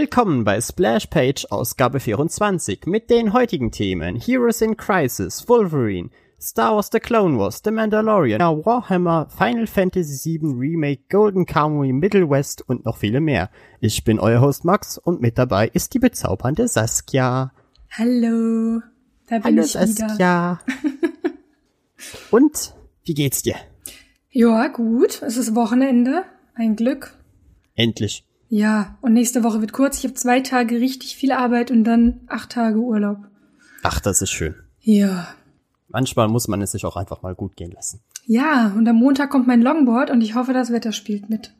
Willkommen bei Splash Page Ausgabe 24 mit den heutigen Themen Heroes in Crisis, Wolverine, Star Wars The Clone Wars, The Mandalorian, Warhammer, Final Fantasy VII Remake, Golden Kamuy, Middle West und noch viele mehr. Ich bin euer Host Max und mit dabei ist die bezaubernde Saskia. Hallo, da bin Hallo ich wieder. Saskia. und wie geht's dir? Ja, gut, es ist Wochenende, ein Glück. Endlich. Ja, und nächste Woche wird kurz. Ich habe zwei Tage richtig viel Arbeit und dann acht Tage Urlaub. Ach, das ist schön. Ja. Manchmal muss man es sich auch einfach mal gut gehen lassen. Ja, und am Montag kommt mein Longboard und ich hoffe, das Wetter spielt mit.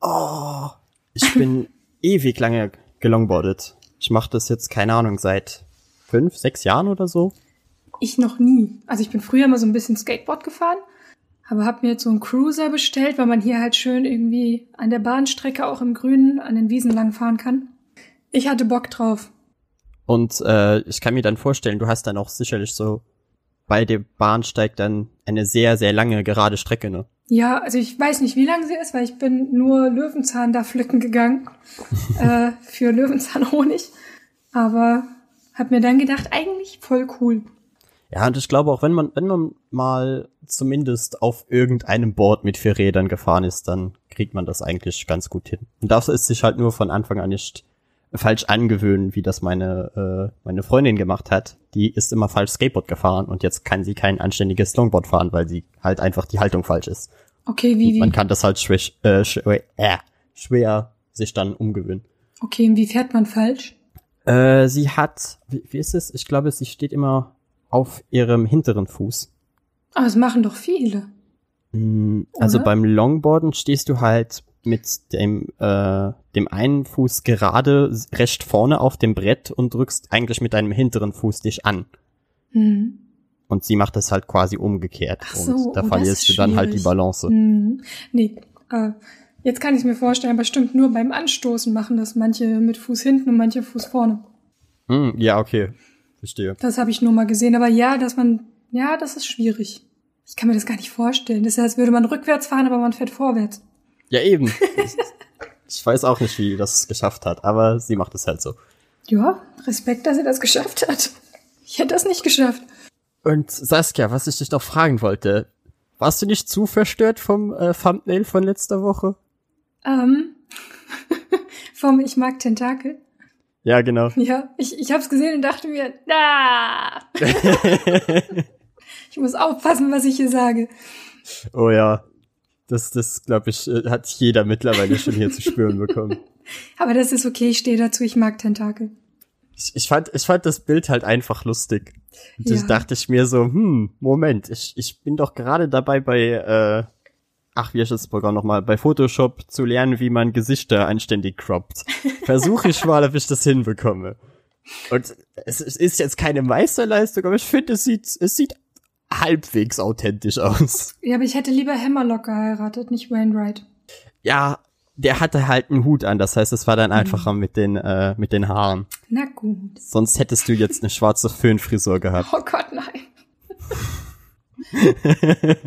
Oh, ich bin ewig lange gelongboardet. Ich mache das jetzt, keine Ahnung, seit fünf, sechs Jahren oder so. Ich noch nie. Also ich bin früher mal so ein bisschen Skateboard gefahren, aber habe mir jetzt so einen Cruiser bestellt, weil man hier halt schön irgendwie an der Bahnstrecke auch im Grünen an den Wiesen lang fahren kann. Ich hatte Bock drauf. Und äh, ich kann mir dann vorstellen, du hast dann auch sicherlich so bei dem Bahnsteig dann eine sehr, sehr lange gerade Strecke, ne? Ja, also ich weiß nicht, wie lang sie ist, weil ich bin nur Löwenzahn da pflücken gegangen äh, für Löwenzahnhonig. Aber hab mir dann gedacht, eigentlich voll cool. Ja, und ich glaube auch, wenn man, wenn man mal zumindest auf irgendeinem Board mit vier Rädern gefahren ist, dann kriegt man das eigentlich ganz gut hin. Und darf es sich halt nur von Anfang an nicht falsch angewöhnen, wie das meine, äh, meine Freundin gemacht hat. Die ist immer falsch Skateboard gefahren und jetzt kann sie kein anständiges Longboard fahren, weil sie halt einfach die Haltung falsch ist. Okay, wie, Und man wie, kann das halt schwer, äh, schwer, äh, schwer sich dann umgewöhnen. okay, wie fährt man falsch? Äh, sie hat, wie, wie ist es? Ich glaube, sie steht immer auf ihrem hinteren Fuß. Aber das machen doch viele. Mm, Also Oder? beim Longboarden stehst du halt mit dem, äh, dem einen Fuß gerade recht vorne auf dem Brett und drückst eigentlich mit deinem hinteren Fuß dich an. Hm. Und sie macht das halt quasi umgekehrt. Ach so, und da oh, das verlierst du dann halt die. Balance. Hm. Nee, äh, jetzt kann ich es mir vorstellen, aber stimmt, nur beim Anstoßen machen das manche mit Fuß hinten und manche Fuß vorne. Hm, ja, okay. Verstehe. Das habe ich nur mal gesehen. Aber ja, dass man, ja, das ist schwierig. Ich kann mir das gar nicht vorstellen. Das ist, als würde man rückwärts fahren, aber man fährt vorwärts. Ja, eben. ich weiß auch nicht, wie die das geschafft hat, aber sie macht es halt so. Ja, Respekt, dass sie das geschafft hat. Ich hätte das nicht geschafft. Und Saskia, was ich dich noch fragen wollte, warst du nicht zu verstört vom äh, Thumbnail von letzter Woche? Ähm, vom Ich mag Tentakel. Ja, genau. Ja, ich, ich habe es gesehen und dachte mir, ah! ich muss aufpassen, was ich hier sage. Oh ja. Das, das glaube ich, äh, hat jeder mittlerweile schon hier zu spüren bekommen. Aber das ist okay, ich stehe dazu, ich mag Tentakel. Ich, ich, fand, ich fand das Bild halt einfach lustig. Und Ja. das dachte ich mir so, hm, Moment, ich, ich bin doch gerade dabei bei, äh, ach, wie ist das Programm nochmal, bei Photoshop zu lernen, wie man Gesichter anständig croppt. Versuche ich mal, ob ich das hinbekomme. Und es, es ist jetzt keine Meisterleistung, aber ich finde, es sieht, es sieht halbwegs authentisch aus. Ja, aber ich hätte lieber Hammerlock geheiratet, nicht Wainwright. Ja, der hatte halt einen Hut an, das heißt, es war dann einfacher mit den, äh, mit den Haaren. Na gut. Sonst hättest du jetzt eine schwarze Föhnfrisur gehabt. Oh Gott, nein.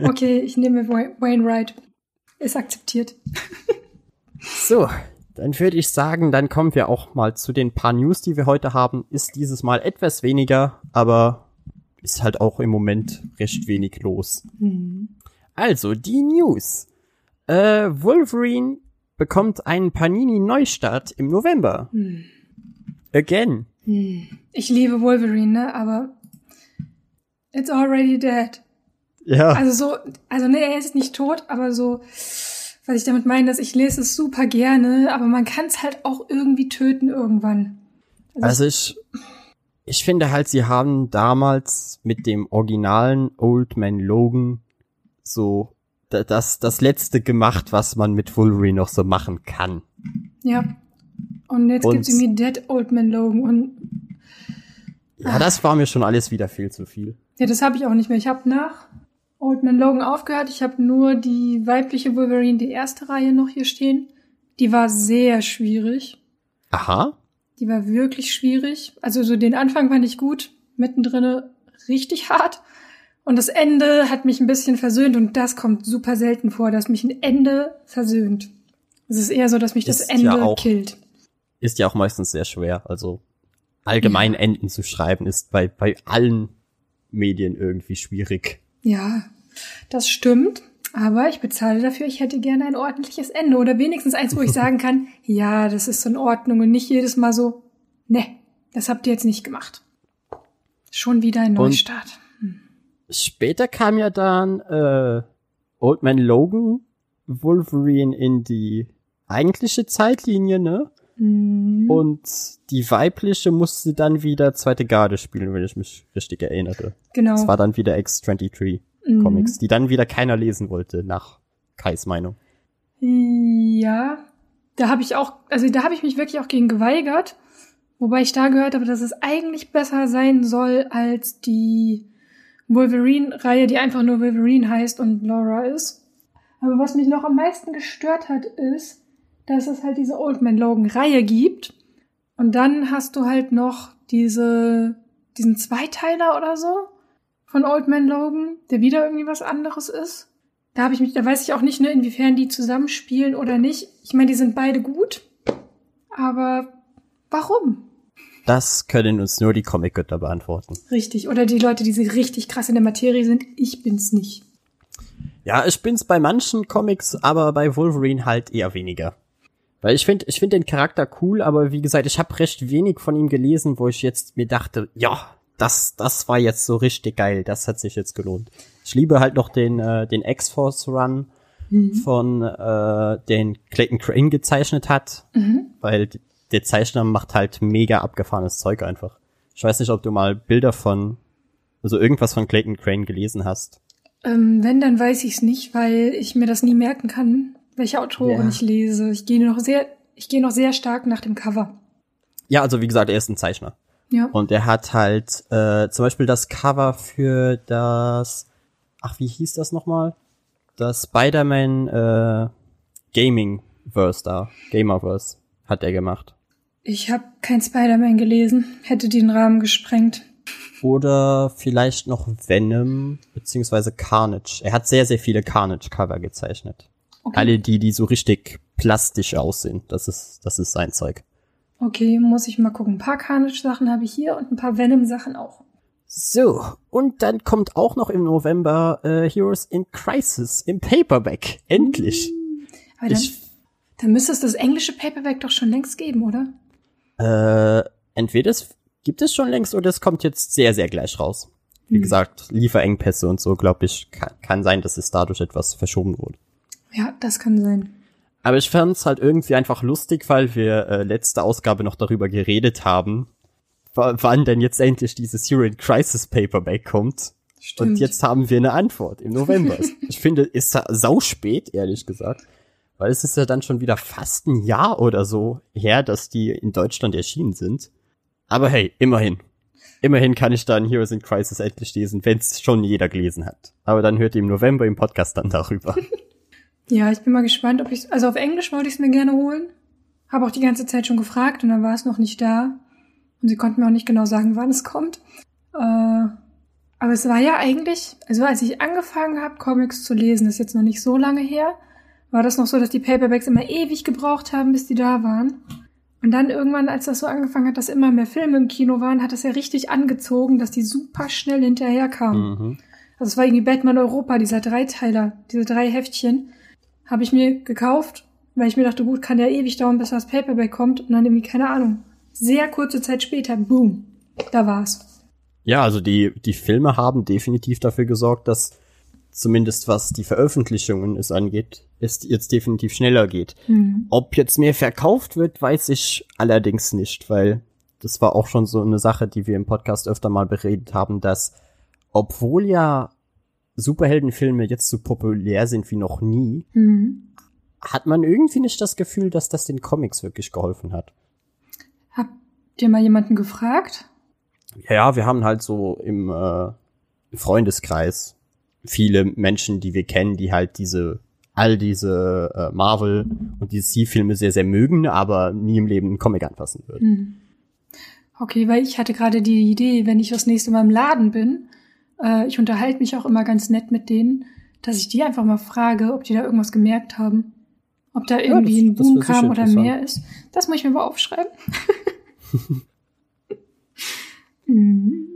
okay, ich nehme Wa- Wainwright. Ist akzeptiert. So, dann würde ich sagen, dann kommen wir auch mal zu den paar News, die wir heute haben. Ist dieses Mal etwas weniger, aber ist halt auch im Moment recht wenig los. Also, die News. Äh, Wolverine bekommt einen Panini-Neustart im November. Again. Ich liebe Wolverine, ne, aber it's already dead. Ja. Also so, also ne, er ist nicht tot, aber so, was ich damit meine, dass ich lese es super gerne, aber man kann es halt auch irgendwie töten irgendwann. Also ich, ich finde halt, sie haben damals mit dem originalen Old Man Logan so da- das, das letzte gemacht, was man mit Wolverine noch so machen kann. Ja. Und jetzt Und- gibt's irgendwie Dead Old Man Logan und Ja, das war mir schon alles wieder viel zu viel. ja, das habe ich auch nicht mehr. Ich habe nach Old Man Logan aufgehört. Ich habe nur die weibliche Wolverine, die erste Reihe noch hier stehen. Die war sehr schwierig. Aha. Die war wirklich schwierig. Also so den Anfang fand ich gut, mittendrin richtig hart. Und das Ende hat mich ein bisschen versöhnt und das kommt super selten vor, dass mich ein Ende versöhnt. Es ist eher so, dass mich das Ist Ende ja auch- killt. ist ja auch meistens sehr schwer. Also allgemein ja. Enden zu schreiben ist bei, bei allen Medien irgendwie schwierig. Ja, das stimmt. Aber ich bezahle dafür, ich hätte gerne ein ordentliches Ende oder wenigstens eins, wo ich sagen kann, ja, das ist in Ordnung und nicht jedes Mal so, ne, das habt ihr jetzt nicht gemacht. Schon wieder ein Neustart. Hm. Später kam ja dann äh, Old Man Logan Wolverine in die eigentliche Zeitlinie, ne? Mhm. Und die weibliche musste dann wieder zweite Garde spielen, wenn ich mich richtig erinnere. Genau. Das war dann wieder X-23 mhm. Comics, die dann wieder keiner lesen wollte, nach Kais Meinung. Ja, da habe ich auch, also da habe ich mich wirklich auch gegen geweigert, wobei ich da gehört habe, dass es eigentlich besser sein soll als die Wolverine-Reihe, die einfach nur Wolverine heißt und Laura ist. Aber was mich noch am meisten gestört hat, ist, dass es halt diese Old Man Logan Reihe gibt. Und dann hast du halt noch diese, diesen Zweiteiler oder so von Old Man Logan, der wieder irgendwie was anderes ist. Da habe ich mich, da weiß ich auch nicht, ne, inwiefern die zusammenspielen oder nicht. Ich meine, die sind beide gut. Aber warum? Das können uns nur die Comic-Götter beantworten. Richtig. Oder die Leute, die so richtig krass in der Materie sind. Ich bin's nicht. Ja, ich bin's bei manchen Comics, aber bei Wolverine halt eher weniger. Weil ich finde, ich finde den Charakter cool, aber wie gesagt, ich habe recht wenig von ihm gelesen, wo ich jetzt mir dachte, ja, das, das war jetzt so richtig geil, das hat sich jetzt gelohnt. Ich liebe halt noch den, äh, den X-Force Run mhm. von äh, den Clayton Crane gezeichnet hat, mhm. weil der Zeichner macht halt mega abgefahrenes Zeug einfach. Ich weiß nicht, ob du mal Bilder von, also irgendwas von Clayton Crane gelesen hast. Ähm, wenn, dann weiß ich es nicht, weil ich mir das nie merken kann welche Autoren ja. ich lese. Ich gehe noch sehr, ich gehe noch sehr stark nach dem Cover. Ja, also wie gesagt, er ist ein Zeichner. Ja. Und er hat halt äh, zum Beispiel das Cover für das, ach, wie hieß das nochmal? Das Spider-Man äh, Gaming-Verse da, Gamerverse, hat er gemacht. Ich habe kein Spider-Man gelesen, hätte den Rahmen gesprengt. Oder vielleicht noch Venom, beziehungsweise Carnage. Er hat sehr, sehr viele Carnage-Cover gezeichnet. Okay. Alle die, die so richtig plastisch aussehen. Das ist, das ist sein Zeug. Okay, muss ich mal gucken. Ein paar Carnage-Sachen habe ich hier und ein paar Venom-Sachen auch. So, und dann kommt auch noch im November äh, Heroes in Crisis im Paperback. Endlich. Hm. Aber dann, ich, dann müsste es das englische Paperback doch schon längst geben, oder? Äh, entweder es gibt es schon längst oder es kommt jetzt sehr, sehr gleich raus. Wie hm. gesagt, Lieferengpässe und so, glaube ich, kann, kann sein, dass es dadurch etwas verschoben wurde. Ja, das kann sein. Aber ich fand's halt irgendwie einfach lustig, weil wir äh, letzte Ausgabe noch darüber geredet haben, wann denn jetzt endlich dieses Hero in Crisis Paperback kommt. Stimmt. Und jetzt haben wir eine Antwort im November. ich finde, ist sau spät, ehrlich gesagt. Weil es ist ja dann schon wieder fast ein Jahr oder so her, dass die in Deutschland erschienen sind. Aber hey, immerhin. Immerhin kann ich dann Heroes in Crisis endlich lesen, wenn es schon jeder gelesen hat. Aber dann hört ihr im November im Podcast dann darüber. Ja, ich bin mal gespannt, ob ich also auf Englisch wollte ich es mir gerne holen. Habe auch die ganze Zeit schon gefragt und dann war es noch nicht da. Und sie konnten mir auch nicht genau sagen, wann es kommt. Äh, aber es war ja eigentlich, also als ich angefangen habe, Comics zu lesen, ist jetzt noch nicht so lange her, war das noch so, dass die Paperbacks immer ewig gebraucht haben, bis die da waren. Und dann irgendwann, als das so angefangen hat, dass immer mehr Filme im Kino waren, hat das ja richtig angezogen, dass die super schnell hinterher kamen. Mhm. Also es war irgendwie Batman Europa, dieser Dreiteiler, diese drei Heftchen. Habe ich mir gekauft, weil ich mir dachte, gut, kann ja ewig dauern, bis das Paperback kommt. Und dann irgendwie, keine Ahnung, sehr kurze Zeit später, boom, da war's. Ja, also die, die Filme haben definitiv dafür gesorgt, dass zumindest was die Veröffentlichungen es angeht, es jetzt definitiv schneller geht. Mhm. Ob jetzt mehr verkauft wird, weiß ich allerdings nicht, weil das war auch schon so eine Sache, die wir im Podcast öfter mal beredet haben, dass obwohl ja Superheldenfilme jetzt so populär sind wie noch nie, mhm. hat man irgendwie nicht das Gefühl, dass das den Comics wirklich geholfen hat. Habt ihr mal jemanden gefragt? Ja, wir haben halt so im äh, Freundeskreis viele Menschen, die wir kennen, die halt diese all diese äh, Marvel und DC-Filme sehr, sehr mögen, aber nie im Leben einen Comic anfassen würden. Mhm. Okay, weil ich hatte gerade die Idee, wenn ich das nächste Mal im Laden bin äh, ich unterhalte mich auch immer ganz nett mit denen, dass ich die einfach mal frage, ob die da irgendwas gemerkt haben. Ob da irgendwie ja, das, ein Boom kam oder mehr ist. Das muss ich mir mal aufschreiben. mhm.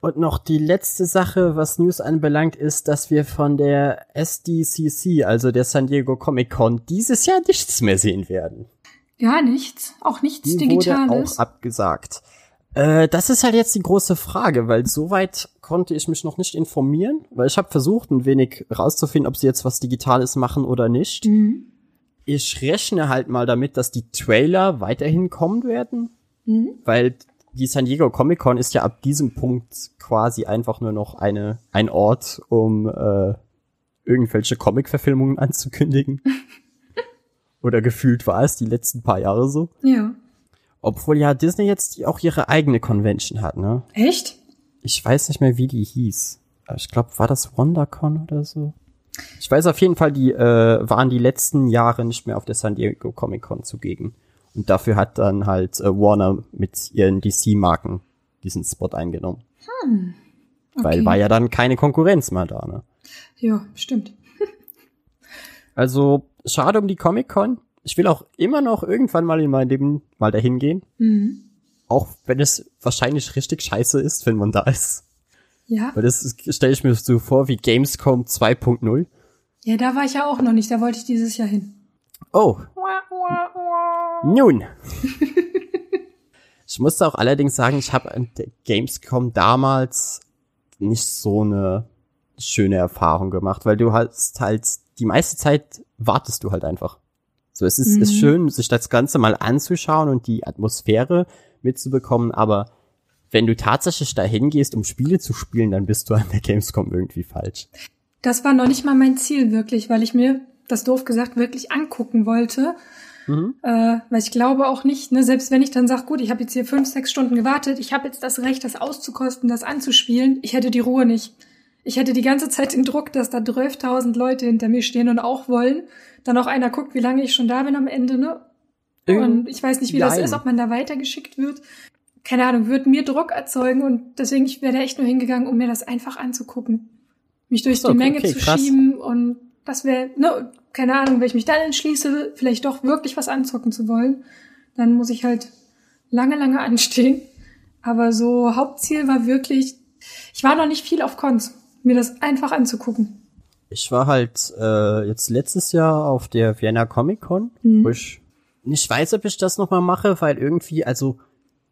Und noch die letzte Sache, was News anbelangt, ist, dass wir von der SDCC, also der San Diego Comic Con, dieses Jahr nichts mehr sehen werden. Gar nichts, auch nichts Die Digitales. wurde auch abgesagt. Äh, das ist halt jetzt die große Frage, weil soweit konnte ich mich noch nicht informieren, weil ich habe versucht, ein wenig rauszufinden, ob sie jetzt was Digitales machen oder nicht. Mhm. Ich rechne halt mal damit, dass die Trailer weiterhin kommen werden, Mhm. weil die San Diego Comic Con ist ja ab diesem Punkt quasi einfach nur noch eine ein Ort, um äh, irgendwelche Comic-Verfilmungen anzukündigen. Oder gefühlt war es die letzten paar Jahre so. Ja. Obwohl ja Disney jetzt auch ihre eigene Convention hat, ne? Echt? Ich weiß nicht mehr, wie die hieß. Aber ich glaube, war das WonderCon oder so? Ich weiß auf jeden Fall, die äh, waren die letzten Jahre nicht mehr auf der San Diego Comic Con zugegen. Und dafür hat dann halt äh, Warner mit ihren DC-Marken diesen Spot eingenommen. Weil Okay. war ja dann keine Konkurrenz mehr da, ne? Ja, stimmt. Also, schade um die Comic Con. Ich will auch immer noch irgendwann mal in meinem Leben mal dahin gehen. Mhm. Auch wenn es wahrscheinlich richtig scheiße ist, wenn man da ist. Ja. Weil das stelle ich mir so vor wie Gamescom 2.0. Ja, da war ich ja auch noch nicht, da wollte ich dieses Jahr hin. Oh, nun. ich musste auch allerdings sagen, ich habe an der Gamescom damals nicht so eine schöne Erfahrung gemacht, weil du hast halt die meiste Zeit wartest du halt einfach. So, es ist, Mhm. ist schön, sich das Ganze mal anzuschauen und die Atmosphäre mitzubekommen, aber wenn du tatsächlich dahin gehst, um Spiele zu spielen, dann bist du an der Gamescom irgendwie falsch. Das war noch nicht mal mein Ziel wirklich, weil ich mir das doof gesagt wirklich angucken wollte. Mhm. Äh, weil ich glaube auch nicht, ne, selbst wenn ich dann sage, gut, ich habe jetzt hier fünf, sechs Stunden gewartet, ich habe jetzt das Recht, das auszukosten, das anzuspielen, ich hätte die Ruhe nicht. Ich hätte die ganze Zeit den Druck, dass da 12.000 Leute hinter mir stehen und auch wollen. Dann auch einer guckt, wie lange ich schon da bin am Ende, ne? Und ich weiß nicht, wie das Nein. ist, ob man da weitergeschickt wird. Keine Ahnung, wird mir Druck erzeugen und deswegen, ich wäre da echt nur hingegangen, um mir das einfach anzugucken. Mich durch So, die Menge okay, zu krass. schieben und das wäre, ne, keine Ahnung, wenn ich mich dann entschließe, vielleicht doch wirklich was anzocken zu wollen, dann muss ich halt lange, lange anstehen. Aber so Hauptziel war wirklich, ich war noch nicht viel auf Cons, mir das einfach anzugucken. Ich war halt äh, jetzt letztes Jahr auf der Vienna Comic Con, Mhm. wo ich nicht weiß, ob ich das nochmal mache, weil irgendwie, also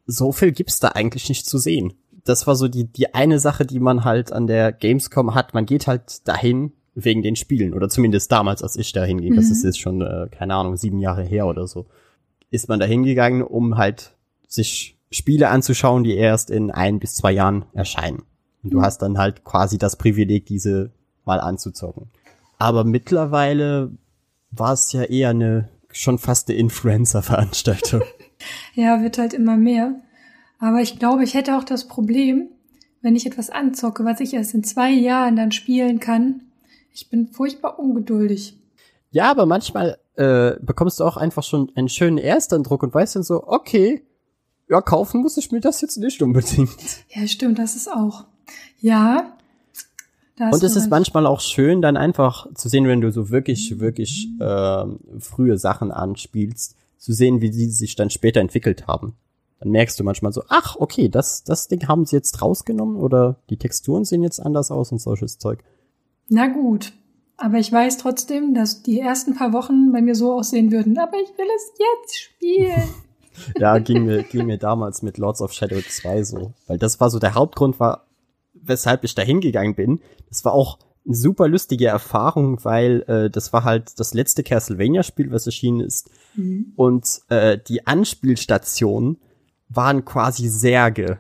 so viel gibt's da eigentlich nicht zu sehen. Das war so die, die eine Sache, die man halt an der Gamescom hat. Man geht halt dahin wegen den Spielen. Oder zumindest damals, als ich dahin ging. Das Mhm. ist jetzt schon, äh, keine Ahnung, sieben Jahre her oder so. Ist man da hingegangen, um halt sich Spiele anzuschauen, die erst in ein bis zwei Jahren erscheinen. Und du Mhm. hast dann halt quasi das Privileg, diese mal anzuzocken. Aber mittlerweile war es ja eher eine, schon fast eine Influencer-Veranstaltung. Ja, wird halt immer mehr. Aber ich glaube, ich hätte auch das Problem, wenn ich etwas anzocke, was ich erst in zwei Jahren dann spielen kann. Ich bin furchtbar ungeduldig. ja, aber manchmal äh, bekommst du auch einfach schon einen schönen Ersteindruck und weißt dann so, okay, ja, kaufen muss ich mir das jetzt nicht unbedingt. Ja, stimmt, das ist auch. Ja. Da Und es ist manchmal auch schön, dann einfach zu sehen, wenn du so wirklich, wirklich ähm, frühe Sachen anspielst, zu sehen, wie die sich dann später entwickelt haben. Dann merkst du manchmal so, ach, okay, das, das Ding haben sie jetzt rausgenommen oder die Texturen sehen jetzt anders aus und solches Zeug. Na gut. Aber ich weiß trotzdem, dass die ersten paar Wochen bei mir so aussehen würden. Aber ich will es jetzt spielen. Ja, ging mir, ging mir damals mit Lords of Shadow 2 so. Weil das war so der Hauptgrund war, weshalb ich da hingegangen bin. Das war auch eine super lustige Erfahrung, weil äh, das war halt das letzte Castlevania-Spiel, was erschienen ist. Mhm. Und äh, die Anspielstationen waren quasi Särge.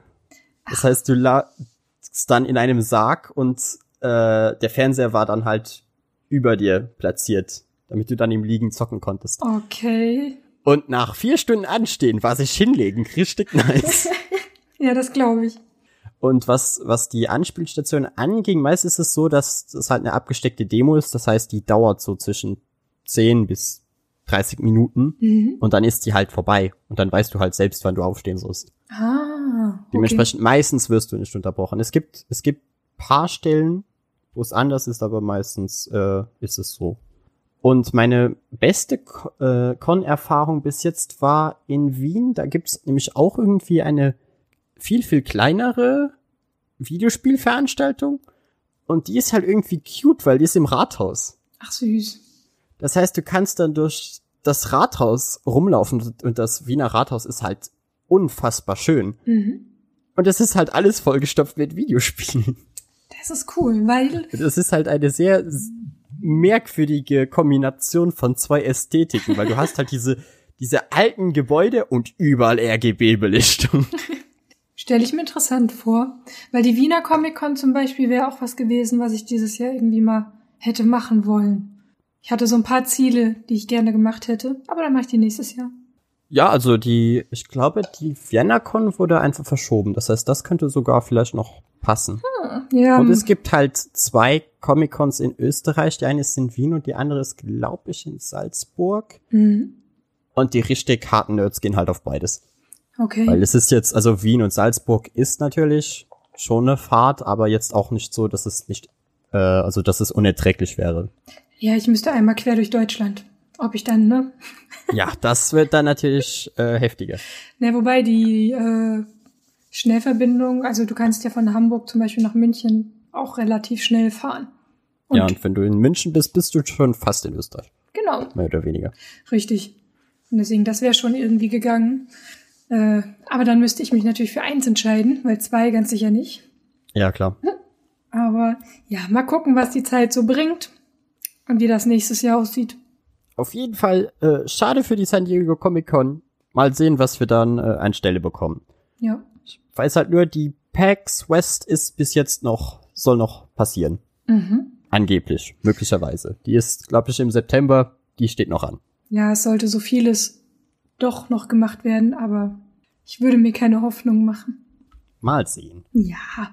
Das heißt, du lagst dann in einem Sarg und äh, der Fernseher war dann halt über dir platziert, damit du dann im Liegen zocken konntest. Okay. Und nach vier Stunden Anstehen war sich hinlegen richtig nice. Ja, das glaube ich. Und was, was die Anspielstation anging, meist ist es so, dass das halt eine abgesteckte Demo ist. Das heißt, die dauert so zwischen 10 bis 30 Minuten Mhm. und dann ist die halt vorbei. Und dann weißt du halt selbst, wann du aufstehen sollst. Ah. Okay. Dementsprechend meistens wirst du nicht unterbrochen. Es gibt, es gibt paar Stellen, wo es anders ist, aber meistens äh, ist es so. Und meine beste äh, Con-Erfahrung bis jetzt war in Wien. Da gibt's nämlich auch irgendwie eine viel, viel kleinere Videospielveranstaltung. Und die ist halt irgendwie cute, weil die ist im Rathaus. Ach süß. Das heißt, du kannst dann durch das Rathaus rumlaufen und das Wiener Rathaus ist halt unfassbar schön. Mhm. Und das ist halt alles vollgestopft mit Videospielen. Das ist cool, weil Das ist halt eine sehr merkwürdige Kombination von zwei Ästhetiken, weil du hast halt diese, diese alten Gebäude und überall RGB-Belichtung. stelle ich mir interessant vor. Weil die Wiener Comic Con zum Beispiel wäre auch was gewesen, was ich dieses Jahr irgendwie mal hätte machen wollen. Ich hatte so ein paar Ziele, die ich gerne gemacht hätte, aber dann mache ich die nächstes Jahr. Ja, also die, ich glaube, die ViennaCon wurde einfach verschoben. Das heißt, das könnte sogar vielleicht noch passen. Ja, Und es gibt halt zwei Comic-Cons in Österreich. Die eine ist in Wien und die andere ist, glaube ich, in Salzburg. mhm. Und die richtig harten Nerds gehen halt auf beides. Okay. Weil es ist jetzt, also Wien und Salzburg ist natürlich schon eine Fahrt, aber jetzt auch nicht so, dass es nicht, äh, also dass es unerträglich wäre. Ja, ich müsste einmal quer durch Deutschland. Ob ich dann, ne? Ja, das wird dann natürlich äh, heftiger. Ne, wobei die äh, Schnellverbindung, also du kannst ja von Hamburg zum Beispiel nach München auch relativ schnell fahren. Und ja, und wenn du in München bist, bist du schon fast in Österreich. genau, Mehr oder weniger. richtig. Und deswegen, das wäre schon irgendwie gegangen. Äh, aber dann müsste ich mich natürlich für eins entscheiden, weil zwei ganz sicher nicht. Ja, klar. Aber ja, mal gucken, was die Zeit so bringt und wie das nächstes Jahr aussieht. Auf jeden Fall, äh, schade für die San Diego Comic Con. Mal sehen, was wir dann äh, an Stelle bekommen. Ja. Ich weiß halt nur, die PAX West ist bis jetzt noch, soll noch passieren. Mhm. Angeblich, möglicherweise. Die ist, glaube ich, im September, die steht noch an. Ja, es sollte so vieles doch noch gemacht werden, aber ich würde mir keine Hoffnung machen. Mal sehen. Ja.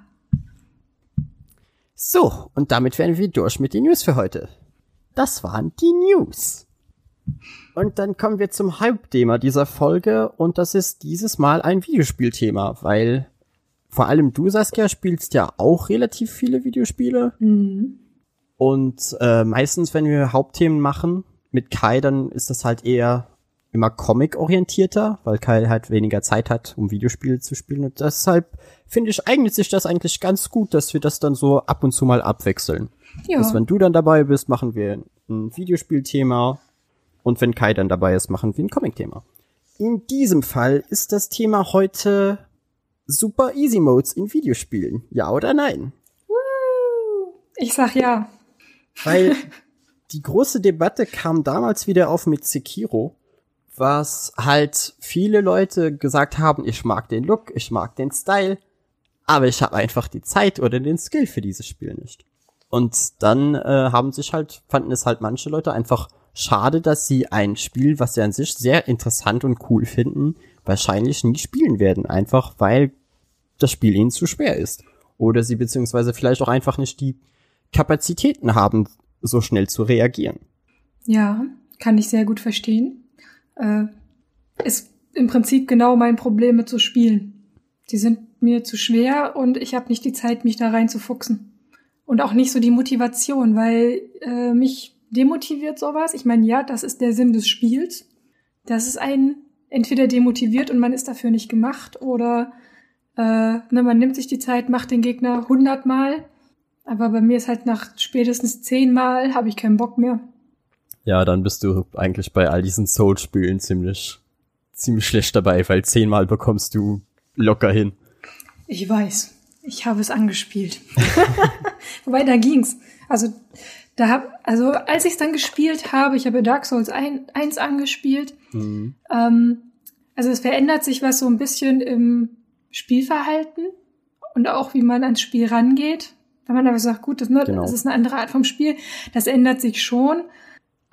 So, und damit wären wir durch mit den News für heute. Das waren die News. Und dann kommen wir zum Hauptthema dieser Folge und das ist dieses Mal ein Videospielthema, weil vor allem du, Saskia, spielst ja auch relativ viele Videospiele Mhm. und äh, meistens, wenn wir Hauptthemen machen mit Kai, dann ist das halt eher immer Comic-orientierter, weil Kai halt weniger Zeit hat, um Videospiele zu spielen und deshalb finde ich, eignet sich das eigentlich ganz gut, dass wir das dann so ab und zu mal abwechseln. Ja. Dass wenn du dann dabei bist, machen wir ein Videospielthema und wenn Kai dann dabei ist, machen wir ein Comic-Thema. In diesem Fall ist das Thema heute Super Easy Modes in Videospielen. Ja oder nein? Ich sag ja. Weil die große Debatte kam damals wieder auf mit Sekiro, was halt viele Leute gesagt haben, ich mag den Look, ich mag den Style, aber ich habe einfach die Zeit oder den Skill für dieses Spiel nicht. Und dann äh, haben sich halt, fanden es halt manche Leute einfach schade, dass sie ein Spiel, was sie an sich sehr interessant und cool finden, wahrscheinlich nie spielen werden, einfach weil das Spiel ihnen zu schwer ist. Oder sie beziehungsweise vielleicht auch einfach nicht die Kapazitäten haben, so schnell zu reagieren. Ja, kann ich sehr gut verstehen. Äh, ist im Prinzip genau mein Problem mit so Spielen. Die sind mir zu schwer und ich habe nicht die Zeit, mich da reinzufuchsen. Und auch nicht so die Motivation, weil äh, mich demotiviert sowas. Ich meine, ja, das ist der Sinn des Spiels. Das ist einen entweder demotiviert und man ist dafür nicht gemacht oder äh, ne, man nimmt sich die Zeit, macht den Gegner hundertmal. Aber bei mir ist halt nach spätestens zehnmal habe ich keinen Bock mehr. Ja, dann bist du eigentlich bei all diesen Soul-Spielen ziemlich, ziemlich schlecht dabei, weil zehnmal bekommst du locker hin. Ich weiß. Ich habe es angespielt. Wobei, da ging's. Also, da hab, also als ich es dann gespielt habe, ich habe Dark Souls 1 angespielt. Mhm. Ähm, also es verändert sich was so ein bisschen im Spielverhalten und auch wie man ans Spiel rangeht. Wenn man aber sagt, gut, das, ne, Genau. das ist eine andere Art vom Spiel, das ändert sich schon.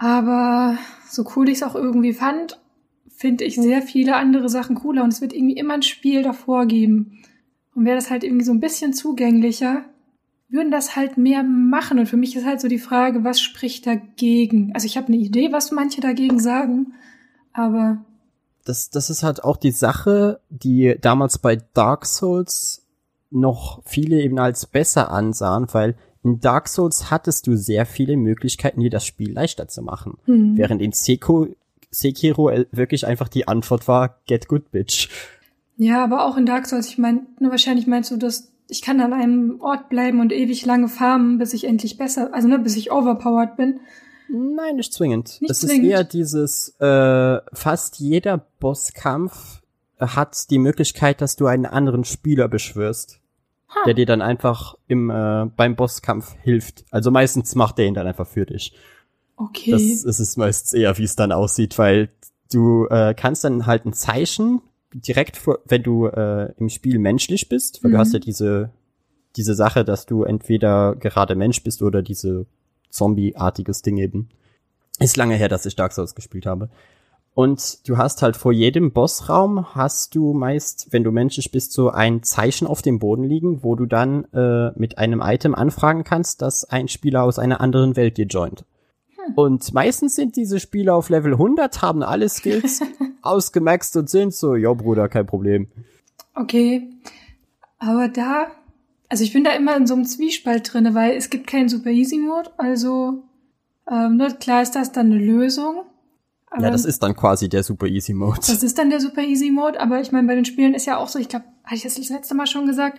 Aber so cool ich es auch irgendwie fand, finde ich sehr viele andere Sachen cooler und es wird irgendwie immer ein Spiel davor geben. Und wäre das halt irgendwie so ein bisschen zugänglicher, würden das halt mehr machen. Und für mich ist halt so die Frage, was spricht dagegen? Also ich habe eine Idee, was manche dagegen sagen, aber Das, das ist halt auch die Sache, die damals bei Dark Souls noch viele eben als besser ansahen, weil in Dark Souls hattest du sehr viele Möglichkeiten, dir das Spiel leichter zu machen. Mhm. Während in Seko, Sekiro wirklich einfach die Antwort war, get good, bitch. Ja, aber auch in Dark Souls, ich meine, ne, wahrscheinlich meinst du, dass ich kann an einem Ort bleiben und ewig lange farmen, bis ich endlich besser, also ne, bis ich overpowered bin. Nein, nicht zwingend. Nicht es zwingend. ist eher dieses, äh, fast jeder Bosskampf hat die Möglichkeit, dass du einen anderen Spieler beschwörst, ha. der dir dann einfach im, äh, beim Bosskampf hilft. Also meistens macht der ihn dann einfach für dich. Okay. Das, das ist meistens eher, wie es dann aussieht, weil du äh, kannst dann halt ein Zeichen direkt vor, wenn du äh, im Spiel menschlich bist, weil mhm. du hast ja diese diese Sache, dass du entweder gerade Mensch bist oder diese Zombie-artiges Ding eben. Ist lange her, dass ich Dark Souls gespielt habe. Und du hast halt vor jedem Bossraum hast du meist, wenn du menschlich bist, so ein Zeichen auf dem Boden liegen, wo du dann äh, mit einem Item anfragen kannst, dass ein Spieler aus einer anderen Welt dir joint. Hm. Und meistens sind diese Spieler auf Level 100, haben alle Skills ausgemaxt und sind so, ja Bruder, kein Problem. Okay, aber da also ich bin da immer in so einem Zwiespalt drinne, weil es gibt keinen Super Easy Mode, also ähm, ne, klar ist das dann eine Lösung. Ja, das ist dann quasi der Super Easy Mode. Das ist dann der Super Easy Mode, aber ich meine, bei den Spielen ist ja auch so, ich glaube, hatte ich das das letzte Mal schon gesagt,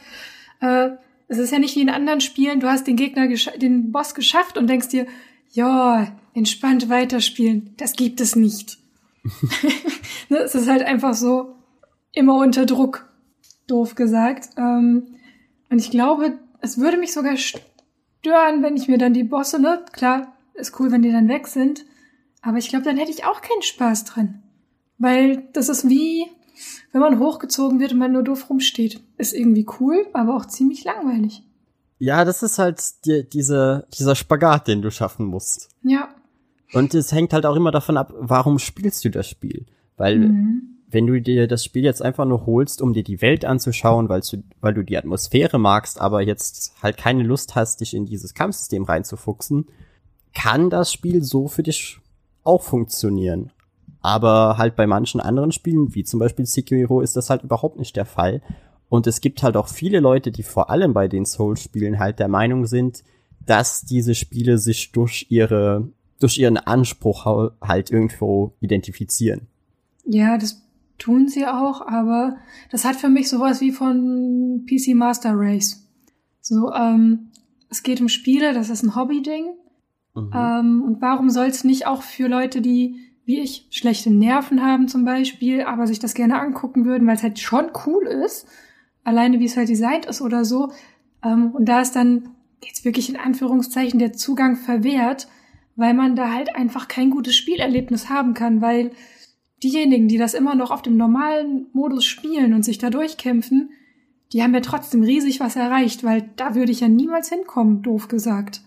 äh, es ist ja nicht wie in anderen Spielen, du hast den Gegner, den Boss geschafft und denkst dir, ja, entspannt weiterspielen. Das gibt es nicht. ne, es ist halt einfach so immer unter Druck, doof gesagt. Ähm, und ich glaube, es würde mich sogar stören, wenn ich mir dann die Bosse, ne? Klar, ist cool, wenn die dann weg sind. Aber ich glaube, dann hätte ich auch keinen Spaß drin. Weil das ist wie, wenn man hochgezogen wird und man nur doof rumsteht. Ist irgendwie cool, aber auch ziemlich langweilig. Ja, das ist halt die, diese, dieser Spagat, den du schaffen musst. Ja. Und es hängt halt auch immer davon ab, warum spielst du das Spiel? Weil mhm wenn du dir das Spiel jetzt einfach nur holst, um dir die Welt anzuschauen, weil du, weil du die Atmosphäre magst, aber jetzt halt keine Lust hast, dich in dieses Kampfsystem reinzufuchsen, kann das Spiel so für dich auch funktionieren. Aber halt bei manchen anderen Spielen, wie zum Beispiel Sekiro, ist das halt überhaupt nicht der Fall. Und es gibt halt auch viele Leute, die vor allem bei den Souls-Spielen halt der Meinung sind, dass diese Spiele sich durch ihre, durch ihren Anspruch halt irgendwo identifizieren. Ja, das tun sie auch, aber das hat für mich sowas wie von PC Master Race. So, ähm, es geht um Spiele, das ist ein Hobby-Ding. Mhm. Ähm, und warum soll es nicht auch für Leute, die wie ich schlechte Nerven haben zum Beispiel, aber sich das gerne angucken würden, weil es halt schon cool ist, alleine wie es halt designt ist oder so. Ähm, und da ist dann jetzt wirklich in Anführungszeichen der Zugang verwehrt, weil man da halt einfach kein gutes Spielerlebnis haben kann, weil diejenigen, die das immer noch auf dem normalen Modus spielen und sich da durchkämpfen, die haben ja trotzdem riesig was erreicht, weil da würde ich ja niemals hinkommen, doof gesagt.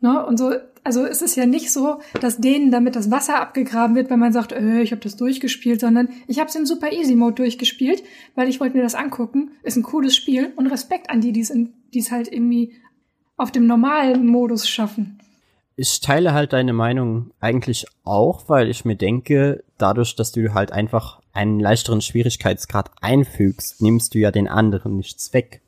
Ne? Und so, also es ist ja nicht so, dass denen damit das Wasser abgegraben wird, wenn man sagt, äh, ich habe das durchgespielt, sondern ich habe es im Super Easy Mode durchgespielt, weil ich wollte mir das angucken. Ist ein cooles Spiel und Respekt an die, die es halt irgendwie auf dem normalen Modus schaffen ich teile halt deine Meinung eigentlich auch, weil ich mir denke, dadurch, dass du halt einfach einen leichteren Schwierigkeitsgrad einfügst, nimmst du ja den anderen nichts weg.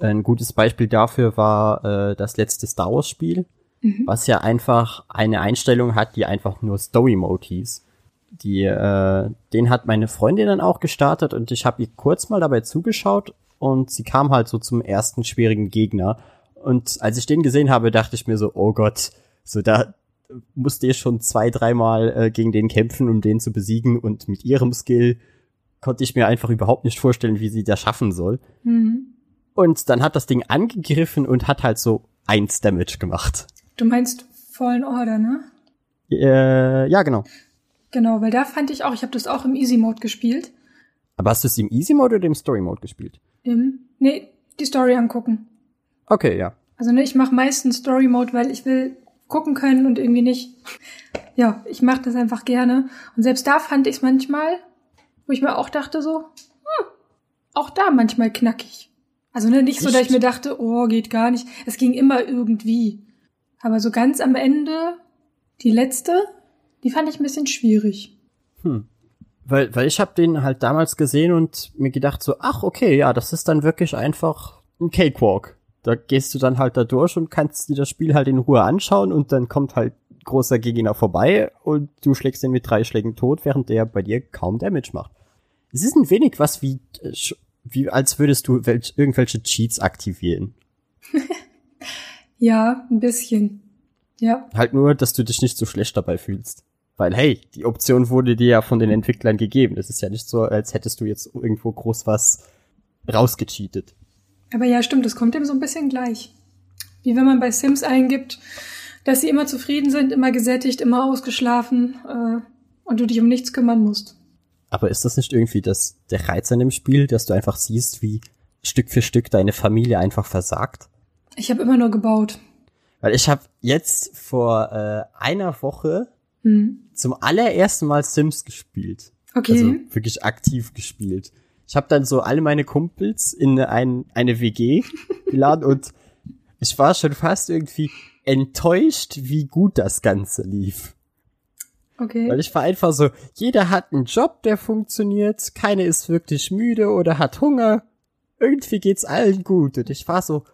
Ein gutes Beispiel dafür war äh, das letzte Star Wars Spiel, mhm. was ja einfach eine Einstellung hat, die einfach nur Story Mode hieß. Die, äh, den hat meine Freundin dann auch gestartet und ich habe ihr kurz mal dabei zugeschaut und sie kam halt so zum ersten schwierigen Gegner. Und als ich den gesehen habe, dachte ich mir so, oh Gott, so, da musste ich schon zwei, dreimal äh, gegen den kämpfen, um den zu besiegen. Und mit ihrem Skill konnte ich mir einfach überhaupt nicht vorstellen, wie sie das schaffen soll. Mhm. Und dann hat das Ding angegriffen und hat halt so eins Damage gemacht. Du meinst Fallen Order, ne? Äh, ja, genau. Genau, weil da fand ich auch, ich habe das auch im Easy Mode gespielt. Aber hast du es im Easy Mode oder im Story Mode gespielt? Im, nee, die Story angucken. Okay, ja. Also ne, ich mache meistens Story Mode, weil ich will gucken können und irgendwie nicht. Ja, ich mache das einfach gerne. Und selbst da fand ich es manchmal, wo ich mir auch dachte so, hm, auch da manchmal knackig. Also ne, nicht so, dass ich mir dachte, oh, geht gar nicht. Es ging immer irgendwie. Aber so ganz am Ende, die letzte, die fand ich ein bisschen schwierig. Hm. Weil, weil ich habe den halt damals gesehen und mir gedacht so, ach okay, ja, das ist dann wirklich einfach ein Cakewalk. Da gehst du dann halt da durch und kannst dir das Spiel halt in Ruhe anschauen und dann kommt halt großer Gegner vorbei und du schlägst ihn mit drei Schlägen tot, während der bei dir kaum Damage macht. Es ist ein wenig was wie, äh, wie als würdest du welch, irgendwelche Cheats aktivieren. ja, ein bisschen. Ja. Halt nur, dass du dich nicht so schlecht dabei fühlst. Weil, hey, die Option wurde dir ja von den Entwicklern gegeben. Es ist ja nicht so, als hättest du jetzt irgendwo groß was rausgecheatet. Aber ja, stimmt, das kommt dem so ein bisschen gleich. Wie wenn man bei Sims eingibt, dass sie immer zufrieden sind, immer gesättigt, immer ausgeschlafen äh, und du dich um nichts kümmern musst. Aber ist das nicht irgendwie das, der Reiz an dem Spiel, dass du einfach siehst, wie Stück für Stück deine Familie einfach versagt? Ich habe immer nur gebaut. Weil ich habe jetzt vor äh, einer Woche hm. zum allerersten Mal Sims gespielt. Okay. Also wirklich aktiv gespielt. Ich habe dann so alle meine Kumpels in ein, eine WG geladen und ich war schon fast irgendwie enttäuscht, wie gut das Ganze lief. Okay. Weil ich war einfach so, jeder hat einen Job, der funktioniert, keine ist wirklich müde oder hat Hunger. Irgendwie geht's allen gut. Und ich war so,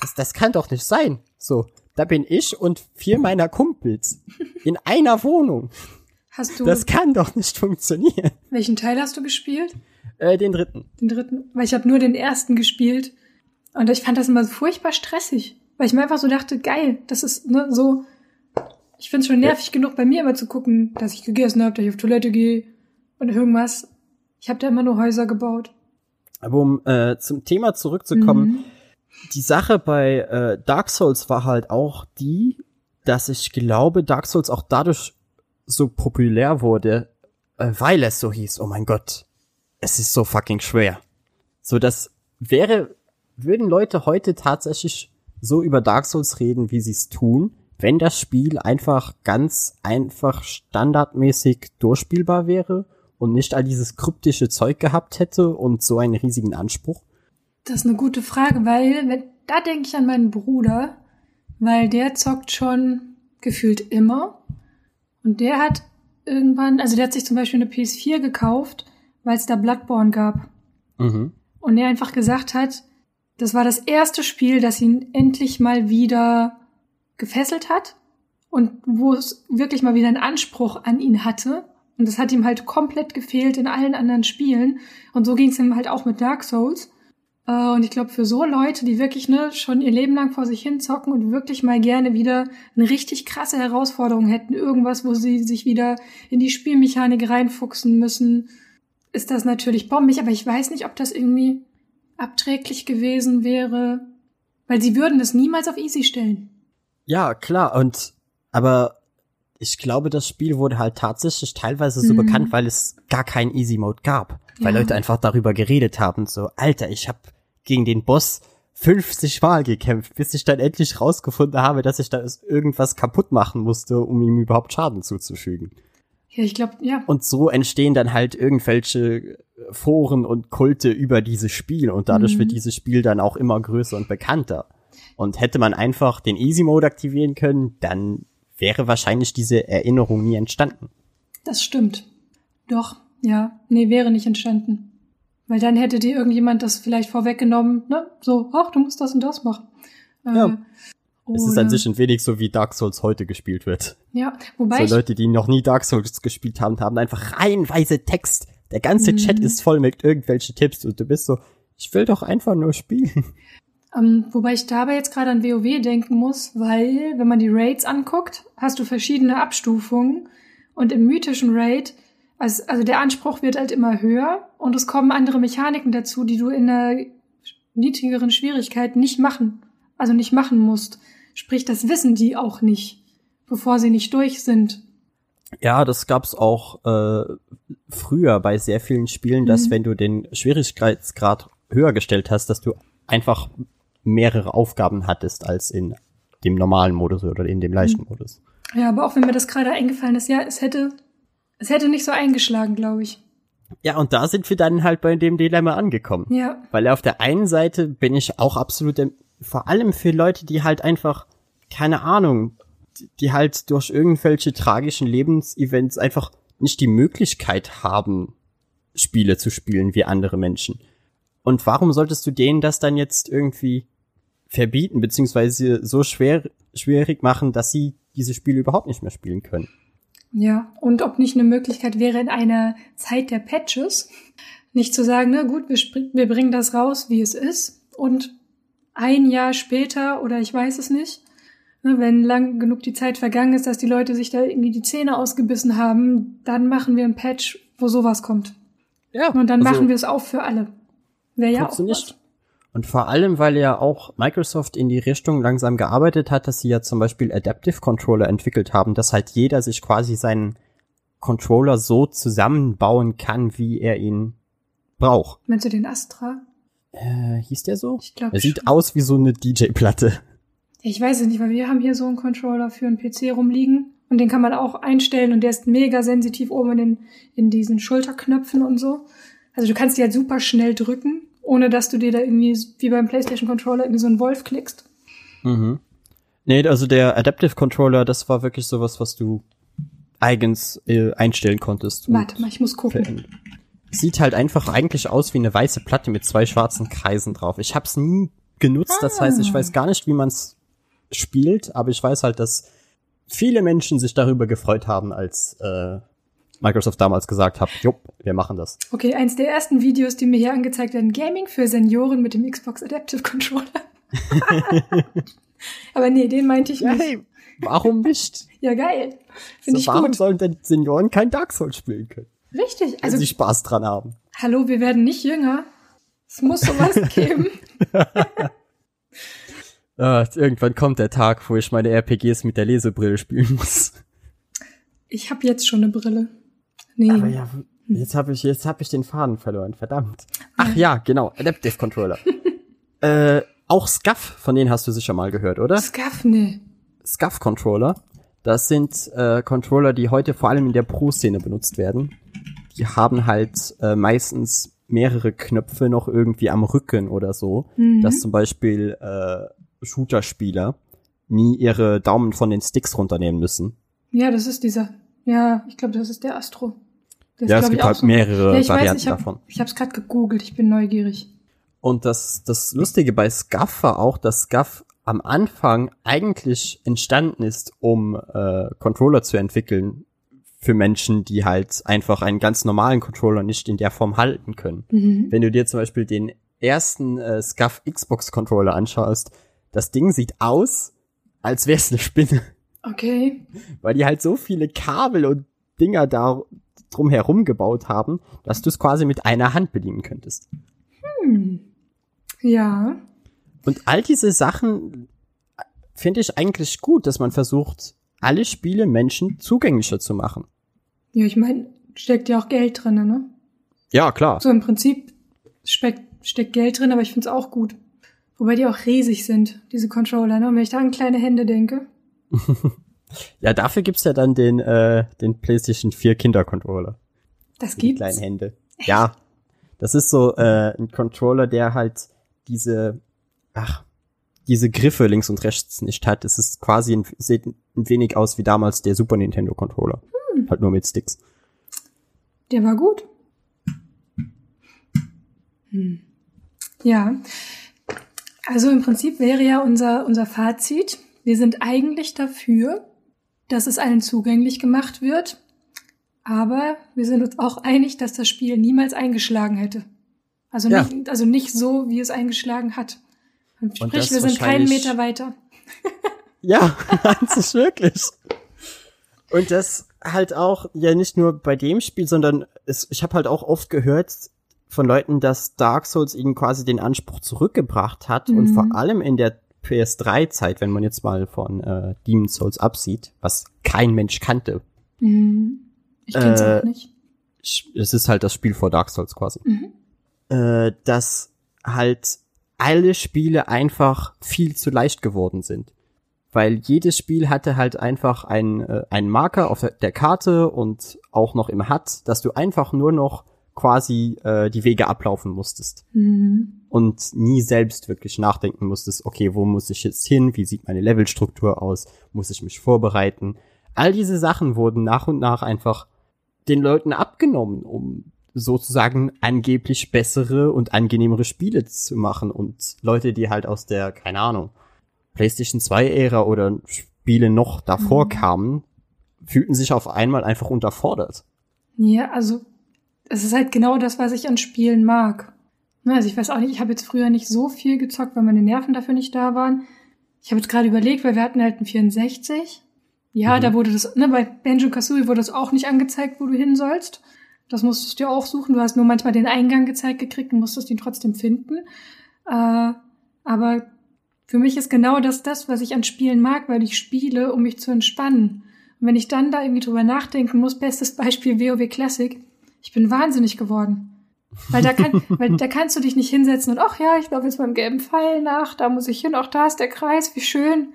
das, das kann doch nicht sein. So, da bin ich und vier meiner Kumpels in einer Wohnung. Hast du. Das kann doch nicht funktionieren. Welchen Teil hast du gespielt? Äh, den dritten. Den dritten. Weil ich habe nur den ersten gespielt. Und ich fand das immer furchtbar stressig. Weil ich mir einfach so dachte, geil, das ist ne, so. Ich find's schon nervig ja. genug, bei mir immer zu gucken, dass ich gegessen habe, dass ich auf Toilette gehe und irgendwas. Ich habe da immer nur Häuser gebaut. Aber um äh, zum Thema zurückzukommen, mhm. Die Sache bei äh, Dark Souls war halt auch die, dass ich glaube, Dark Souls auch dadurch so populär wurde, äh, weil es so hieß, oh mein Gott, es ist so fucking schwer. So, das wäre, würden Leute heute tatsächlich so über Dark Souls reden, wie sie es tun, wenn das Spiel einfach ganz einfach standardmäßig durchspielbar wäre und nicht all dieses kryptische Zeug gehabt hätte und so einen riesigen Anspruch? Das ist eine gute Frage, weil wenn, da denke ich an meinen Bruder, weil der zockt schon gefühlt immer und der hat irgendwann, also der hat sich zum Beispiel eine PS4 gekauft, weil es da Bloodborne gab. Mhm. Und er einfach gesagt hat, das war das erste Spiel, das ihn endlich mal wieder gefesselt hat und wo es wirklich mal wieder einen Anspruch an ihn hatte. Und das hat ihm halt komplett gefehlt in allen anderen Spielen. Und so ging es ihm halt auch mit Dark Souls. Äh, und ich glaube, für so Leute, die wirklich ne, schon ihr Leben lang vor sich hin zocken und wirklich mal gerne wieder eine richtig krasse Herausforderung hätten, irgendwas, wo sie sich wieder in die Spielmechanik reinfuchsen müssen, ist das natürlich bombig. Aber ich weiß nicht, ob das irgendwie abträglich gewesen wäre, weil sie würden das niemals auf easy stellen. Ja, klar, und aber ich glaube, das Spiel wurde halt tatsächlich teilweise so mhm. bekannt, weil es gar keinen Easy Mode gab, weil ja. Leute einfach darüber geredet haben, so Alter, ich habe gegen den Boss 50 Mal gekämpft, bis ich dann endlich rausgefunden habe, dass ich da irgendwas kaputt machen musste, um ihm überhaupt Schaden zuzufügen. Ja, ich glaube, ja. Und so entstehen dann halt irgendwelche Foren und Kulte über dieses Spiel und dadurch mhm. wird dieses Spiel dann auch immer größer und bekannter. Und hätte man einfach den Easy Mode aktivieren können, dann wäre wahrscheinlich diese Erinnerung nie entstanden. Das stimmt. Doch, ja. Nee, wäre nicht entstanden. Weil dann hätte dir irgendjemand das vielleicht vorweggenommen, ne? So, ach, du musst das und das machen. Äh, ja. Es ist an sich ein wenig so, wie Dark Souls heute gespielt wird. Ja, wobei. So Leute, die noch nie Dark Souls gespielt haben, haben einfach reihenweise Text. Der ganze mhm. Chat ist voll mit irgendwelchen Tipps und du bist so, ich will doch einfach nur spielen. Um, ähm, wobei ich dabei jetzt gerade an WoW denken muss, weil, wenn man die Raids anguckt, hast du verschiedene Abstufungen und im mythischen Raid, also, also der Anspruch wird halt immer höher und es kommen andere Mechaniken dazu, die du in einer niedrigeren Schwierigkeit nicht machen, also nicht machen musst. Sprich, das wissen die auch nicht, bevor sie nicht durch sind. Ja, das gab's auch äh, früher bei sehr vielen Spielen, dass mhm. wenn du den Schwierigkeitsgrad höher gestellt hast, dass du einfach mehrere Aufgaben hattest als in dem normalen Modus oder in dem leichten mhm. Modus. Ja, aber auch wenn mir das gerade eingefallen ist, ja, es hätte, es hätte nicht so eingeschlagen, glaube ich. Ja, und da sind wir dann halt bei dem Dilemma angekommen. Ja. Weil auf der einen Seite bin ich auch absolut vor allem für Leute, die halt einfach, keine Ahnung, die halt durch irgendwelche tragischen Lebensevents einfach nicht die Möglichkeit haben, Spiele zu spielen wie andere Menschen. Und warum solltest du denen das dann jetzt irgendwie verbieten, beziehungsweise so schwer, schwierig machen, dass sie diese Spiele überhaupt nicht mehr spielen können. Ja, und ob nicht eine Möglichkeit wäre, in einer Zeit der Patches nicht zu sagen, na gut, wir, wir bringen das raus, wie es ist, und ein Jahr später oder ich weiß es nicht, ne, wenn lang genug die Zeit vergangen ist, dass die Leute sich da irgendwie die Zähne ausgebissen haben, dann machen wir ein Patch, wo sowas kommt. Ja. Und dann also, machen wir es auch für alle. Wäre ja auch nicht. Und vor allem, weil ja auch Microsoft in die Richtung langsam gearbeitet hat, dass sie ja zum Beispiel Adaptive Controller entwickelt haben, dass halt jeder sich quasi seinen Controller so zusammenbauen kann, wie er ihn braucht. Meinst du den Astra? Äh, hieß der so? Ich glaube Er sieht aus wie so eine DJ-Platte. Ich weiß es nicht, weil wir haben hier so einen Controller für einen PC rumliegen und den kann man auch einstellen und der ist mega sensitiv oben in, den, in diesen Schulterknöpfen und so. Also du kannst die halt super schnell drücken ohne dass du dir da irgendwie wie beim PlayStation Controller irgendwie so einen Wolf klickst. Mhm. Nee, also der Adaptive Controller, das war wirklich sowas, was du eigens äh, einstellen konntest. Warte mal, ich muss gucken. Sieht halt einfach eigentlich aus wie eine weiße Platte mit zwei schwarzen Kreisen drauf. Ich hab's nie genutzt, ah. das heißt, ich weiß gar nicht, wie man's spielt, aber ich weiß halt, dass viele Menschen sich darüber gefreut haben, als äh, Microsoft damals gesagt hat, jupp, wir machen das. Okay, eins der ersten Videos, die mir hier angezeigt werden, Gaming für Senioren mit dem Xbox Adaptive Controller. Aber nee, den meinte ich nicht. Hey, warum nicht? ja, geil. Finde so, ich warum gut. sollen denn Senioren kein Dark Souls spielen können? Richtig. Also, Also, sie Spaß dran haben. hallo, wir werden nicht jünger. Es muss sowas geben. Äh, irgendwann kommt der Tag, wo ich meine RPGs mit der Lesebrille spielen muss. Ich habe jetzt schon eine Brille. Nee. Aber ja, jetzt habe ich, jetzt hab ich den Faden verloren, verdammt. Ach ja, genau, Adaptive Controller. äh, auch SCUF, von denen hast du sicher mal gehört, oder? Scuff, nee. SCUF Controller. Das sind äh, Controller, die heute vor allem in der Pro-Szene benutzt werden. Die haben halt äh, meistens mehrere Knöpfe noch irgendwie am Rücken oder so, Mhm. dass zum Beispiel äh, Shooter-Spieler nie ihre Daumen von den Sticks runternehmen müssen. Ja, das ist dieser. Ja, ich glaube, das ist der Astro. Ist, Ja, es gibt halt so. mehrere ja, Varianten weiß, ich hab, davon. Ich habe es gerade gegoogelt, ich bin neugierig. Und das, das Lustige bei SCUF war auch, dass SCUF am Anfang eigentlich entstanden ist, um äh, Controller zu entwickeln für Menschen, die halt einfach einen ganz normalen Controller nicht in der Form halten können. Mhm. Wenn du dir zum Beispiel den ersten äh, SCUF Xbox Controller anschaust, das Ding sieht aus, als wäre es eine Spinne, Okay. weil die halt so viele Kabel und Dinger da drum herum gebaut haben, dass du es quasi mit einer Hand bedienen könntest. Hm. Ja. Und all diese Sachen finde ich eigentlich gut, dass man versucht, alle Spiele Menschen zugänglicher zu machen. Ja, ich meine, steckt ja auch Geld drin, ne? Ja, klar. So im Prinzip steckt, steckt Geld drin, aber ich find's auch gut. Wobei die auch riesig sind, diese Controller, ne? Und wenn ich da an kleine Hände denke. Ja, dafür gibt's ja dann den, äh, den PlayStation 4 Kindercontroller. Das Für die gibt's. kleinen Hände. Ja. Das ist so äh, ein Controller, der halt diese, ach, diese Griffe links und rechts nicht hat. Es ist quasi ein, sieht ein wenig aus wie damals der Super Nintendo Controller. Halt nur mit Sticks. Der war gut. Hm. Ja. Also im Prinzip wäre ja unser, unser Fazit, wir sind eigentlich dafür, dass es allen zugänglich gemacht wird, aber wir sind uns auch einig, dass das Spiel niemals eingeschlagen hätte. Also, Ja. nicht, also nicht so, wie es eingeschlagen hat. Sprich, das wir sind keinen Meter weiter. Ja, meinst du wirklich? Und das halt auch, ja nicht nur bei dem Spiel, sondern es, ich habe halt auch oft gehört von Leuten, dass Dark Souls ihnen quasi den Anspruch zurückgebracht hat und Mhm. vor allem in der PS3-Zeit, wenn man jetzt mal von äh, Demon's Souls absieht, was kein Mensch kannte. Mhm. Ich kenn's Äh, auch nicht. Ich- Es ist halt das Spiel vor Dark Souls quasi. Mhm. Äh, dass halt alle Spiele einfach viel zu leicht geworden sind. Weil jedes Spiel hatte halt einfach einen, äh, einen Marker auf der Karte und auch noch im HUD, dass du einfach nur noch quasi äh, die Wege ablaufen musstest Mhm. Und nie selbst wirklich nachdenken musstest, okay, wo muss ich jetzt hin, wie sieht meine Levelstruktur aus, muss ich mich vorbereiten. All diese Sachen wurden nach und nach einfach den Leuten abgenommen, um sozusagen angeblich bessere und angenehmere Spiele zu machen und Leute, die halt aus der, keine Ahnung, PlayStation 2 Ära oder Spiele noch davor mhm. kamen, fühlten sich auf einmal einfach unterfordert. Ja, also es ist halt genau das, was ich an Spielen mag. Ne, also ich weiß auch nicht, ich habe jetzt früher nicht so viel gezockt, weil meine Nerven dafür nicht da waren. Ich habe jetzt gerade überlegt, weil wir hatten halt einen 64. Ja, mhm. da wurde das, ne, bei Banjo Kazooie wurde das auch nicht angezeigt, wo du hin sollst. Das musstest du auch suchen. Du hast nur manchmal den Eingang gezeigt gekriegt und musstest ihn trotzdem finden. Äh, aber für mich ist genau das das, was ich an Spielen mag, weil ich spiele, um mich zu entspannen. Und wenn ich dann da irgendwie drüber nachdenken muss, bestes Beispiel WoW Classic, ich bin wahnsinnig geworden. Weil da, kann, weil da kannst du dich nicht hinsetzen und, ach ja, ich laufe jetzt beim gelben Pfeil nach, da muss ich hin, auch da ist der Kreis, wie schön.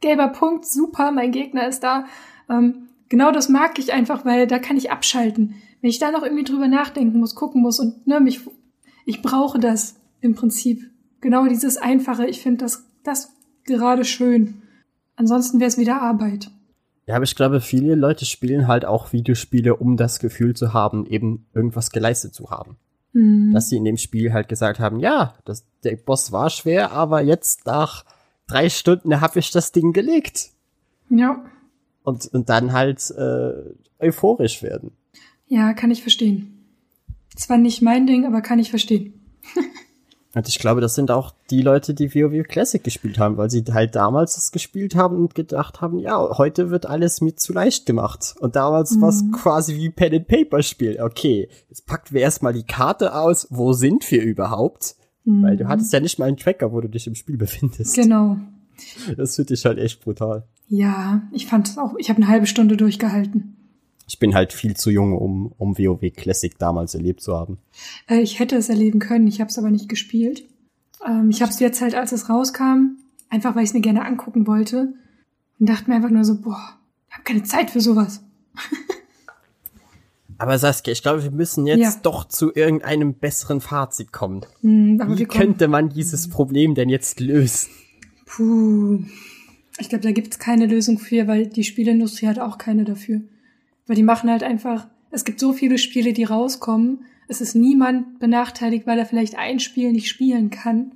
Gelber Punkt, super, mein Gegner ist da. Ähm, genau das mag ich einfach, weil da kann ich abschalten. Wenn ich da noch irgendwie drüber nachdenken muss, gucken muss und ne, mich, ich brauche das im Prinzip. Genau dieses Einfache, ich finde das, das gerade schön. Ansonsten wäre es wieder Arbeit. Ja, aber ich glaube, viele Leute spielen halt auch Videospiele, um das Gefühl zu haben, eben irgendwas geleistet zu haben. Mhm. Dass sie in dem Spiel halt gesagt haben, ja, das, der Boss war schwer, aber jetzt nach drei Stunden habe ich das Ding gelegt. Ja. Und, und dann halt äh, euphorisch werden. Ja, kann ich verstehen. Zwar nicht mein Ding, aber kann ich verstehen. Und ich glaube, das sind auch die Leute, die WoW Classic gespielt haben, weil sie halt damals das gespielt haben und gedacht haben, ja, heute wird alles mir zu leicht gemacht. Und damals mhm. war es quasi wie Pen and Paper Spiel. Okay, jetzt packen wir erstmal die Karte aus, wo sind wir überhaupt? Mhm. Weil du hattest ja nicht mal einen Tracker, wo du dich im Spiel befindest. Genau. Das finde ich halt echt brutal. Ja, ich fand es auch, ich habe eine halbe Stunde durchgehalten ich bin halt viel zu jung, um, um WoW Classic damals erlebt zu haben. Äh, ich hätte es erleben können, ich habe es aber nicht gespielt. Ähm, ich habe es jetzt halt, als es rauskam, einfach weil ich es mir gerne angucken wollte und dachte mir einfach nur so, boah, ich habe keine Zeit für sowas. aber Saskia, ich glaube, wir müssen jetzt ja. doch zu irgendeinem besseren Fazit kommen. Mm, wie könnte man dieses Problem denn jetzt lösen? Puh. Ich glaube, da gibt's keine Lösung für, weil die Spielindustrie hat auch keine dafür. Weil die machen halt einfach, es gibt so viele Spiele, die rauskommen. Es ist niemand benachteiligt, weil er vielleicht ein Spiel nicht spielen kann,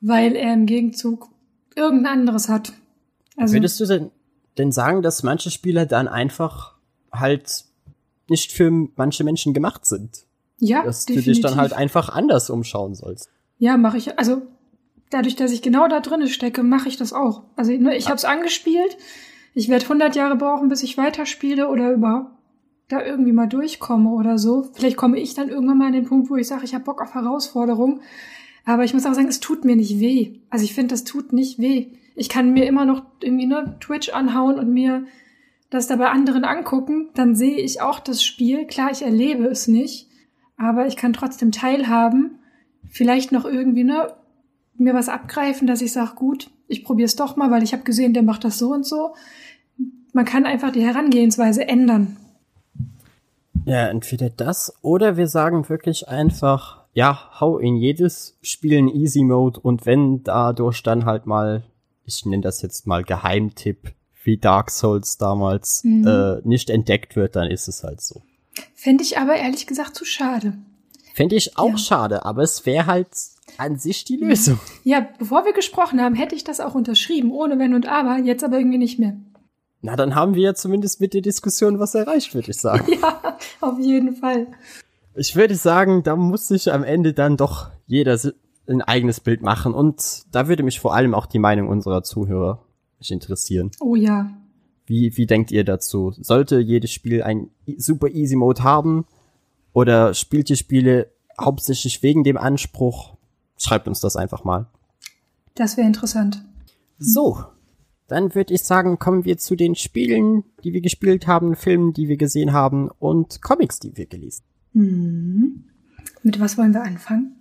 weil er im Gegenzug irgendein anderes hat. Also, Würdest du denn, denn sagen, dass manche Spiele dann einfach halt nicht für manche Menschen gemacht sind? Ja, dass definitiv. du dich dann halt einfach anders umschauen sollst. Ja, mache ich. Also dadurch, dass ich genau da drinne stecke, mache ich das auch. Also ne, ich habe es angespielt, ich werde 100 Jahre brauchen, bis ich weiterspiele oder überhaupt da irgendwie mal durchkomme oder so. Vielleicht komme ich dann irgendwann mal an den Punkt, wo ich sage, ich habe Bock auf Herausforderungen. Aber ich muss auch sagen, es tut mir nicht weh. Also ich finde, das tut nicht weh. Ich kann mir immer noch irgendwie nur Twitch anhauen und mir das da bei anderen angucken. Dann sehe ich auch das Spiel. Klar, ich erlebe es nicht. Aber ich kann trotzdem teilhaben. Vielleicht noch irgendwie, ne, mir was abgreifen, dass ich sage, gut, ich probiere es doch mal, weil ich habe gesehen, der macht das so und so. Man kann einfach die Herangehensweise ändern. Ja, entweder das oder wir sagen wirklich einfach, ja, hau in jedes Spiel in Easy Mode und wenn dadurch dann halt mal, ich nenne das jetzt mal Geheimtipp, wie Dark Souls damals, mhm. äh, nicht entdeckt wird, dann ist es halt so. Fände ich aber ehrlich gesagt zu schade. Fände ich auch ja. schade, aber es wäre halt an sich die Lösung. Ja, bevor wir gesprochen haben, hätte ich das auch unterschrieben, ohne Wenn und Aber, jetzt aber irgendwie nicht mehr. Na, dann haben wir ja zumindest mit der Diskussion was erreicht, würde ich sagen. ja, auf jeden Fall. Ich würde sagen, da muss sich am Ende dann doch jeder ein eigenes Bild machen und da würde mich vor allem auch die Meinung unserer Zuhörer mich interessieren. Oh ja. Wie, wie denkt ihr dazu? Sollte jedes Spiel ein super Easy Mode haben oder spielt ihr Spiele hauptsächlich wegen dem Anspruch? Schreibt uns das einfach mal. Das wäre interessant. So, dann würde ich sagen, kommen wir zu den Spielen, die wir gespielt haben, Filmen, die wir gesehen haben und Comics, die wir gelesen. Mhm. Mit was wollen wir anfangen?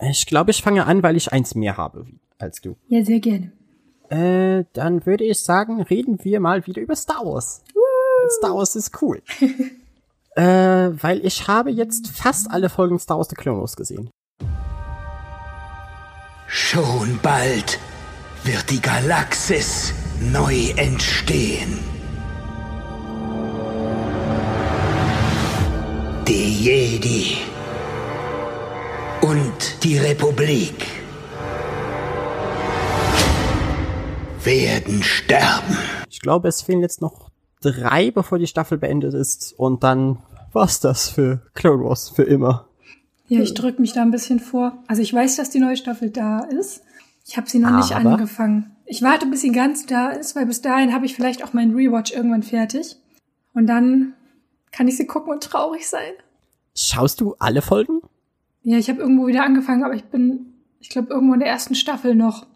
Ich glaube, ich fange an, weil ich eins mehr habe als du. Ja, sehr gerne. Äh, dann würde ich sagen, reden wir mal wieder über Star Wars. Woo! Star Wars ist cool. äh, weil ich habe jetzt fast alle Folgen Star Wars The Clone Wars gesehen. Schon bald wird die Galaxis neu entstehen. Die Jedi und die Republik werden sterben. Ich glaube, es fehlen jetzt noch drei, bevor die Staffel beendet ist. Und dann war's das für Clone Wars für immer. Ja, ich drück mich da ein bisschen vor. Also ich weiß, dass die neue Staffel da ist. Ich habe sie noch nicht Aber? angefangen. Ich warte, bis sie ganz da ist, weil bis dahin habe ich vielleicht auch meinen Rewatch irgendwann fertig. Und dann kann ich sie gucken und traurig sein. Schaust du alle Folgen? Ja, ich habe irgendwo wieder angefangen, aber ich bin, ich glaube, irgendwo in der ersten Staffel noch,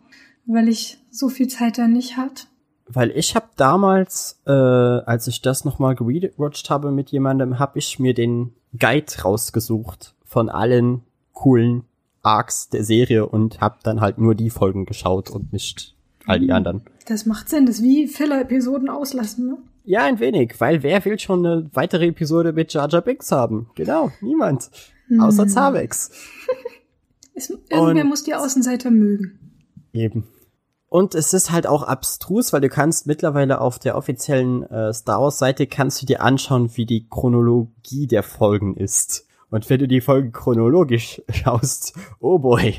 weil ich so viel Zeit da nicht hatte. Weil ich habe damals, äh, als ich das nochmal gerewatcht habe mit jemandem, habe ich mir den Guide rausgesucht von allen coolen Arcs der Serie und habe dann halt nur die Folgen geschaut und nicht all die anderen. Das macht Sinn, das ist wie Filler-Episoden auslassen, ne? Ja, ein wenig, weil wer will schon eine weitere Episode mit Jar Jar Binks haben? Genau, niemand. Außer Zavex. Es, irgendwer Und- muss die Außenseiter mögen. Eben. Und es ist halt auch abstrus, weil du kannst mittlerweile auf der offiziellen äh, Star Wars Seite kannst du dir anschauen, wie die Chronologie der Folgen ist. Und wenn du die Folgen chronologisch schaust, oh boy,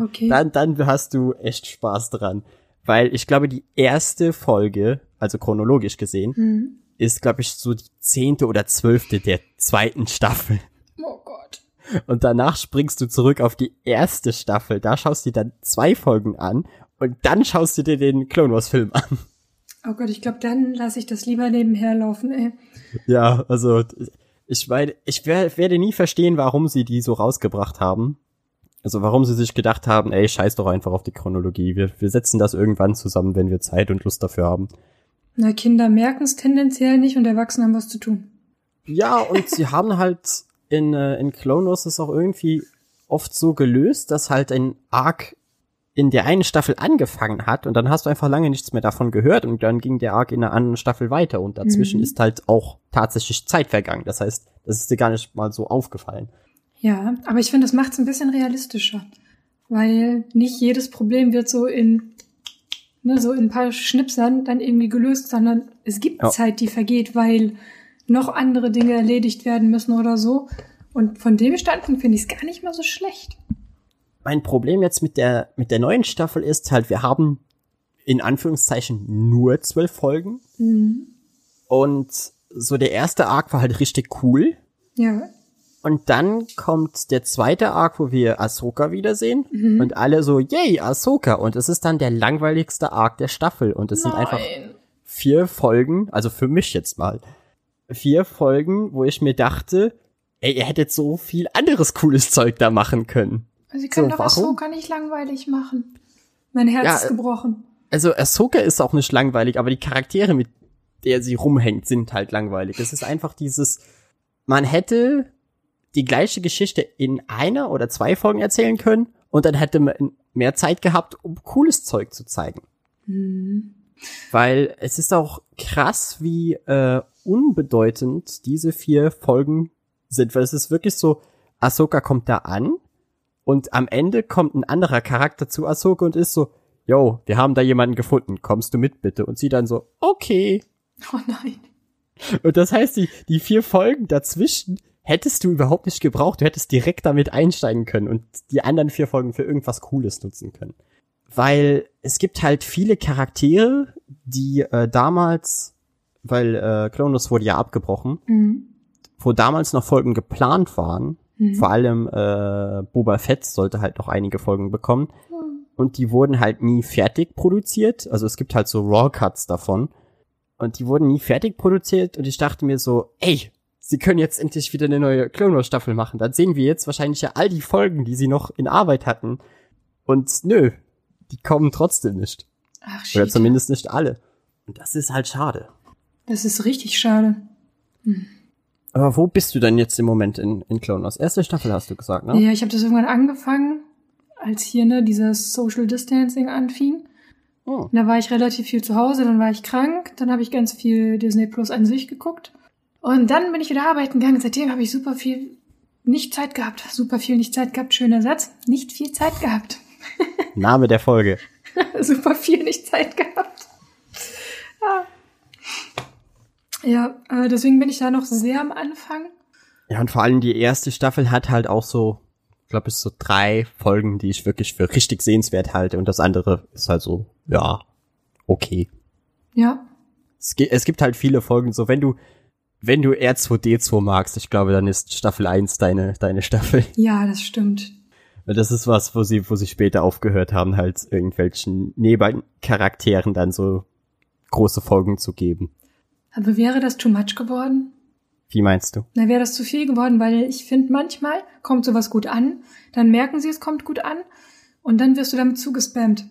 Okay. dann, dann hast du echt Spaß dran. Weil ich glaube, die erste Folge, also chronologisch gesehen, Hm. ist, glaube ich, so die zehnte oder zwölfte der zweiten Staffel. Oh Gott. Und danach springst du zurück auf die erste Staffel. Da schaust du dir dann zwei Folgen an und dann schaust du dir den Clone Wars Film an. Oh Gott, ich glaube, dann lasse ich das lieber nebenher laufen, ey. Ja, also ich meine, ich wer- werde nie verstehen, warum sie die so rausgebracht haben. Also warum sie sich gedacht haben, ey, scheiß doch einfach auf die Chronologie. Wir, wir setzen das irgendwann zusammen, wenn wir Zeit und Lust dafür haben. Na, Kinder merken es tendenziell nicht und Erwachsene haben was zu tun. Ja, und sie haben halt in, äh, in Clone Wars es auch irgendwie oft so gelöst, dass halt ein Arc in der einen Staffel angefangen hat und dann hast du einfach lange nichts mehr davon gehört und dann ging der Arc in der anderen Staffel weiter und dazwischen Mhm. ist halt auch tatsächlich Zeit vergangen. Das heißt, das ist dir gar nicht mal so aufgefallen. Ja, aber ich finde, das macht es ein bisschen realistischer. Weil nicht jedes Problem wird so in, ne, so in ein paar Schnipsern dann irgendwie gelöst, sondern es gibt Ja. Zeit, die vergeht, weil noch andere Dinge erledigt werden müssen oder so. Und von dem Standpunkt finde ich es gar nicht mal so schlecht. Mein Problem jetzt mit der, mit der neuen Staffel ist halt, wir haben in Anführungszeichen nur zwölf Folgen Mhm. und so der erste Arc war halt richtig cool. Ja. Und dann kommt der zweite Arc, wo wir Ahsoka wiedersehen. Mhm. Und alle so, yay, Ahsoka. Und es ist dann der langweiligste Arc der Staffel. Und es sind einfach vier Folgen, also für mich jetzt mal, vier Folgen, wo ich mir dachte, ey, ihr hättet so viel anderes cooles Zeug da machen können. Sie können doch? Ahsoka nicht langweilig machen. Mein Herz Ja, ist äh, gebrochen. Also Ahsoka ist auch nicht langweilig, aber die Charaktere, mit der sie rumhängt, sind halt langweilig. Es ist einfach dieses, man hätte die gleiche Geschichte in einer oder zwei Folgen erzählen können und dann hätte man mehr Zeit gehabt, um cooles Zeug zu zeigen. Mhm. Weil es ist auch krass, wie äh, unbedeutend diese vier Folgen sind, weil es ist wirklich so, Ahsoka kommt da an und am Ende kommt ein anderer Charakter zu Ahsoka und ist so, yo, wir haben da jemanden gefunden, kommst du mit bitte? Und sie dann so, okay. Oh nein. Und das heißt, die, die vier Folgen dazwischen hättest du überhaupt nicht gebraucht, du hättest direkt damit einsteigen können und die anderen vier Folgen für irgendwas Cooles nutzen können. Weil es gibt halt viele Charaktere, die äh, damals, weil äh, Clone Wars wurde ja abgebrochen, Mhm. wo damals noch Folgen geplant waren, Mhm. vor allem äh, Boba Fett sollte halt noch einige Folgen bekommen. Und die wurden halt nie fertig produziert. Also es gibt halt so Raw-Cuts davon. Und die wurden nie fertig produziert. Und ich dachte mir so, ey, sie können jetzt endlich wieder eine neue Clone Wars Staffel machen. Dann sehen wir jetzt wahrscheinlich ja all die Folgen, die sie noch in Arbeit hatten. Und nö, die kommen trotzdem nicht. Ach, Oder shit. zumindest nicht alle. Und das ist halt schade. Das ist richtig schade. Aber wo bist du denn jetzt im Moment in, in Clone Wars? Erste Staffel hast du gesagt, ne? Ja, ich habe das irgendwann angefangen, als hier ne dieses Social Distancing anfing. Oh. Da war ich relativ viel zu Hause, dann war ich krank, dann habe ich ganz viel Disney Plus an sich geguckt. Und dann bin ich wieder arbeiten gegangen. Seitdem habe ich super viel nicht Zeit gehabt. Super viel nicht Zeit gehabt. Schöner Satz. Nicht viel Zeit gehabt. Name der Folge. super viel nicht Zeit gehabt. Ja, ja äh, deswegen bin ich da noch sehr am Anfang. Ja, und vor allem die erste Staffel hat halt auch so, ich glaube, es so drei Folgen, die ich wirklich für richtig sehenswert halte. Und das andere ist halt so, ja, okay. Ja. Es, es gibt halt viele Folgen, so wenn du, wenn du R2D2 magst, ich glaube, dann ist Staffel 1 deine, deine Staffel. Ja, das stimmt. Das ist was, wo sie, wo sie später aufgehört haben, halt irgendwelchen Nebencharakteren dann so große Folgen zu geben. Aber wäre das too much geworden? Wie meinst du? Na, wäre das zu viel geworden, weil ich finde, manchmal kommt sowas gut an, dann merken sie, es kommt gut an und dann wirst du damit zugespammt.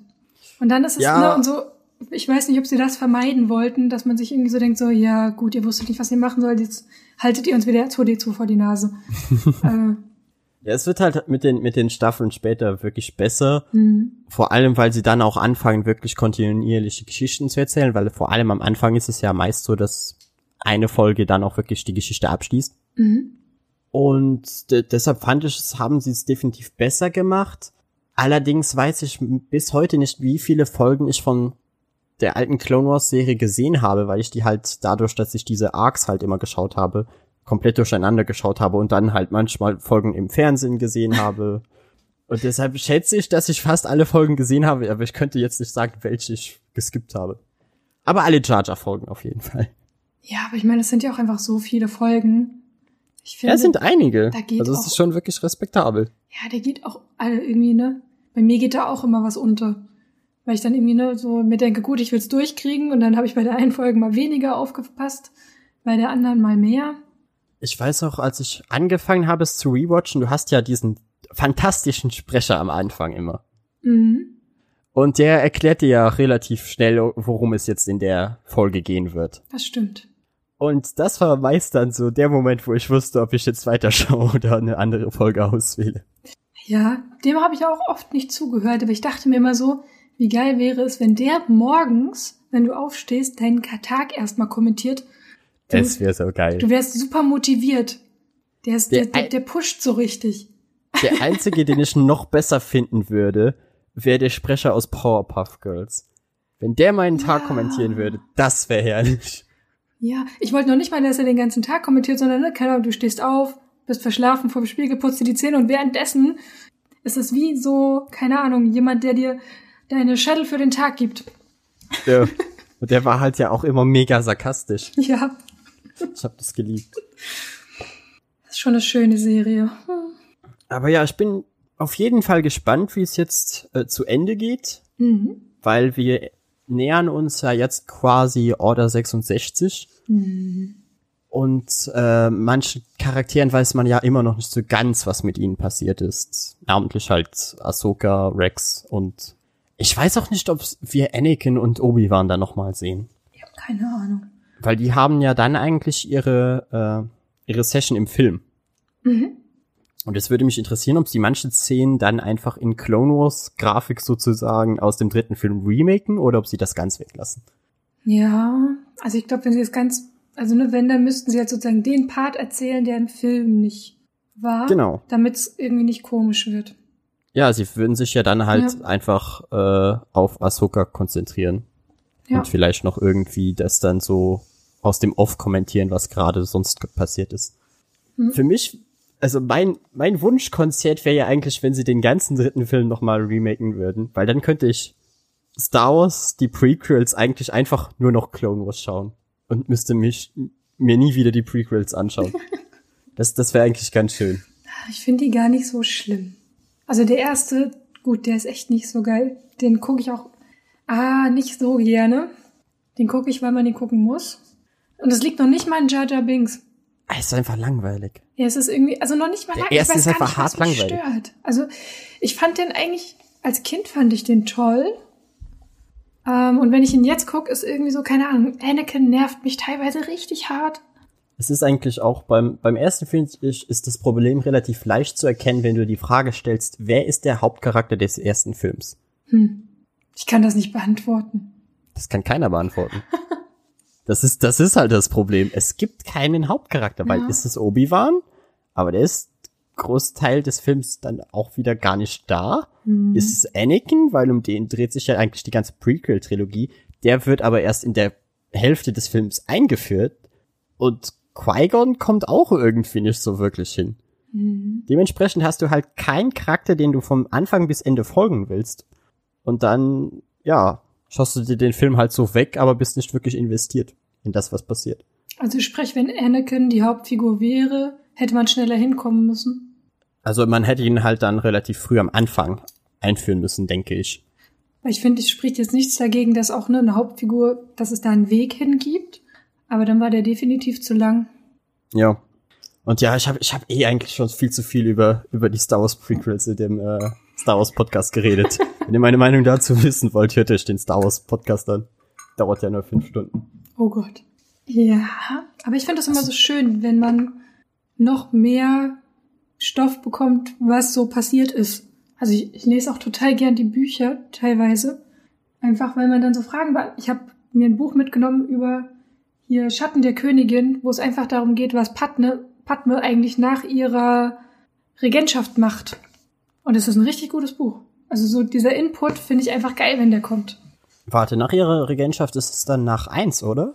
Und dann ist es, Ja. ne, und so, ich weiß nicht, ob sie das vermeiden wollten, dass man sich irgendwie so denkt, so, ja, gut, ihr wusstet nicht, was ihr machen sollt, jetzt haltet ihr uns wieder 2D2 vor die Nase. äh, Ja, es wird halt mit den, mit den Staffeln später wirklich besser. hm, Vor allem, weil sie dann auch anfangen, wirklich kontinuierliche Geschichten zu erzählen, weil vor allem am Anfang ist es ja meist so, dass eine Folge dann auch wirklich die Geschichte abschließt. mhm. Und de deshalb fand ich, es haben sie es definitiv besser gemacht. Allerdings weiß ich bis heute nicht, wie viele Folgen ich von der alten Clone Wars Serie gesehen habe, weil ich die halt dadurch, dass ich diese Arcs halt immer geschaut habe, komplett durcheinander geschaut habe und dann halt manchmal Folgen im Fernsehen gesehen habe. Und deshalb schätze ich, dass ich fast alle Folgen gesehen habe, aber ich könnte jetzt nicht sagen, welche ich geskippt habe. Aber alle Jar Jar Folgen auf jeden Fall. Ja, aber ich meine, es sind ja auch einfach so viele Folgen. Ich finde, Ja, es sind einige. da geht Also es ist schon wirklich respektabel. Ja, der geht auch alle irgendwie, ne? Bei mir geht da auch immer was unter. Weil ich dann irgendwie, ne, so mir denke, gut, ich will's durchkriegen und dann habe ich bei der einen Folge mal weniger aufgepasst, bei der anderen mal mehr. Ich weiß auch, als ich angefangen habe, es zu rewatchen, du hast ja diesen fantastischen Sprecher am Anfang immer. Mhm. Und der erklärt dir ja relativ schnell, worum es jetzt in der Folge gehen wird. Das stimmt. Und das war meist dann so der Moment, wo ich wusste, ob ich jetzt weiterschaue oder eine andere Folge auswähle. Ja, dem habe ich auch oft nicht zugehört, aber ich dachte mir immer so, wie geil wäre es, wenn der morgens, wenn du aufstehst, deinen Tag erstmal kommentiert. Das wäre so geil. du wärst super motiviert. Der, ist, der, Der der, pusht so richtig. Der einzige, den ich noch besser finden würde, wäre der Sprecher aus Powerpuff Girls. Wenn der meinen Tag Ja. kommentieren würde, das wäre herrlich. Ja, ich wollte noch nicht mal, dass er den ganzen Tag kommentiert, sondern, ne, keine Ahnung, du stehst auf, bist verschlafen vor dem Spiegel, putzt dir die Zähne und währenddessen ist es wie so, keine Ahnung, jemand, der dir deine Schädel für den Tag gibt. Ja. Und der war halt ja auch immer mega sarkastisch. Ja, Ich habe das geliebt. das ist schon eine schöne Serie. Hm. Aber ja, ich bin auf jeden Fall gespannt, wie es jetzt äh, zu Ende geht, Mhm. weil wir nähern uns ja jetzt quasi Order 66 Mhm. und äh, manchen Charakteren weiß man ja immer noch nicht so ganz, was mit ihnen passiert ist. Namentlich halt Ahsoka, Rex und ich weiß auch nicht, ob wir Anakin und Obi-Wan da noch mal sehen. Ich habe keine Ahnung. Weil die haben ja dann eigentlich ihre, äh, ihre Session im Film. Mhm. Und es würde mich interessieren, ob sie manche Szenen dann einfach in Clone Wars Grafik sozusagen aus dem dritten Film remaken oder ob sie das ganz weglassen. Ja, also ich glaube, wenn sie es ganz, also ne, wenn, dann müssten sie halt sozusagen den Part erzählen, der im Film nicht war. Genau. Damit es irgendwie nicht komisch wird. Ja, sie würden sich ja dann halt Ja. einfach äh, auf Ahsoka konzentrieren. Ja. Und vielleicht noch irgendwie das dann so aus dem Off kommentieren, was gerade sonst passiert ist. Mhm. Für mich, also mein, mein Wunschkonzert wäre ja eigentlich, wenn sie den ganzen dritten Film nochmal remaken würden, weil dann könnte ich Star Wars, die Prequels, eigentlich einfach nur noch Clone Wars schauen und müsste mich mir nie wieder die Prequels anschauen. das das wäre eigentlich ganz schön. Ich finde die gar nicht so schlimm. Also der erste, gut, der ist echt nicht so geil. Den gucke ich auch, ah, nicht so gerne. Den gucke ich, weil man den gucken muss. Und es liegt noch nicht mal an Jar Jar Binks. Es ist einfach langweilig. Ja, es ist irgendwie, also noch nicht mal Der lang- erste ist einfach nicht, hart mich langweilig. Stört. Also ich fand den eigentlich, als Kind fand ich den toll. Ähm, und wenn ich ihn jetzt gucke, ist irgendwie so, keine Ahnung, Anakin nervt mich teilweise richtig hart. Es ist eigentlich auch beim, beim ersten Film ist ist das Problem relativ leicht zu erkennen, wenn du die Frage stellst, wer ist der Hauptcharakter des ersten Films? Hm. Ich kann das nicht beantworten. Das kann keiner beantworten. Das ist, das ist halt das Problem. Es gibt keinen Hauptcharakter, weil Ja. ist es Obi-Wan, aber der ist Großteil des Films dann auch wieder gar nicht da. Hm. Ist es Anakin, weil um den dreht sich ja eigentlich die ganze Prequel-Trilogie. Der wird aber erst in der Hälfte des Films eingeführt und Qui-Gon kommt auch irgendwie nicht so wirklich hin. Mhm. Dementsprechend hast du halt keinen Charakter, den du vom Anfang bis Ende folgen willst. Und dann, ja, schaust du dir den Film halt so weg, aber bist nicht wirklich investiert in das, was passiert. Also sprich, wenn Anakin die Hauptfigur wäre, hätte man schneller hinkommen müssen. Also man hätte ihn halt dann relativ früh am Anfang einführen müssen, denke ich. Weil ich finde, es spricht jetzt nichts dagegen, dass auch ne, eine Hauptfigur, dass es da einen Weg hingibt. Aber dann war der definitiv zu lang. Ja. Und ja, ich habe ich hab eh eigentlich schon viel zu viel über, über die Star Wars Prequels in dem äh, Star Wars Podcast geredet. Wenn ihr meine Meinung dazu wissen wollt, hört euch den Star Wars Podcast an. Dauert ja nur fünf Stunden. Oh Gott. Ja, aber ich finde das immer so schön, wenn man noch mehr Stoff bekommt, was so passiert ist. Also ich, ich lese auch total gern die Bücher teilweise. Einfach weil man dann so Fragen war. Ich habe mir ein Buch mitgenommen über hier Schatten der Königin, wo es einfach darum geht, was Padme, Padme eigentlich nach ihrer Regentschaft macht. Und es ist ein richtig gutes Buch. Also so dieser Input finde ich einfach geil, wenn der kommt. Warte, nach ihrer Regentschaft ist es dann nach eins, oder?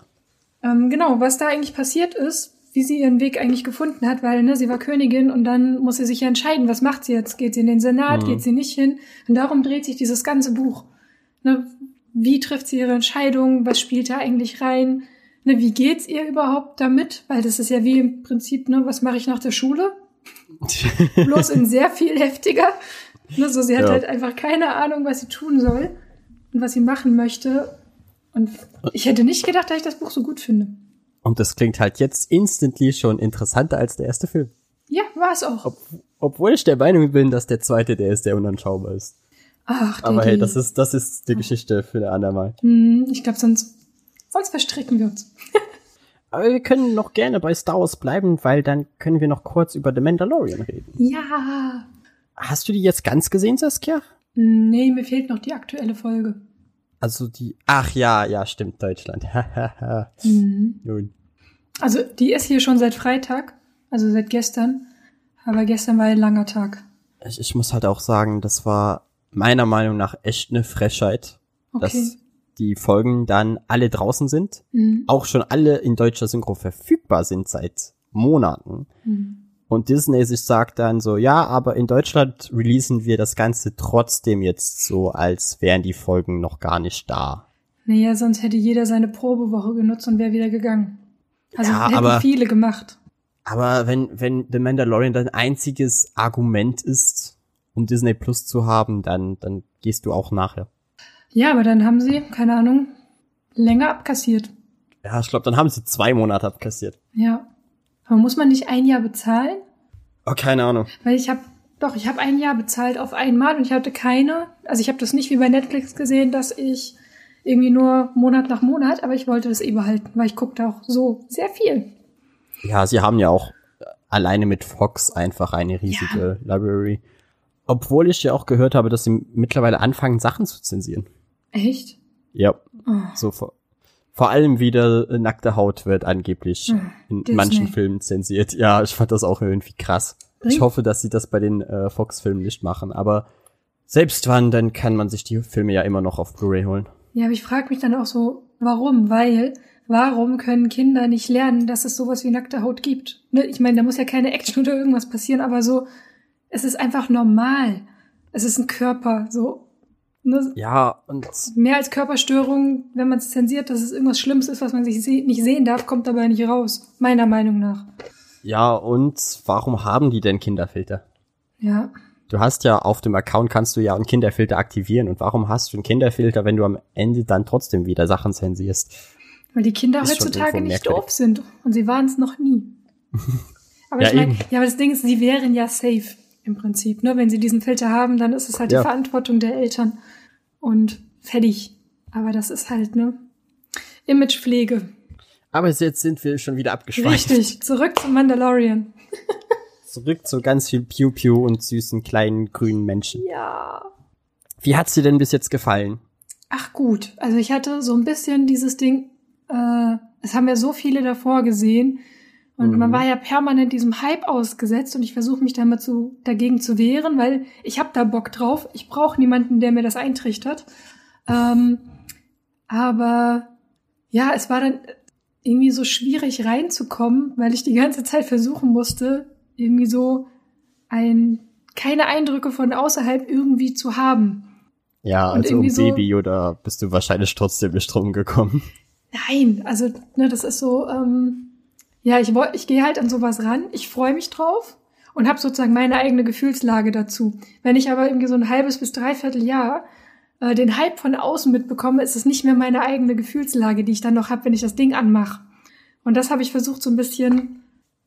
Ähm, genau, was da eigentlich passiert ist, wie sie ihren Weg eigentlich gefunden hat, weil ne, sie war Königin und dann muss sie sich ja entscheiden, was macht sie jetzt? Geht sie in den Senat, Mhm. geht sie nicht hin? Und darum dreht sich dieses ganze Buch. Ne, wie trifft sie ihre Entscheidung? Was spielt da eigentlich rein? Ne, wie geht's ihr überhaupt damit? Weil das ist ja wie im Prinzip, ne, was mache ich nach der Schule? Bloß in sehr viel heftiger. Ne, so, sie hat Ja. halt einfach keine Ahnung, was sie tun soll und was sie machen möchte. Und ich hätte nicht gedacht, dass ich das Buch so gut finde. Und das klingt halt jetzt instantly schon interessanter als der erste Film. Ja, war es auch. Obwohl ich der Meinung bin, dass der zweite der ist, der unanschaubar ist. Ach, Aber hey, das ist, das ist die Geschichte für eine andermal. Hm, ich glaube, sonst, sonst verstricken wir uns. Aber wir können noch gerne bei Star Wars bleiben, weil dann können wir noch kurz über The Mandalorian reden. Ja. Hast du die jetzt ganz gesehen, Saskia? Nee, mir fehlt noch die aktuelle Folge. Also die, ach ja, ja, stimmt, Deutschland. Mhm. Nun. Also, die ist hier schon seit Freitag, also seit gestern. Aber gestern war ein langer Tag. Ich, ich muss halt auch sagen, das war meiner Meinung nach echt eine Frechheit, Okay. dass die Folgen dann alle draußen sind, Mhm. auch schon alle in deutscher Synchro verfügbar sind seit Monaten. Mhm. Und Disney sich sagt dann so, ja, aber in Deutschland releasen wir das Ganze trotzdem jetzt so, als wären die Folgen noch gar nicht da. Naja, sonst hätte jeder seine Probewoche genutzt und wäre wieder gegangen. Also Ja, hätten aber- viele gemacht. Aber wenn, wenn The Mandalorian dein einziges Argument ist, um Disney Plus zu haben, dann, dann gehst du auch nachher. Ja, aber dann haben sie, keine Ahnung, länger abkassiert. Ja, ich glaube, dann haben sie zwei Monate abkassiert. Ja. Aber muss man nicht ein Jahr bezahlen? Oh, keine Ahnung. Weil ich habe, doch, ich habe ein Jahr bezahlt auf einmal und ich hatte keine, also ich habe das nicht wie bei Netflix gesehen, dass ich irgendwie nur Monat nach Monat, aber ich wollte das eh behalten, weil ich guckte auch so sehr viel. Ja, sie haben ja auch alleine mit Fox einfach eine riesige Library. Obwohl ich ja auch gehört habe, dass sie mittlerweile anfangen, Sachen zu zensieren. Echt? Ja, Oh. so vor, allem wieder äh, nackte Haut wird angeblich Hm, in Disney. manchen Filmen zensiert. Ja, ich fand das auch irgendwie krass. Ich Bringt- hoffe, dass sie das bei den äh, Fox-Filmen nicht machen, aber selbst wann, dann kann man sich die Filme ja immer noch auf Blu-ray holen. Ja, aber ich frage mich dann auch so, warum? Weil, warum können Kinder nicht lernen, dass es sowas wie nackte Haut gibt? Ne? Ich meine, da muss ja keine Action oder irgendwas passieren, aber so, es ist einfach normal. Es ist ein Körper, so. Ne? Ja, und Mehr als Körperstörung, wenn man es zensiert, dass es irgendwas Schlimmes ist, was man sich se nicht sehen darf, kommt dabei nicht raus. Meiner Meinung nach. ja, und warum haben die denn Kinderfilter? Ja. Du hast ja auf dem Account kannst du ja einen Kinderfilter aktivieren. Und warum hast du einen Kinderfilter, wenn du am Ende dann trotzdem wieder Sachen zensierst? Weil die Kinder Ist heutzutage nicht doof sind. Und sie waren es noch nie. Aber Ja, ich meine, ja, aber das Ding ist, sie wären ja safe im Prinzip. Ne? Wenn sie diesen Filter haben, dann ist es halt Ja. die Verantwortung der Eltern. Und fertig. Aber das ist halt, ne? Imagepflege. Aber jetzt sind wir schon wieder abgeschweift. Richtig. Zurück zum Mandalorian. Zurück zu ganz viel Pew und süßen kleinen grünen Menschen. Ja. Wie hat's dir denn bis jetzt gefallen? Ach gut, also ich hatte so ein bisschen dieses Ding, äh, es haben ja so viele davor gesehen und Mhm. man war ja permanent diesem Hype ausgesetzt und ich versuche mich da mal zu, dagegen zu wehren, weil ich habe da Bock drauf. Ich brauche niemanden, der mir das eintrichtert. Ähm, aber ja, es war dann, irgendwie so schwierig reinzukommen, weil ich die ganze Zeit versuchen musste, irgendwie so ein, keine Eindrücke von außerhalb irgendwie zu haben. Ja, also um so- Baby oder bist du wahrscheinlich trotzdem nicht drum gekommen? Nein, also ne, das ist so, ähm, ja, ich, ich gehe halt an sowas ran, ich freue mich drauf und habe sozusagen meine eigene Gefühlslage dazu. Wenn ich aber irgendwie so ein halbes bis dreiviertel Jahr äh, den Hype von außen mitbekomme, ist es nicht mehr meine eigene Gefühlslage, die ich dann noch habe, wenn ich das Ding anmache. Und das habe ich versucht so ein bisschen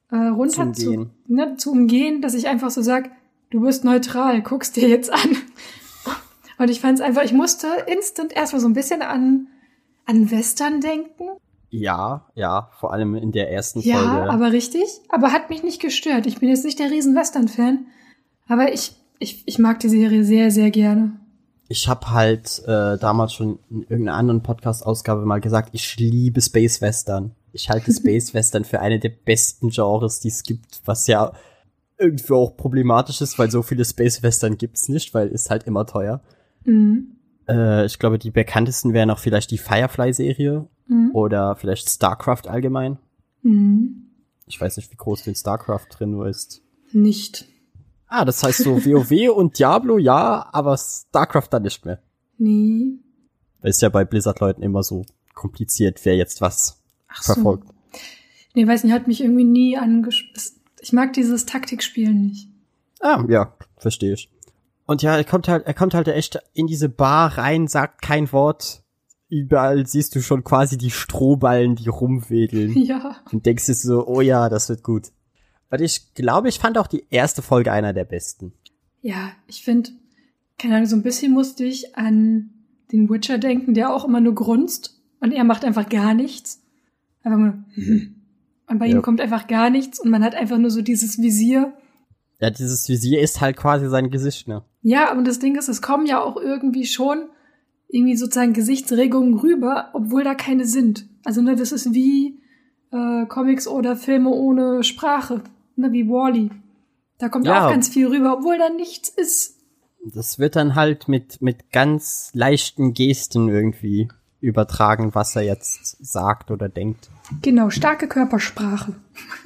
äh, runter Zu umgehen. zu, ne, zu umgehen, dass ich einfach so sag, du bist neutral, guckst dir jetzt an. Und ich fand es einfach, ich musste instant erstmal so ein bisschen an, an Western denken. Ja, ja, vor allem in der ersten Ja, Folge. aber richtig. Aber hat mich nicht gestört. Ich bin jetzt nicht der riesen Western-Fan. Aber ich, ich, ich mag die Serie sehr, sehr gerne. Ich habe halt äh, damals schon in irgendeiner anderen Podcast-Ausgabe mal gesagt, ich liebe Space Western. Ich halte Space Western für eine der besten Genres, die es gibt, was ja irgendwie auch problematisch ist, weil so viele Space Western gibt's nicht, weil ist halt immer teuer. Mhm. Äh, ich glaube, die bekanntesten wären auch vielleicht die Firefly-Serie Mhm. oder vielleicht StarCraft allgemein. Mhm. Ich weiß nicht, wie groß denn StarCraft drin nur ist. Nicht. Ah, das heißt so WoW und Diablo, ja, aber StarCraft dann nicht mehr. Nee. Ist ja bei Blizzard-Leuten immer so kompliziert, wer jetzt was Ach so. verfolgt. Nee, weiß nicht, hat mich irgendwie nie angesprochen. Ich mag dieses Taktikspielen nicht. Ah, ja, verstehe ich. Und ja, er kommt halt, er kommt halt echt in diese Bar rein, sagt kein Wort. Überall siehst du schon quasi die Strohballen, die rumwedeln. Ja. Und denkst dir so, oh ja, das wird gut. Weil ich glaube, ich fand auch die erste Folge einer der besten. Ja, ich finde, keine Ahnung, so ein bisschen musste ich an den Witcher denken, der auch immer nur grunzt und er macht einfach gar nichts. Einfach nur. Und bei Ja. ihm kommt einfach gar nichts und man hat einfach nur so dieses Visier. Ja, dieses Visier ist halt quasi sein Gesicht, ne? Ja, und das Ding ist, es kommen ja auch irgendwie schon irgendwie sozusagen Gesichtsregungen rüber, obwohl da keine sind. Also ne, das ist wie äh, Comics oder Filme ohne Sprache, ne, wie Wally. Da kommt Ja. auch ganz viel rüber, obwohl da nichts ist. Das wird dann halt mit, mit ganz leichten Gesten irgendwie übertragen, was er jetzt sagt oder denkt. Genau, starke Körpersprache.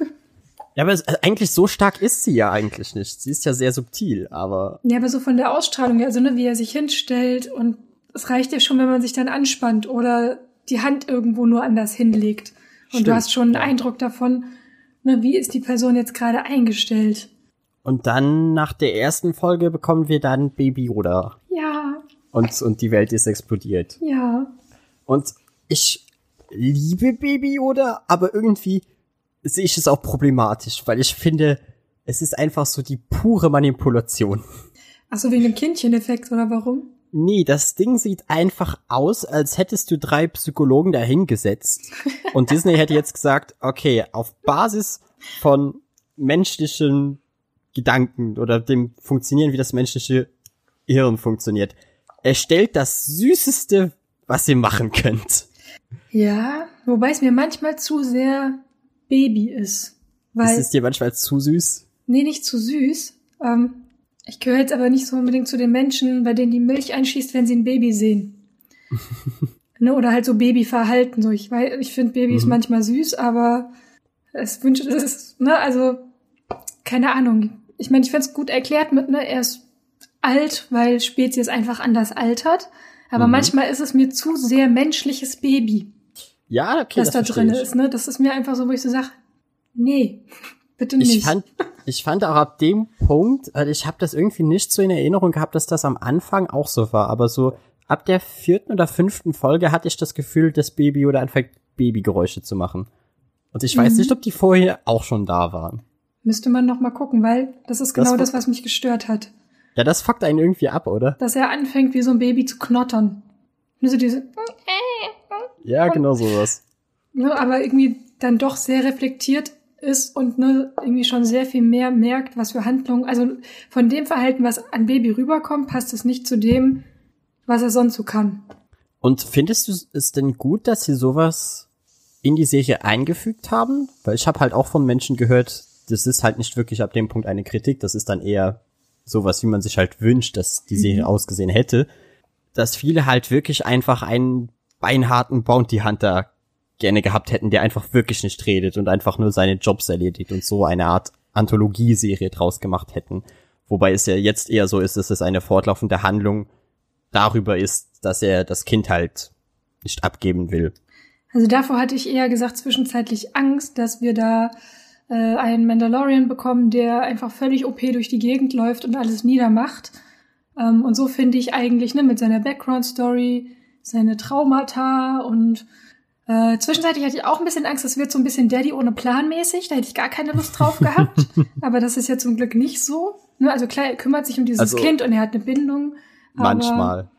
Ja, aber es, äh, eigentlich so stark ist sie ja eigentlich nicht. Sie ist ja sehr subtil, aber Ja, aber so von der Ausstrahlung, also ne, wie er sich hinstellt und es reicht ja schon, wenn man sich dann anspannt oder die Hand irgendwo nur anders hinlegt. Und Stimmt, du hast schon einen ja. Eindruck davon, ne, wie ist die Person jetzt gerade eingestellt. Und dann nach der ersten Folge bekommen wir dann Baby Yoda. Ja, Und, und die Welt ist explodiert. ja. Und ich liebe Baby Yoda, aber irgendwie sehe ich es auch problematisch, weil ich finde, es ist einfach so die pure Manipulation. Ach so, wegen dem Kindcheneffekt oder warum? Nee, das Ding sieht einfach aus, als hättest du drei Psychologen dahingesetzt. Und Disney hätte jetzt gesagt, okay, auf Basis von menschlichen Gedanken oder dem Funktionieren, wie das menschliche Hirn funktioniert, erstellt das Süßeste, was ihr machen könnt. Ja, wobei es mir manchmal zu sehr Baby ist. Weil, Ist es dir manchmal zu süß? nee, nicht zu süß. Ähm, ich gehöre jetzt aber nicht so unbedingt zu den Menschen, bei denen die Milch einschießt, wenn sie ein Baby sehen. ne, oder halt so Babyverhalten. So, ich weiß, ich finde Babys Mhm. manchmal süß, aber es wünscht, es ist, ne, also, keine Ahnung. Ich meine, ich finde es gut erklärt mit, ne, er ist alt, weil Spezies einfach anders altert. Aber Mhm. manchmal ist es mir zu sehr menschliches Baby Ja, okay, was das da drin ich. ist, ne? Das ist mir einfach so, wo ich so sag, nee, bitte nicht. Ich fand, ich fand auch ab dem Punkt, also ich habe das irgendwie nicht so in Erinnerung gehabt, dass das am Anfang auch so war, aber so ab der vierten oder fünften Folge hatte ich das Gefühl, dass Baby oder anfängt Babygeräusche zu machen. Und ich weiß Mhm. nicht, ob die vorher auch schon da waren. Müsste man noch mal gucken, weil das ist genau Das das, was mich gestört hat. Ja, das fuckt einen irgendwie ab, oder? Dass er anfängt, wie so ein Baby zu knottern. Nur so diese, Ja, genau sowas. ne, aber irgendwie dann doch sehr reflektiert ist und ne, irgendwie schon sehr viel mehr merkt, was für Handlungen, also von dem Verhalten, was an Baby rüberkommt, passt es nicht zu dem, was er sonst so kann. Und findest du es denn gut, dass sie sowas in die Serie eingefügt haben? Weil ich habe halt auch von Menschen gehört, das ist halt nicht wirklich ab dem Punkt eine Kritik, das ist dann eher sowas, wie man sich halt wünscht, dass die Serie ausgesehen hätte. Dass viele halt wirklich einfach einen beinharten Bounty Hunter gerne gehabt hätten, der einfach wirklich nicht redet und einfach nur seine Jobs erledigt und so eine Art Anthologieserie draus gemacht hätten. Wobei es ja jetzt eher so ist, dass es eine fortlaufende Handlung darüber ist, dass er das Kind halt nicht abgeben will. Also davor hatte ich eher gesagt zwischenzeitlich Angst, dass wir da äh, einen Mandalorian bekommen, der einfach völlig OP durch die Gegend läuft und alles niedermacht. Ähm, und so finde ich eigentlich, ne, mit seiner Background-Story, seine Traumata und äh, zwischenzeitlich hatte ich auch ein bisschen Angst, das wird so ein bisschen Daddy ohne Plan mäßig. Da hätte ich gar keine Lust drauf gehabt. Aber das ist ja zum Glück nicht so. Ne? Also klar, er kümmert sich um dieses Also, Kind und er hat eine Bindung. Aber, Manchmal.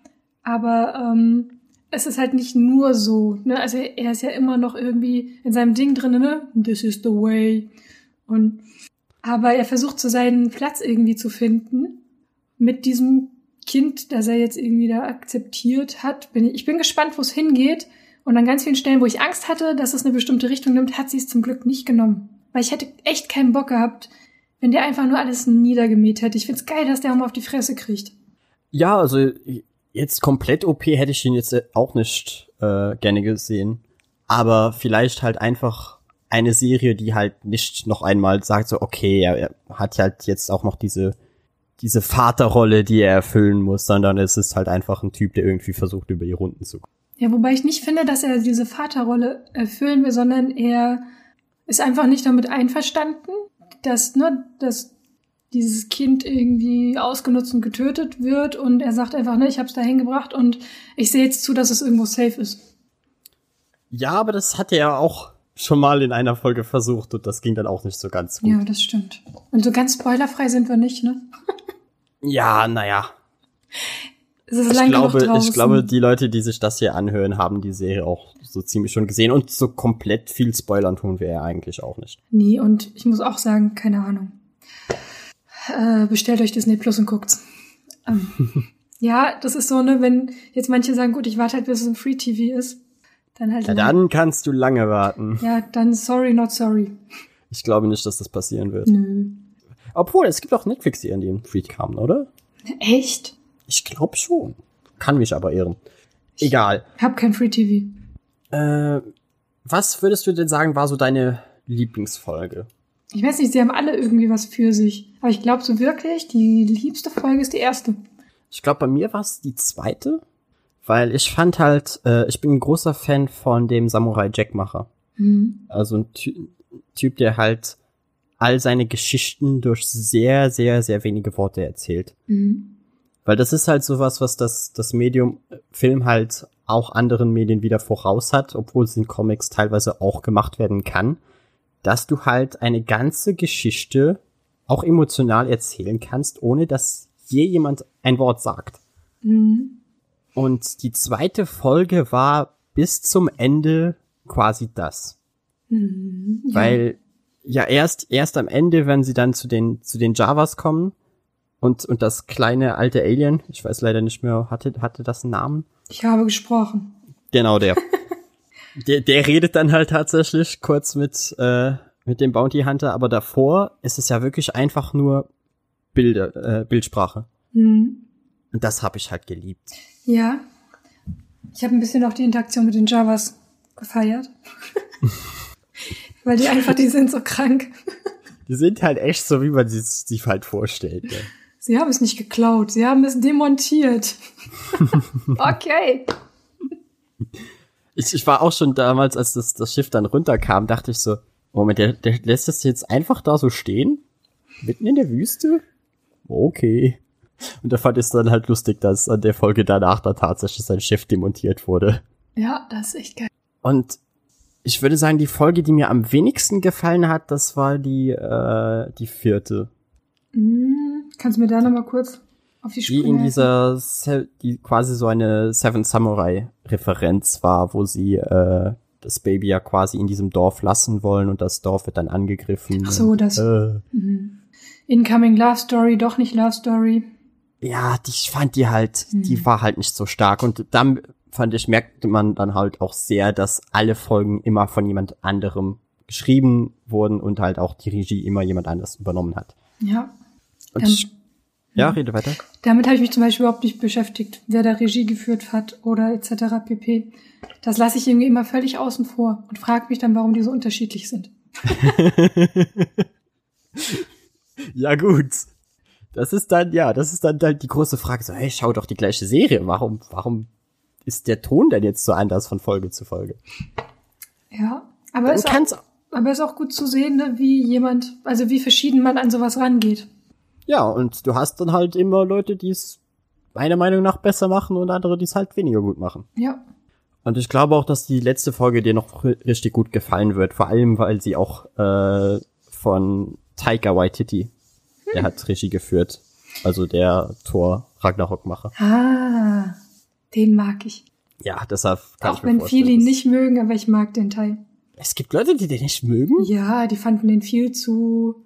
Aber ähm, es ist halt nicht nur so. Ne? Also er ist ja immer noch irgendwie in seinem Ding drin, ne? This is the way. Und aber er versucht so seinen Platz irgendwie zu finden mit diesem Kind, das er jetzt irgendwie da akzeptiert hat. Bin ich, ich bin gespannt, wo es hingeht. Und an ganz vielen Stellen, wo ich Angst hatte, dass es eine bestimmte Richtung nimmt, hat sie es zum Glück nicht genommen. Weil ich hätte echt keinen Bock gehabt, wenn der einfach nur alles niedergemäht hätte. Ich find's geil, dass der auch mal auf die Fresse kriegt. Ja, also jetzt komplett OP hätte ich ihn jetzt äh, auch nicht äh, gerne gesehen. Aber vielleicht halt einfach eine Serie, die halt nicht noch einmal sagt, so, okay, er, er hat halt jetzt auch noch diese, diese Vaterrolle, die er erfüllen muss, sondern es ist halt einfach ein Typ, der irgendwie versucht, über die Runden zu kommen. Ja, wobei ich nicht finde, dass er diese Vaterrolle erfüllen will, sondern er ist einfach nicht damit einverstanden, dass, ne, dass dieses Kind irgendwie ausgenutzt und getötet wird und er sagt einfach, ne, ich hab's da hingebracht und ich sehe jetzt zu, dass es irgendwo safe ist. Ja, aber das hat er ja auch schon mal in einer Folge versucht und das ging dann auch nicht so ganz gut. Ja, das stimmt. Und so ganz spoilerfrei sind wir nicht, ne? Ja, naja. Es ist Ich glaube, ich glaube, die Leute, die sich das hier anhören, haben die Serie auch so ziemlich schon gesehen und so komplett viel spoilern tun wir ja eigentlich auch nicht. Nee, und ich muss auch sagen, keine Ahnung. Äh, bestellt euch Disney Plus und guckt's. Ähm, ja, das ist so, ne, wenn jetzt manche sagen, gut, ich warte halt, bis es im Free TV ist, dann halt. Ja, lang. dann kannst du lange warten. Ja, dann sorry, not sorry. Ich glaube nicht, dass das passieren wird. Nö. Obwohl, es gibt auch Netflix-Serien, die im Free kamen, oder? Echt? Ich glaube schon. Kann mich aber irren. Egal. Hab kein Free TV. Äh, was würdest du denn sagen, war so deine Lieblingsfolge? Ich weiß nicht, sie haben alle irgendwie was für sich. Aber ich glaube so wirklich, die liebste Folge ist die erste. Ich glaube, bei mir war es die zweite, weil ich fand halt, äh, ich bin ein großer Fan von dem Samurai Jack-Macher. Mhm. Also ein Ty Typ, der halt all seine Geschichten durch sehr, sehr, sehr wenige Worte erzählt. Mhm. Weil das ist halt sowas, was das, das Medium äh, Film halt auch anderen Medien wieder voraus hat, obwohl es in Comics teilweise auch gemacht werden kann, dass du halt eine ganze Geschichte auch emotional erzählen kannst, ohne dass je jemand ein Wort sagt. Mhm. Und die zweite Folge war bis zum Ende quasi das. Mhm. Ja. Weil ja erst erst am Ende, wenn sie dann zu den zu den Javas kommen und und das kleine alte Alien, ich weiß leider nicht mehr, hatte hatte das einen Namen? Ich habe gesprochen. Genau der. der der redet dann halt tatsächlich kurz mit äh, mit dem Bounty Hunter, aber davor ist es ja wirklich einfach nur Bilder äh, Bildsprache. Mhm. Und das habe ich halt geliebt. Ja. Ich habe ein bisschen auch die Interaktion mit den Javas gefeiert. Weil die einfach, die sind so krank. Die sind halt echt so, wie man sie sich halt vorstellt. Ne? Sie haben es nicht geklaut, sie haben es demontiert. okay. Ich, ich war auch schon damals, als das, das Schiff dann runterkam, dachte ich so, Moment, der, der lässt das jetzt einfach da so stehen? Mitten in der Wüste? Okay. Und da fand ich es dann halt lustig, dass an der Folge danach da tatsächlich sein Schiff demontiert wurde. Ja, das ist echt geil. Und ich würde sagen, die Folge, die mir am wenigsten gefallen hat, das war die, äh, die vierte. Mhm. Kannst du mir da nochmal kurz auf die Die Sprünge in dieser, Se die quasi so eine Seven Samurai Referenz war, wo sie, äh, das Baby ja quasi in diesem Dorf lassen wollen und das Dorf wird dann angegriffen. Ach so, und, das- Äh, Mhm. Incoming Love Story, doch nicht Love Story. ja, die, ich fand die halt, die war halt nicht so stark und dann fand ich, merkte man dann halt auch sehr, dass alle Folgen immer von jemand anderem geschrieben wurden und halt auch die Regie immer jemand anders übernommen hat. Ja. Und Dann- ich Ja, rede weiter. Damit habe ich mich zum Beispiel überhaupt nicht beschäftigt, wer da Regie geführt hat oder etc. pp. Das lasse ich irgendwie immer völlig außen vor und frage mich dann, warum die so unterschiedlich sind. ja, gut. Das ist dann, ja, das ist dann halt die große Frage. So, hey, schau doch die gleiche Serie. Warum, warum ist der Ton denn jetzt so anders von Folge zu Folge? Ja, aber es ist, aber ist auch gut zu sehen, ne, wie jemand, also wie verschieden man an sowas rangeht. Ja, und du hast dann halt immer Leute, die es meiner Meinung nach besser machen und andere, die es halt weniger gut machen. Ja. Und ich glaube auch, dass die letzte Folge dir noch richtig gut gefallen wird, vor allem weil sie auch äh, von Taika Waititi, hm. der hat Regie geführt, also der Tor Ragnarok-Macher. Ah, den mag ich. Ja, deshalb kann Auch ich mir wenn viele ihn nicht mögen, aber ich mag den Teil. Es gibt Leute, die den nicht mögen? Ja, die fanden den viel zu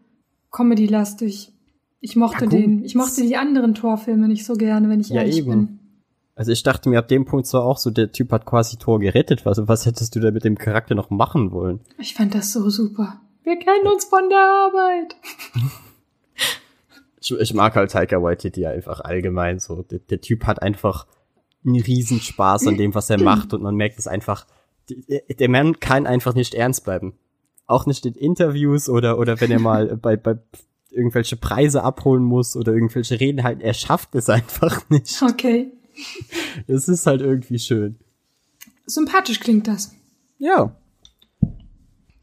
comedy-lastig. Ich mochte ja, den. Ich mochte die anderen Torfilme nicht so gerne, wenn ich ja, ehrlich eben. bin. Also ich dachte mir ab dem Punkt so auch so, der Typ hat quasi Tor gerettet. Was, was hättest du da mit dem Charakter noch machen wollen? Ich fand das so super. Wir kennen uns von der Arbeit. ich, ich mag halt Taika Waititi einfach allgemein so. Der, der Typ hat einfach einen Riesenspaß an dem, was er macht und man merkt es einfach, der Mann kann einfach nicht ernst bleiben. Auch nicht in Interviews oder, oder wenn er mal bei, bei irgendwelche Preise abholen muss oder irgendwelche Reden halten. Er schafft es einfach nicht. Okay. Es ist halt irgendwie schön. Sympathisch klingt das. Ja.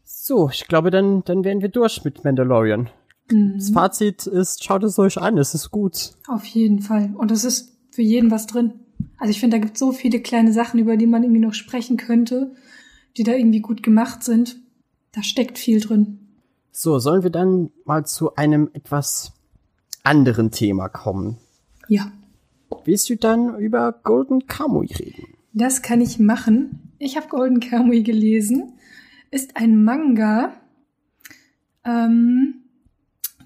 So, ich glaube, dann, dann wären wir durch mit Mandalorian. Mhm. Das Fazit ist, schaut es euch an, es ist gut. Auf jeden Fall. Und es ist für jeden was drin. Also ich finde, da gibt es so viele kleine Sachen, über die man irgendwie noch sprechen könnte, die da irgendwie gut gemacht sind. Da steckt viel drin. So, sollen wir dann mal zu einem etwas anderen Thema kommen? Ja. Willst du dann über Golden Kamui reden? Das kann ich machen. Ich habe Golden Kamui gelesen. Ist ein Manga, ähm,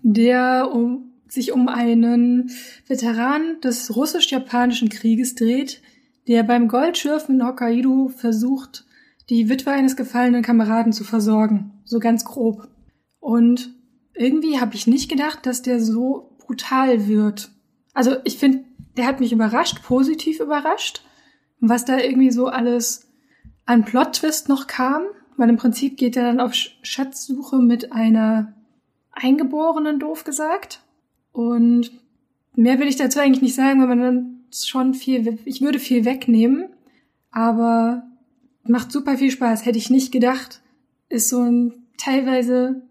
der um, sich um einen Veteran des russisch-japanischen Krieges dreht, der beim Goldschürfen in Hokkaido versucht, die Witwe eines gefallenen Kameraden zu versorgen. So ganz grob. Und irgendwie habe ich nicht gedacht, dass der so brutal wird. Also ich finde, der hat mich überrascht, positiv überrascht, was da irgendwie so alles an Plot-Twist noch kam, weil im Prinzip geht er dann auf Schatzsuche mit einer Eingeborenen, doof gesagt. Und mehr will ich dazu eigentlich nicht sagen, weil man dann schon viel, ich würde viel wegnehmen, aber macht super viel Spaß, hätte ich nicht gedacht. Ist so ein teilweise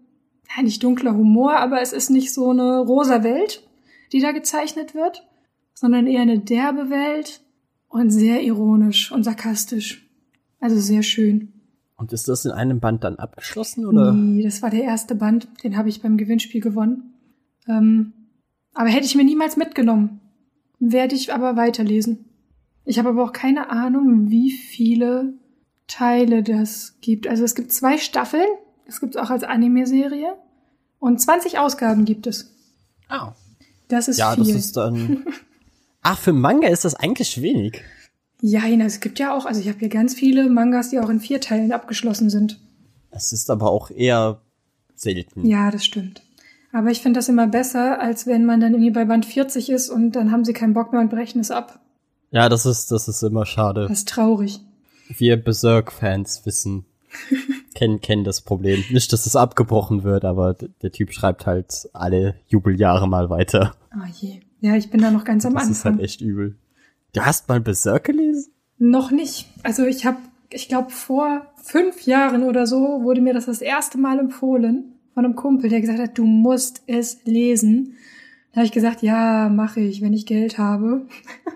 ja, nicht dunkler Humor, aber es ist nicht so eine rosa Welt, die da gezeichnet wird, sondern eher eine derbe Welt und sehr ironisch und sarkastisch. Also sehr schön. Und ist das in einem Band dann abgeschlossen oder? Nee, das war der erste Band, den habe ich beim Gewinnspiel gewonnen. Ähm, aber hätte ich mir niemals mitgenommen. Werde ich aber weiterlesen. Ich habe aber auch keine Ahnung, wie viele Teile das gibt. Also es gibt zwei Staffeln. Es gibt es auch als Anime-Serie. Und 20 Ausgaben gibt es. Oh. Das ist ja, viel. Ja, das ist dann. Ach, für Manga ist das eigentlich wenig. Ja, es gibt ja auch, also ich habe hier ganz viele Mangas, die auch in vier Teilen abgeschlossen sind. Es ist aber auch eher selten. Ja, das stimmt. Aber ich finde das immer besser, als wenn man dann irgendwie bei Band 40 ist und dann haben sie keinen Bock mehr und brechen es ab. Ja, das ist, das ist immer schade. Das ist traurig. Wir Berserk-Fans wissen, kennen, kennen das Problem. Nicht, dass es abgebrochen wird, aber der Typ schreibt halt alle Jubeljahre mal weiter. Ah oh je. Ja, ich bin da noch ganz am das Anfang. Das ist halt echt übel. Du hast mal Berserk gelesen? Noch nicht. Also ich habe, ich glaube, vor fünf Jahren oder so wurde mir das das erste Mal empfohlen von einem Kumpel, der gesagt hat, du musst es lesen. Da habe ich gesagt, ja, mache ich, wenn ich Geld habe.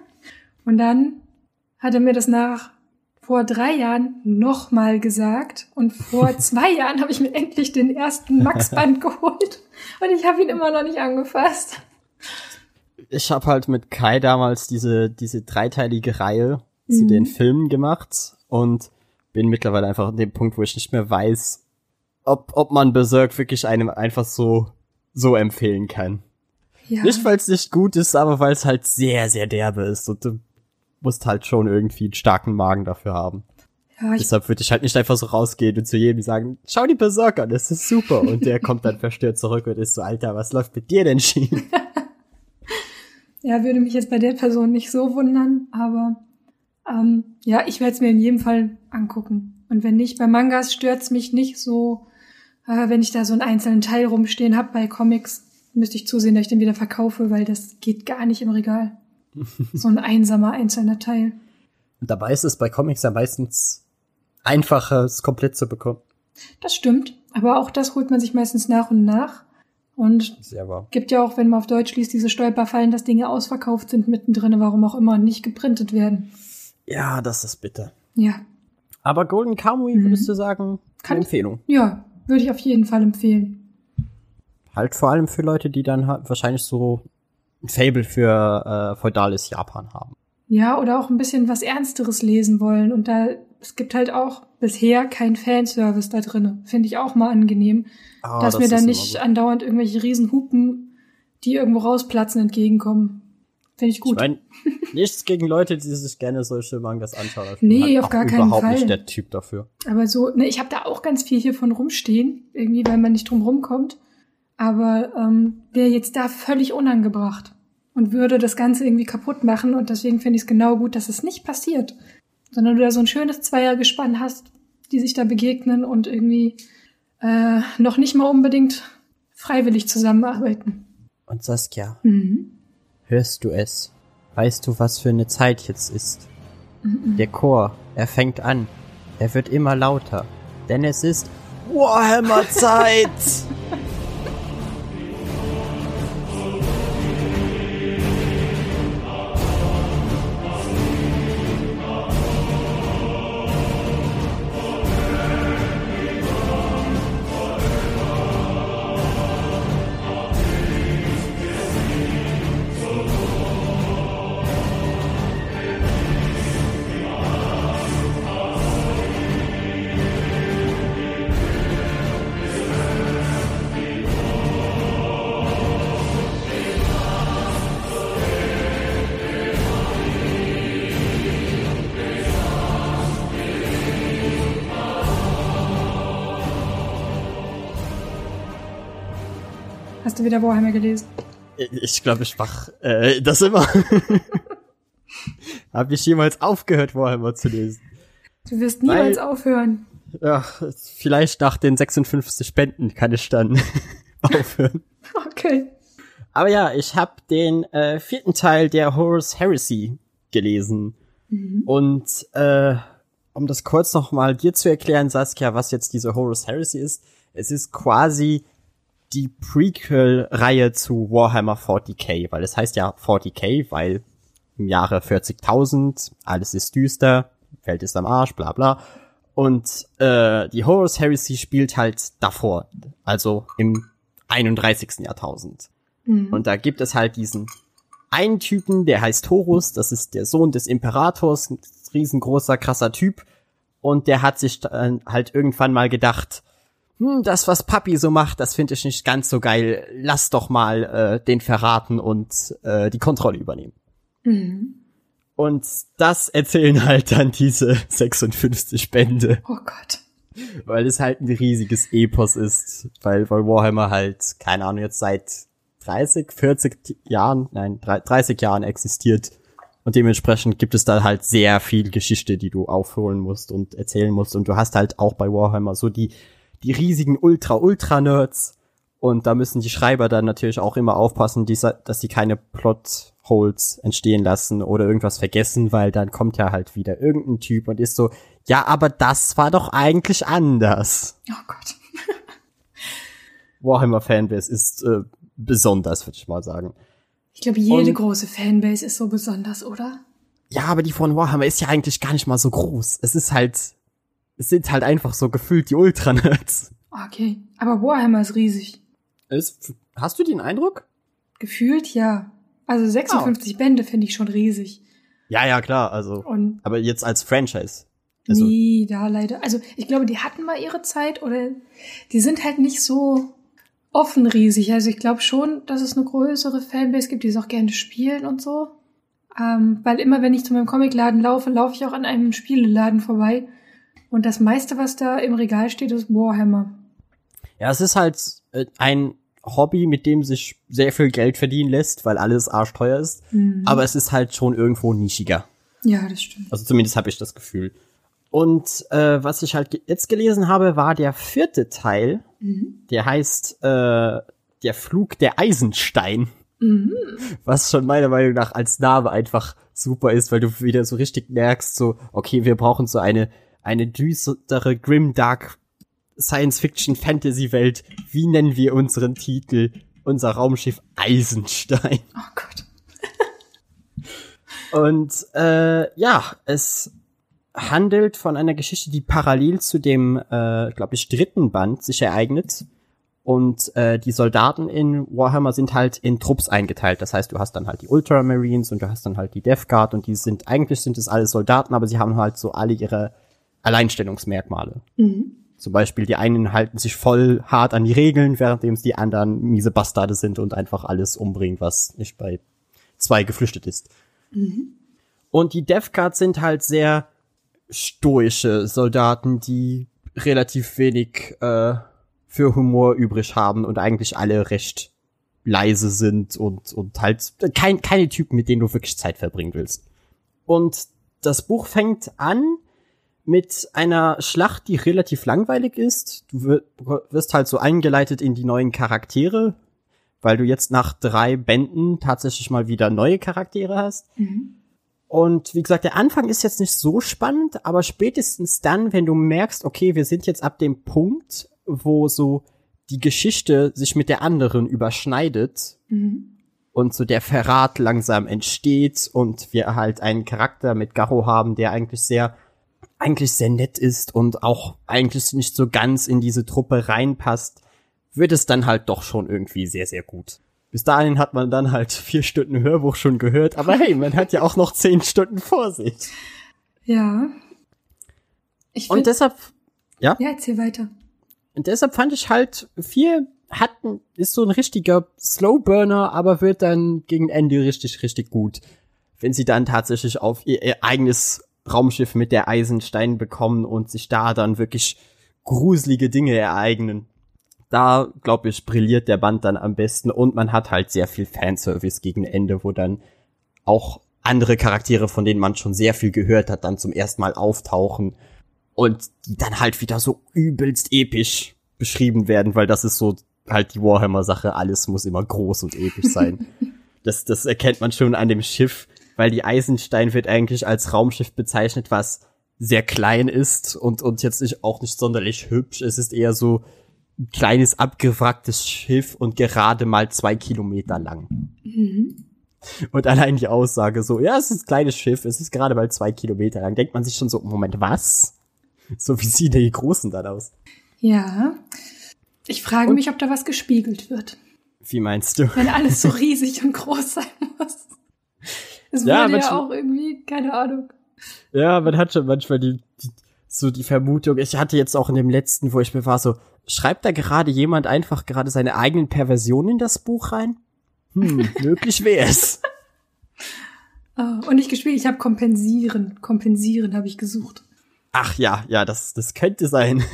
Und dann hat er mir das nach vor drei Jahren nochmal gesagt und vor zwei Jahren habe ich mir endlich den ersten Max-Band geholt und ich habe ihn immer noch nicht angefasst. Ich habe halt mit Kai damals diese, diese dreiteilige Reihe mhm. zu den Filmen gemacht und bin mittlerweile einfach an dem Punkt, wo ich nicht mehr weiß, ob, ob man Berserk wirklich einem einfach so, so empfehlen kann. Ja. Nicht, weil es nicht gut ist, aber weil es halt sehr, sehr derbe ist und du musst halt schon irgendwie einen starken Magen dafür haben. Ja, ich Deshalb würde ich halt nicht einfach so rausgehen und zu jedem sagen, schau die Berserker an, das ist super. Und der kommt dann verstört zurück und ist so, Alter, was läuft mit dir denn schief? Ja, würde mich jetzt bei der Person nicht so wundern, aber ähm, ja, ich werde es mir in jedem Fall angucken. Und wenn nicht, bei Mangas stört's mich nicht so, äh, wenn ich da so einen einzelnen Teil rumstehen habe. Bei Comics müsste ich zusehen, dass ich den wieder verkaufe, weil das geht gar nicht im Regal. so ein einsamer einzelner Teil. Und dabei ist es bei Comics ja meistens einfacher, es komplett zu bekommen. Das stimmt. Aber auch das holt man sich meistens nach und nach. Und gibt ja auch, wenn man auf Deutsch liest, diese Stolperfallen, dass Dinge ausverkauft sind mittendrin, warum auch immer, nicht geprintet werden. Ja, das ist bitter. Ja. Aber Golden Kamuy, Mhm. würdest du sagen, Kann- eine Empfehlung. Ja, würde ich auf jeden Fall empfehlen. Halt vor allem für Leute, die dann halt wahrscheinlich so ein Fable für äh, feudales Japan haben. Ja, oder auch ein bisschen was Ernsteres lesen wollen. Und da, es gibt halt auch bisher kein Fanservice da drinne. Finde ich auch mal angenehm. Ah, dass das mir dann nicht andauernd irgendwelche Riesenhupen, die irgendwo rausplatzen, entgegenkommen. Finde ich gut. Ich meine, nichts gegen Leute, die sich gerne solche Mangas anschauen. Ich Nee, halt auf gar keinen überhaupt Fall. nicht der Typ dafür. Aber so, ne, ich habe da auch ganz viel hiervon rumstehen, irgendwie, weil man nicht drum rumkommt. Aber ähm, wäre jetzt da völlig unangebracht und würde das Ganze irgendwie kaputt machen. Und deswegen finde ich es genau gut, dass es nicht passiert. Sondern du da so ein schönes Zweiergespann hast, die sich da begegnen und irgendwie äh, noch nicht mal unbedingt freiwillig zusammenarbeiten. Und Saskia, Mhm. Hörst du es? Weißt du, was für eine Zeit jetzt ist? Mhm. Der Chor, er fängt an. Er wird immer lauter. Denn es ist Warhammer-Zeit! Hast du wieder Warhammer gelesen? Ich glaube, ich mach äh, das immer. Hab ich jemals aufgehört, Warhammer zu lesen? Du wirst niemals Weil- aufhören. Ja, vielleicht nach den 56 Spenden kann ich dann aufhören. Okay. Aber ja, ich habe den äh, vierten Teil der Horus Heresy gelesen. Und äh, um das kurz noch mal dir zu erklären, Saskia, was jetzt diese Horus Heresy ist, es ist quasi die Prequel-Reihe zu Warhammer 40k, weil es heißt ja 40k, weil im Jahre 40.000, alles ist düster, Welt ist am Arsch, bla bla. Und äh, die Horus Heresy spielt halt davor, also im 31. Jahrtausend. Und da gibt es halt diesen einen Typen, der heißt Horus, das ist der Sohn des Imperators, ein riesengroßer, krasser Typ. Und der hat sich dann halt irgendwann mal gedacht, hm, das, was Papi so macht, das finde ich nicht ganz so geil. Lass doch mal äh, den verraten und äh, die Kontrolle übernehmen. Mhm. Und das erzählen halt dann diese 56 Bände, Oh Gott. weil es halt ein riesiges Epos ist, weil, weil Warhammer halt, keine Ahnung, jetzt seit 30, 40 Jahren, nein, 30 Jahren existiert. Und dementsprechend gibt es da halt sehr viel Geschichte, die du aufholen musst und erzählen musst. Und du hast halt auch bei Warhammer so die, die riesigen Ultra-Ultra-Nerds. Und da müssen die Schreiber dann natürlich auch immer aufpassen, dass sie keine Plot-Holes entstehen lassen oder irgendwas vergessen, weil dann kommt ja halt wieder irgendein Typ und ist so, ja, aber das war doch eigentlich anders. Oh Gott. Warhammer Fanbase ist äh, besonders, würde ich mal sagen. Ich glaube, jede Und- große Fanbase ist so besonders, oder? Ja, aber die von Warhammer ist ja eigentlich gar nicht mal so groß. Es ist halt, es sind halt einfach so gefühlt die Ultra-Nerds. Okay. Aber Warhammer ist riesig. Ist, hast du den Eindruck? Gefühlt ja. Also 56 Bände finde ich schon riesig. Ja, ja, klar, also. Und Aber jetzt als Franchise. Also, nee, da leider. Also ich glaube, die hatten mal ihre Zeit oder die sind halt nicht so offen riesig. Also ich glaube schon, dass es eine größere Fanbase gibt, die es auch gerne spielen und so. Ähm, weil immer, wenn ich zu meinem Comicladen laufe, laufe ich auch an einem Spieleladen vorbei. Und das meiste, was da im Regal steht, ist Warhammer. Ja, es ist halt äh, ein Hobby, mit dem sich sehr viel Geld verdienen lässt, weil alles arschteuer ist. Mhm. Aber es ist halt schon irgendwo nischiger. Ja, das stimmt. Also zumindest habe ich das Gefühl. Und äh, was ich halt jetzt gelesen habe, war der vierte Teil. Der heißt äh, Der Flug der Eisenstein. Was schon meiner Meinung nach als Name einfach super ist, weil du wieder so richtig merkst, so, okay, wir brauchen so eine, eine düstere, grimdark Science-Fiction-Fantasy-Welt. Wie nennen wir unseren Titel? Unser Raumschiff Eisenstein. Oh Gott. Und äh, ja, es handelt von einer Geschichte, die parallel zu dem, äh, glaube ich, dritten Band sich ereignet. Und äh, die Soldaten in Warhammer sind halt in Trupps eingeteilt. Das heißt, du hast dann halt die Ultramarines und du hast dann halt die Death Guard und die sind, eigentlich sind es alles Soldaten, aber sie haben halt so alle ihre Alleinstellungsmerkmale. Zum Beispiel die einen halten sich voll hart an die Regeln, währenddem es die anderen miese Bastarde sind und einfach alles umbringen, was nicht bei zwei geflüchtet ist. Und die Death Guard sind halt sehr stoische Soldaten, die relativ wenig äh, für Humor übrig haben und eigentlich alle recht leise sind und, und halt kein, keine Typen, mit denen du wirklich Zeit verbringen willst. Und das Buch fängt an mit einer Schlacht, die relativ langweilig ist. Du wir- wirst halt so eingeleitet in die neuen Charaktere, weil du jetzt nach drei Bänden tatsächlich mal wieder neue Charaktere hast. Und wie gesagt, der Anfang ist jetzt nicht so spannend, aber spätestens dann, wenn du merkst, okay, wir sind jetzt ab dem Punkt, wo so die Geschichte sich mit der anderen überschneidet und so der Verrat langsam entsteht und wir halt einen Charakter mit Garro haben, der eigentlich sehr eigentlich sehr nett ist und auch eigentlich nicht so ganz in diese Truppe reinpasst, wird es dann halt doch schon irgendwie sehr, sehr gut. Bis dahin hat man dann halt vier Stunden Hörbuch schon gehört, aber hey, man hat ja auch noch zehn Stunden vor sich. Ja. Ich Und deshalb, ja, erzähl weiter. und deshalb fand ich halt, vier hatten, ist so ein richtiger Slowburner, aber wird dann gegen Ende richtig, richtig gut. Wenn sie dann tatsächlich auf ihr, ihr eigenes Raumschiff mit der Eisenstein bekommen und sich da dann wirklich gruselige Dinge ereignen. Da, glaube ich, brilliert der Band dann am besten und man hat halt sehr viel Fanservice gegen Ende, wo dann auch andere Charaktere, von denen man schon sehr viel gehört hat, dann zum ersten Mal auftauchen und die dann halt wieder so übelst episch beschrieben werden, weil das ist so halt die Warhammer-Sache, alles muss immer groß und episch sein. das, das erkennt man schon an dem Schiff, weil die Eisenstein wird eigentlich als Raumschiff bezeichnet, was sehr klein ist und, und jetzt nicht, auch nicht sonderlich hübsch. Es ist eher so ein kleines abgewracktes Schiff und gerade mal zwei Kilometer lang. Und allein die Aussage so, ja, es ist ein kleines Schiff, es ist gerade mal zwei Kilometer lang, denkt man sich schon so, Moment, was? So wie sehen die Großen dann aus? Ja. Ich frage Und- mich, ob da was gespiegelt wird. Wie meinst du? Wenn alles so riesig und groß sein muss. Es Ja, wurde ja manchmal- auch irgendwie, keine Ahnung. Ja, man hat schon manchmal die, die, so die Vermutung, ich hatte jetzt auch in dem letzten, wo ich mir war, so, schreibt da gerade jemand einfach gerade seine eigenen Perversionen in das Buch rein? Hm, möglich wär's. Ah, und nicht gespielt, ich habe kompensieren. Kompensieren habe ich gesucht. Ach ja, ja, das, das könnte sein.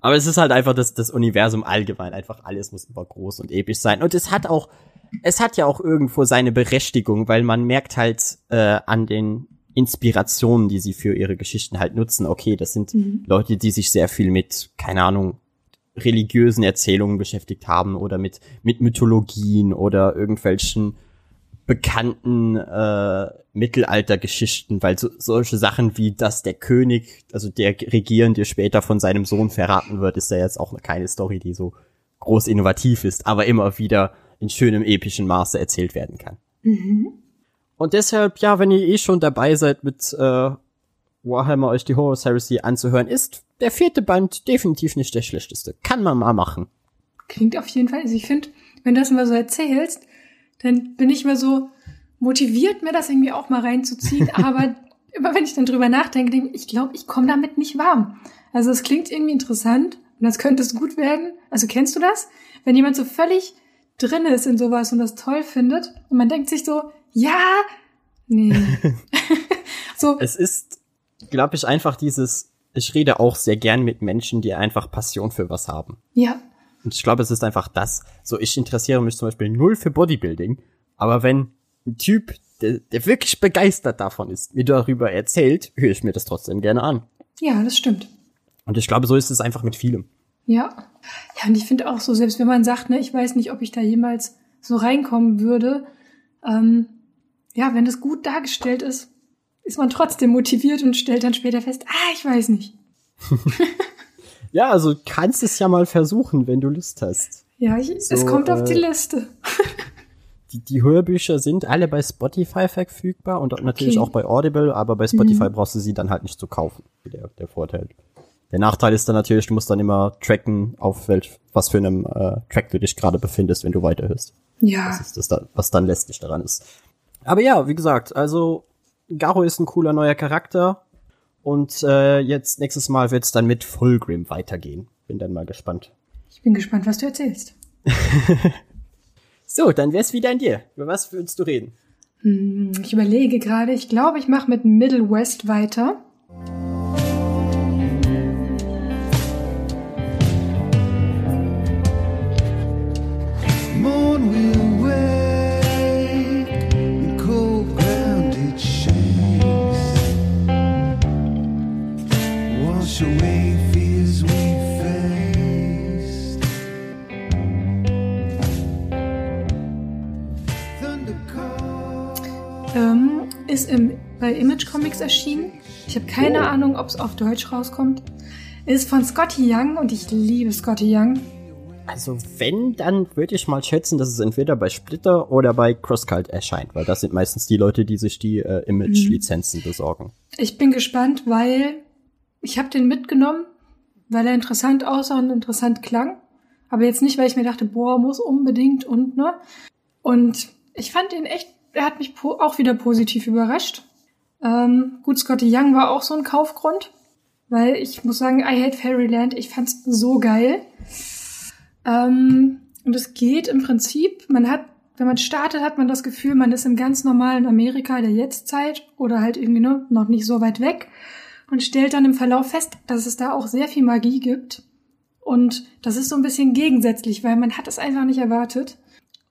Aber es ist halt einfach das, das Universum allgemein. Einfach alles muss immer groß und episch sein. Und es hat auch, es hat ja auch irgendwo seine Berechtigung, weil man merkt halt äh, an den Inspirationen, die sie für ihre Geschichten halt nutzen. Okay, das sind Leute, die sich sehr viel mit, keine Ahnung, religiösen Erzählungen beschäftigt haben oder mit, mit Mythologien oder irgendwelchen bekannten äh, Mittelaltergeschichten, weil so, solche Sachen wie, dass der König, also der Regierende später von seinem Sohn verraten wird, ist ja jetzt auch keine Story, die so groß innovativ ist, aber immer wieder in schönem epischen Maße erzählt werden kann. Und deshalb, ja, wenn ihr eh schon dabei seid mit äh, Warhammer euch die Horus Heresy anzuhören, ist der vierte Band definitiv nicht der schlechteste. Kann man mal machen. Klingt auf jeden Fall. Also ich finde, wenn du das mal so erzählst, dann bin ich mal so motiviert, mir das irgendwie auch mal reinzuziehen. Aber immer wenn ich dann drüber nachdenke, denke ich, ich glaube, ich komme damit nicht warm. Also es klingt irgendwie interessant und das könnte es gut werden. Also kennst du das? Wenn jemand so völlig drin ist in sowas und das toll findet und man denkt sich so, ja, nee. so, Es ist, glaube ich, einfach dieses, ich rede auch sehr gern mit Menschen, die einfach Passion für was haben. ja, Und ich glaube, es ist einfach das. So, ich interessiere mich zum Beispiel null für Bodybuilding, aber wenn ein Typ, der, der wirklich begeistert davon ist, mir darüber erzählt, höre ich mir das trotzdem gerne an. Ja, das stimmt. Und ich glaube, so ist es einfach mit vielem. Ja. Ja, und ich finde auch so, selbst wenn man sagt, ne, ich weiß nicht, ob ich da jemals so reinkommen würde, ähm, ja, wenn das gut dargestellt ist, ist man trotzdem motiviert und stellt dann später fest, ah, ich weiß nicht. Ja, also kannst es ja mal versuchen, wenn du Lust hast. Ja, ich, es So, kommt auf die äh, Liste. Die, die Hörbücher sind alle bei Spotify verfügbar und natürlich Okay. auch bei Audible, aber bei Spotify brauchst du sie dann halt nicht zu kaufen. Der, der Vorteil. Der Nachteil ist dann natürlich, du musst dann immer tracken, auf welch, was für einem äh, Track du dich gerade befindest, wenn du weiterhörst. Ja, Das ist das was dann lästig daran ist. Aber ja, wie gesagt, also Garo ist ein cooler neuer Charakter und äh, jetzt nächstes Mal wird's dann mit Fulgrim weitergehen. Bin dann mal gespannt. ich bin gespannt, was du erzählst. So, dann wär's wieder an dir. Über was willst du reden? Hm, Ich überlege gerade, ich glaube, ich mache mit Middle West weiter. Ist im, bei Image Comics erschienen. Ich habe keine Oh. Ahnung, ob es auf Deutsch rauskommt. Ist von Scotty Young und ich liebe Scotty Young. Also wenn, dann würde ich mal schätzen, dass es entweder bei Splitter oder bei CrossCult erscheint, weil das sind meistens die Leute, die sich die äh, Image-Lizenzen besorgen. Ich bin gespannt, weil ich habe den mitgenommen, weil er interessant aussah und interessant klang. Aber jetzt nicht, weil ich mir dachte, boah, muss unbedingt und ne. Und ich fand ihn echt, er hat mich auch wieder positiv überrascht. Ähm, gut, Scotty Young war auch so ein Kaufgrund, weil ich muss sagen, I Hate Fairyland, ich fand's so geil. Ähm, und es geht im Prinzip, man hat, wenn man startet, hat man das Gefühl, man ist im ganz normalen Amerika der Jetztzeit oder halt irgendwie ne, noch nicht so weit weg und stellt dann im Verlauf fest, dass es da auch sehr viel Magie gibt. Und das ist so ein bisschen gegensätzlich, weil man hat es einfach nicht erwartet.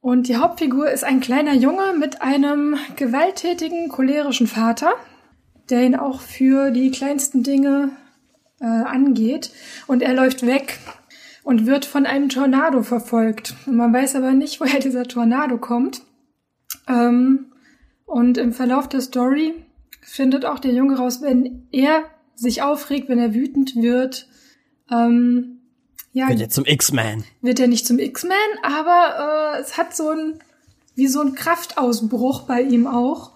Und die Hauptfigur ist ein kleiner Junge mit einem gewalttätigen, cholerischen Vater, der ihn auch für die kleinsten Dinge äh, angeht. Und er läuft weg und wird von einem Tornado verfolgt. Und man weiß aber nicht, woher dieser Tornado kommt. Ähm, und im Verlauf der Story findet auch der Junge raus, wenn er sich aufregt, wenn er wütend wird, ähm, ja, Wird jetzt zum X-Man. wird er nicht zum X-Man, aber äh, es hat so ein wie so ein Kraftausbruch bei ihm auch.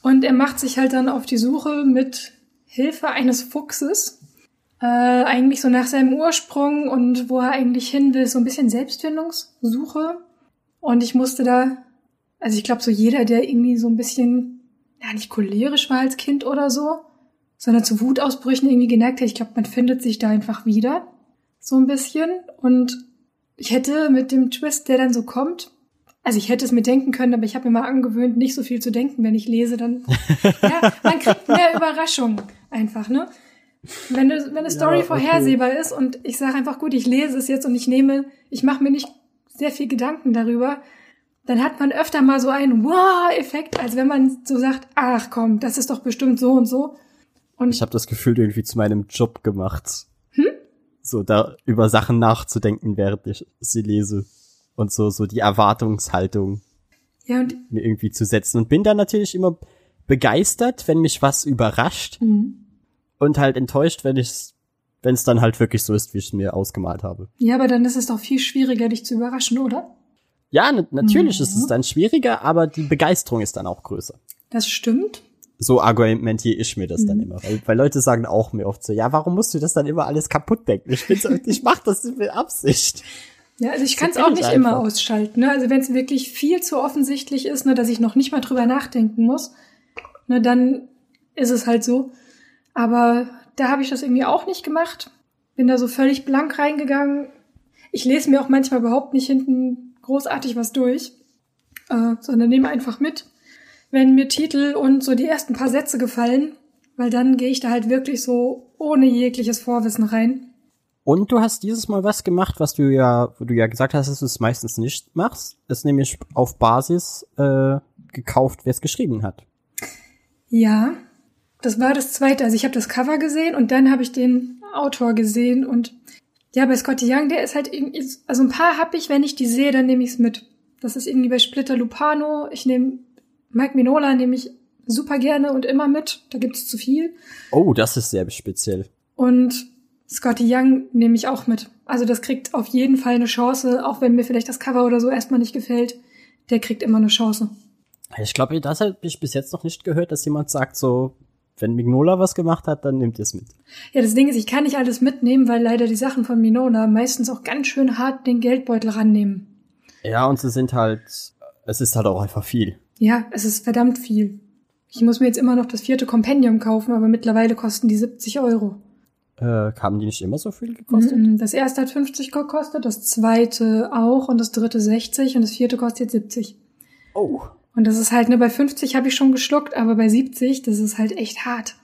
Und er macht sich halt dann auf die Suche mit Hilfe eines Fuchses. Äh, eigentlich so nach seinem Ursprung und wo er eigentlich hin will, so ein bisschen Selbstfindungssuche. Und ich musste da also ich glaube so jeder, der irgendwie so ein bisschen ja nicht cholerisch war als Kind oder so, sondern zu Wutausbrüchen irgendwie geneigt hat, ich glaube, man findet sich da einfach wieder so ein bisschen. Und ich hätte mit dem Twist, der dann so kommt, also ich hätte es mir denken können, aber ich habe mir mal angewöhnt, nicht so viel zu denken, wenn ich lese, dann ja, man kriegt mehr Überraschung einfach, ne? Wenn, du, wenn eine Story okay. vorhersehbar ist und ich sage einfach, gut, ich lese es jetzt und ich nehme, ich mache mir nicht sehr viel Gedanken darüber, dann hat man öfter mal so einen Wow-Effekt, als wenn man so sagt, ach komm, das ist doch bestimmt so und so. Und Ich habe das Gefühl irgendwie zu meinem Job gemacht. So da über Sachen nachzudenken, während ich sie lese. Und so, so die Erwartungshaltung ja, und mir irgendwie zu setzen. Und bin dann natürlich immer begeistert, wenn mich was überrascht. Und halt enttäuscht, wenn ich wenn es dann halt wirklich so ist, wie ich es mir ausgemalt habe. ja, aber dann ist es doch viel schwieriger, dich zu überraschen, oder? Ja, na natürlich ist es dann schwieriger, aber die Begeisterung ist dann auch größer. Das stimmt. So argumentiere ich mir das dann immer. Weil, weil Leute sagen auch mir oft so, ja, warum musst du das dann immer alles kaputt denken? Ich, bin's, ich mach das mit Absicht. Ja, also ich So kann es auch ich nicht immer einfach. ausschalten. Ne? Also wenn es wirklich viel zu offensichtlich ist, ne, dass ich noch nicht mal drüber nachdenken muss, ne, dann ist es halt so. Aber da habe ich das irgendwie auch nicht gemacht. Bin da so völlig blank reingegangen. Ich lese mir auch manchmal überhaupt nicht hinten großartig was durch, äh, sondern nehme einfach mit, wenn mir Titel und so die ersten paar Sätze gefallen, weil dann gehe ich da halt wirklich so ohne jegliches Vorwissen rein. Und du hast dieses Mal was gemacht, was du ja, wo du ja gesagt hast, dass du es meistens nicht machst. Ist nämlich auf Basis äh, gekauft, wer es geschrieben hat. Ja, das war das zweite. Also ich habe das Cover gesehen und dann habe ich den Autor gesehen und ja, bei Scotty Young, der ist halt irgendwie, also ein paar hab ich, wenn ich die sehe, dann nehme ich es mit. Das ist irgendwie bei Splitter Lupano. Ich nehme Mike Minola nehme ich super gerne und immer mit. Da gibt's zu viel. Oh, das ist sehr speziell. Und Scotty Young nehme ich auch mit. Also das kriegt auf jeden Fall eine Chance, auch wenn mir vielleicht das Cover oder so erstmal nicht gefällt. Der kriegt immer eine Chance. Ich glaube, das habe ich bis jetzt noch nicht gehört, dass jemand sagt so, wenn Mignola was gemacht hat, dann nimmt ihr es mit. Ja, das Ding ist, ich kann nicht alles mitnehmen, weil leider die Sachen von Minola meistens auch ganz schön hart den Geldbeutel rannehmen. Ja, und sie sind halt, es ist halt auch einfach viel. Ja, es ist verdammt viel. Ich muss mir jetzt immer noch das vierte Kompendium kaufen, aber mittlerweile kosten die 70 Euro. Äh, haben die nicht immer so viel gekostet? Das erste hat 50 gekostet, das zweite auch und das dritte 60 und das vierte kostet jetzt 70. Oh. Und das ist halt, ne, bei 50 habe ich schon geschluckt, aber bei 70, das ist halt echt hart.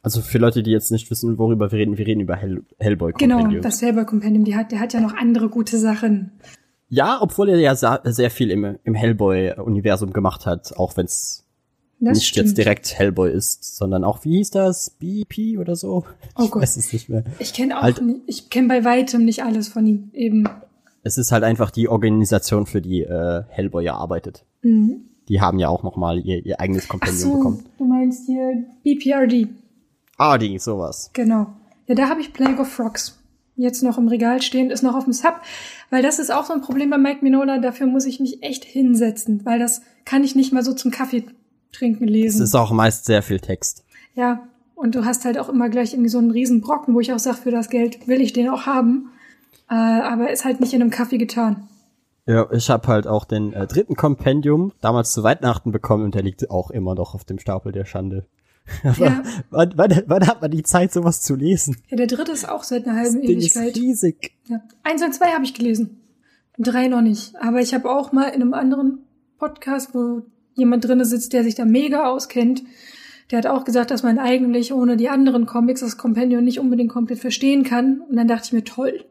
Also für Leute, die jetzt nicht wissen, worüber wir reden, wir reden über Hell Hellboy Genau, Compendium. das Hellboy Compendium, die hat, der hat ja noch andere gute Sachen. Ja, obwohl er ja sehr viel im, im Hellboy-Universum gemacht hat, auch wenn es nicht stimmt. jetzt direkt Hellboy ist, sondern auch, wie hieß das? BP oder so? Oh ich Gott. weiß es nicht mehr. Ich kenne auch, Halt- nie, ich kenne bei weitem nicht alles von ihm. Eben. Es ist halt einfach die Organisation, für die äh, Hellboy ja arbeitet. Mhm. Die haben ja auch noch mal ihr, ihr eigenes Kompendium so, bekommen. du meinst hier BPRD. Ah, die, sowas. Genau. Ja, da habe ich Plague of Frogs. Jetzt noch im Regal stehen, ist noch auf dem Sub. Weil das ist auch so ein Problem bei Mike Minola. Dafür muss ich mich echt hinsetzen. Weil das kann ich nicht mal so zum Kaffee trinken Es lesen. ist auch meist sehr viel Text. Ja. Und du hast halt auch immer gleich irgendwie so einen riesen Brocken, wo ich auch sage, für das Geld will ich den auch haben. Äh, aber ist halt nicht in einem Kaffee getan. Ja, ich habe halt auch den äh, dritten Kompendium damals zu Weihnachten bekommen und der liegt auch immer noch auf dem Stapel der Schande. Aber Ja. wann, wann, wann hat man die Zeit, sowas zu lesen? Ja, der dritte ist auch seit einer Das halben Ding ist Ewigkeit. riesig. Ja. Eins und zwei habe ich gelesen. Drei noch nicht. Aber ich habe auch mal in einem anderen Podcast, wo jemand drinne sitzt, der sich da mega auskennt, der hat auch gesagt, dass man eigentlich ohne die anderen Comics das Kompendium nicht unbedingt komplett verstehen kann. Und dann dachte ich mir, toll.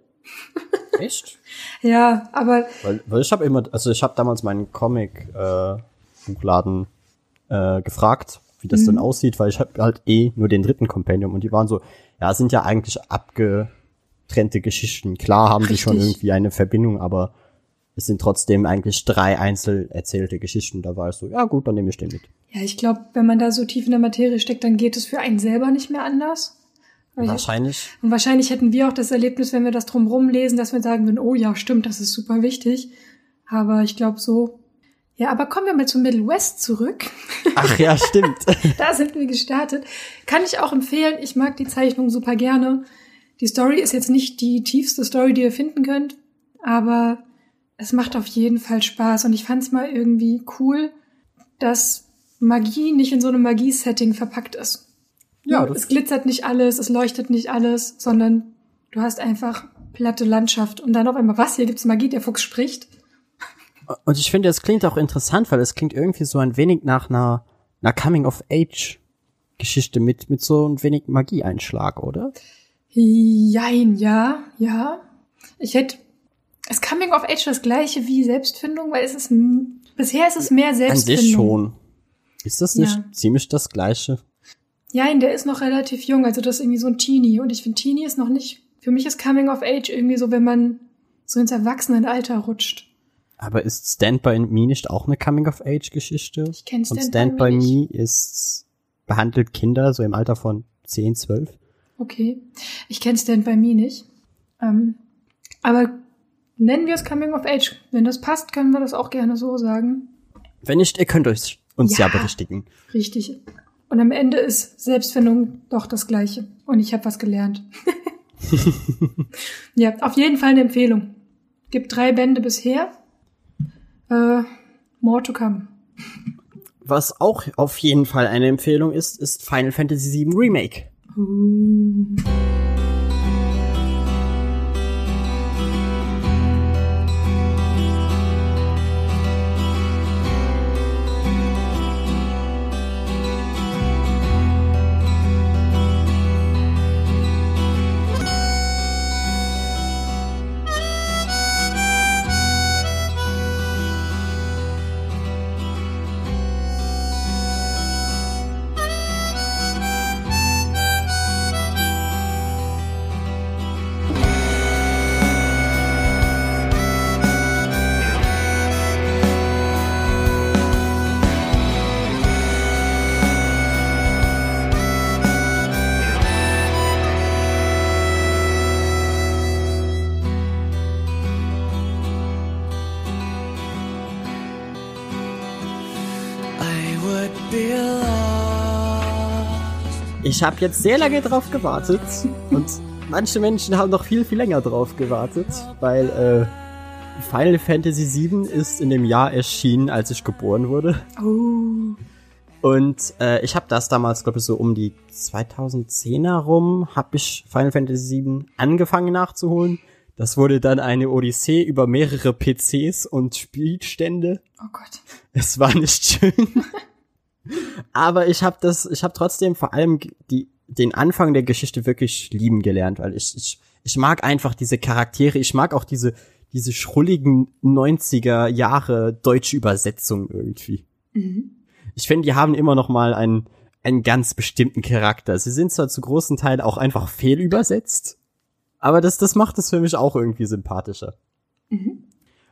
Echt? Ja, aber Weil, weil ich habe immer, also ich habe damals meinen Comic-Buchladen äh, gefragt, wie das Mhm. denn aussieht, weil ich habe halt eh nur den dritten Kompendium und die waren so, ja, sind ja eigentlich abgetrennte Geschichten. Klar haben die schon Richtig. irgendwie eine Verbindung, aber es sind trotzdem eigentlich drei einzeln erzählte Geschichten. Da war ich so, ja gut, dann nehme ich den mit. ja, ich glaube, wenn man da so tief in der Materie steckt, dann geht es für einen selber nicht mehr anders. Weil ich- Wahrscheinlich. Und wahrscheinlich hätten wir auch das Erlebnis, wenn wir das drumrum lesen, dass wir sagen würden, oh ja, stimmt, das ist super wichtig. Aber ich glaube so. Ja, aber kommen wir mal zum Middle West zurück. Ach ja, stimmt. da sind wir gestartet. Kann ich auch empfehlen. Ich mag die Zeichnung super gerne. Die Story ist jetzt nicht die tiefste Story, die ihr finden könnt, aber es macht auf jeden Fall Spaß. Und ich fand es mal irgendwie cool, dass Magie nicht in so einem Magie-Setting verpackt ist. Ja, es das, glitzert nicht alles, es leuchtet nicht alles, sondern du hast einfach platte Landschaft und dann auf einmal, was, hier gibt's Magie, der Fuchs spricht. Und ich finde, es klingt auch interessant, weil es klingt irgendwie so ein wenig nach einer, einer Coming-of-Age-Geschichte mit, mit so ein wenig Magie-Einschlag, oder? Jein, ja, ja. Ich hätte, ist Coming of Age das gleiche wie Selbstfindung, weil es ist, bisher ist es mehr An Selbstfindung. sich schon. Ist das nicht Ja. ziemlich das Gleiche? Jein, der ist noch relativ jung, also das ist irgendwie so ein Teenie und ich finde Teenie ist noch nicht, für mich ist Coming of Age irgendwie so, wenn man so ins Erwachsenenalter rutscht. Aber ist Stand By Me nicht auch eine Coming-of-Age-Geschichte? Ich kenn Stand Und Stand By By Me Me ist, behandelt Kinder so im Alter von 10, 12. Okay. Ich kenne Stand By Me nicht. Ähm, aber nennen wir es Coming of Age. Wenn das passt, können wir das auch gerne so sagen. Wenn nicht, ihr könnt euch uns ja, Ja. berichtigen. Richtig. Und am Ende ist Selbstfindung doch das Gleiche. Und ich habe was gelernt. ja, auf jeden Fall eine Empfehlung. Gibt drei Bände bisher. Äh, more to come. Was auch auf jeden Fall eine Empfehlung ist, ist Final Fantasy VII Remake. Ich habe jetzt sehr lange drauf gewartet und manche Menschen haben noch viel, viel länger drauf gewartet, weil äh, Final Fantasy VII ist in dem Jahr erschienen, als ich geboren wurde. Oh. Und äh, ich habe das damals, glaube ich, so um die 2010er rum, habe ich Final Fantasy VII angefangen nachzuholen. Das wurde dann eine Odyssee über mehrere PCs und Spielstände. Oh Gott. Es war nicht schön. Aber ich habe das, ich habe trotzdem vor allem die, den Anfang der Geschichte wirklich lieben gelernt, weil ich, ich, ich mag einfach diese Charaktere, ich mag auch diese, diese schrulligen 90er Jahre deutsche Übersetzung irgendwie. Mhm. Ich finde, die haben immer noch mal einen, einen ganz bestimmten Charakter. Sie sind zwar zu großen Teilen auch einfach fehlübersetzt, aber das, das macht es für mich auch irgendwie sympathischer. Mhm.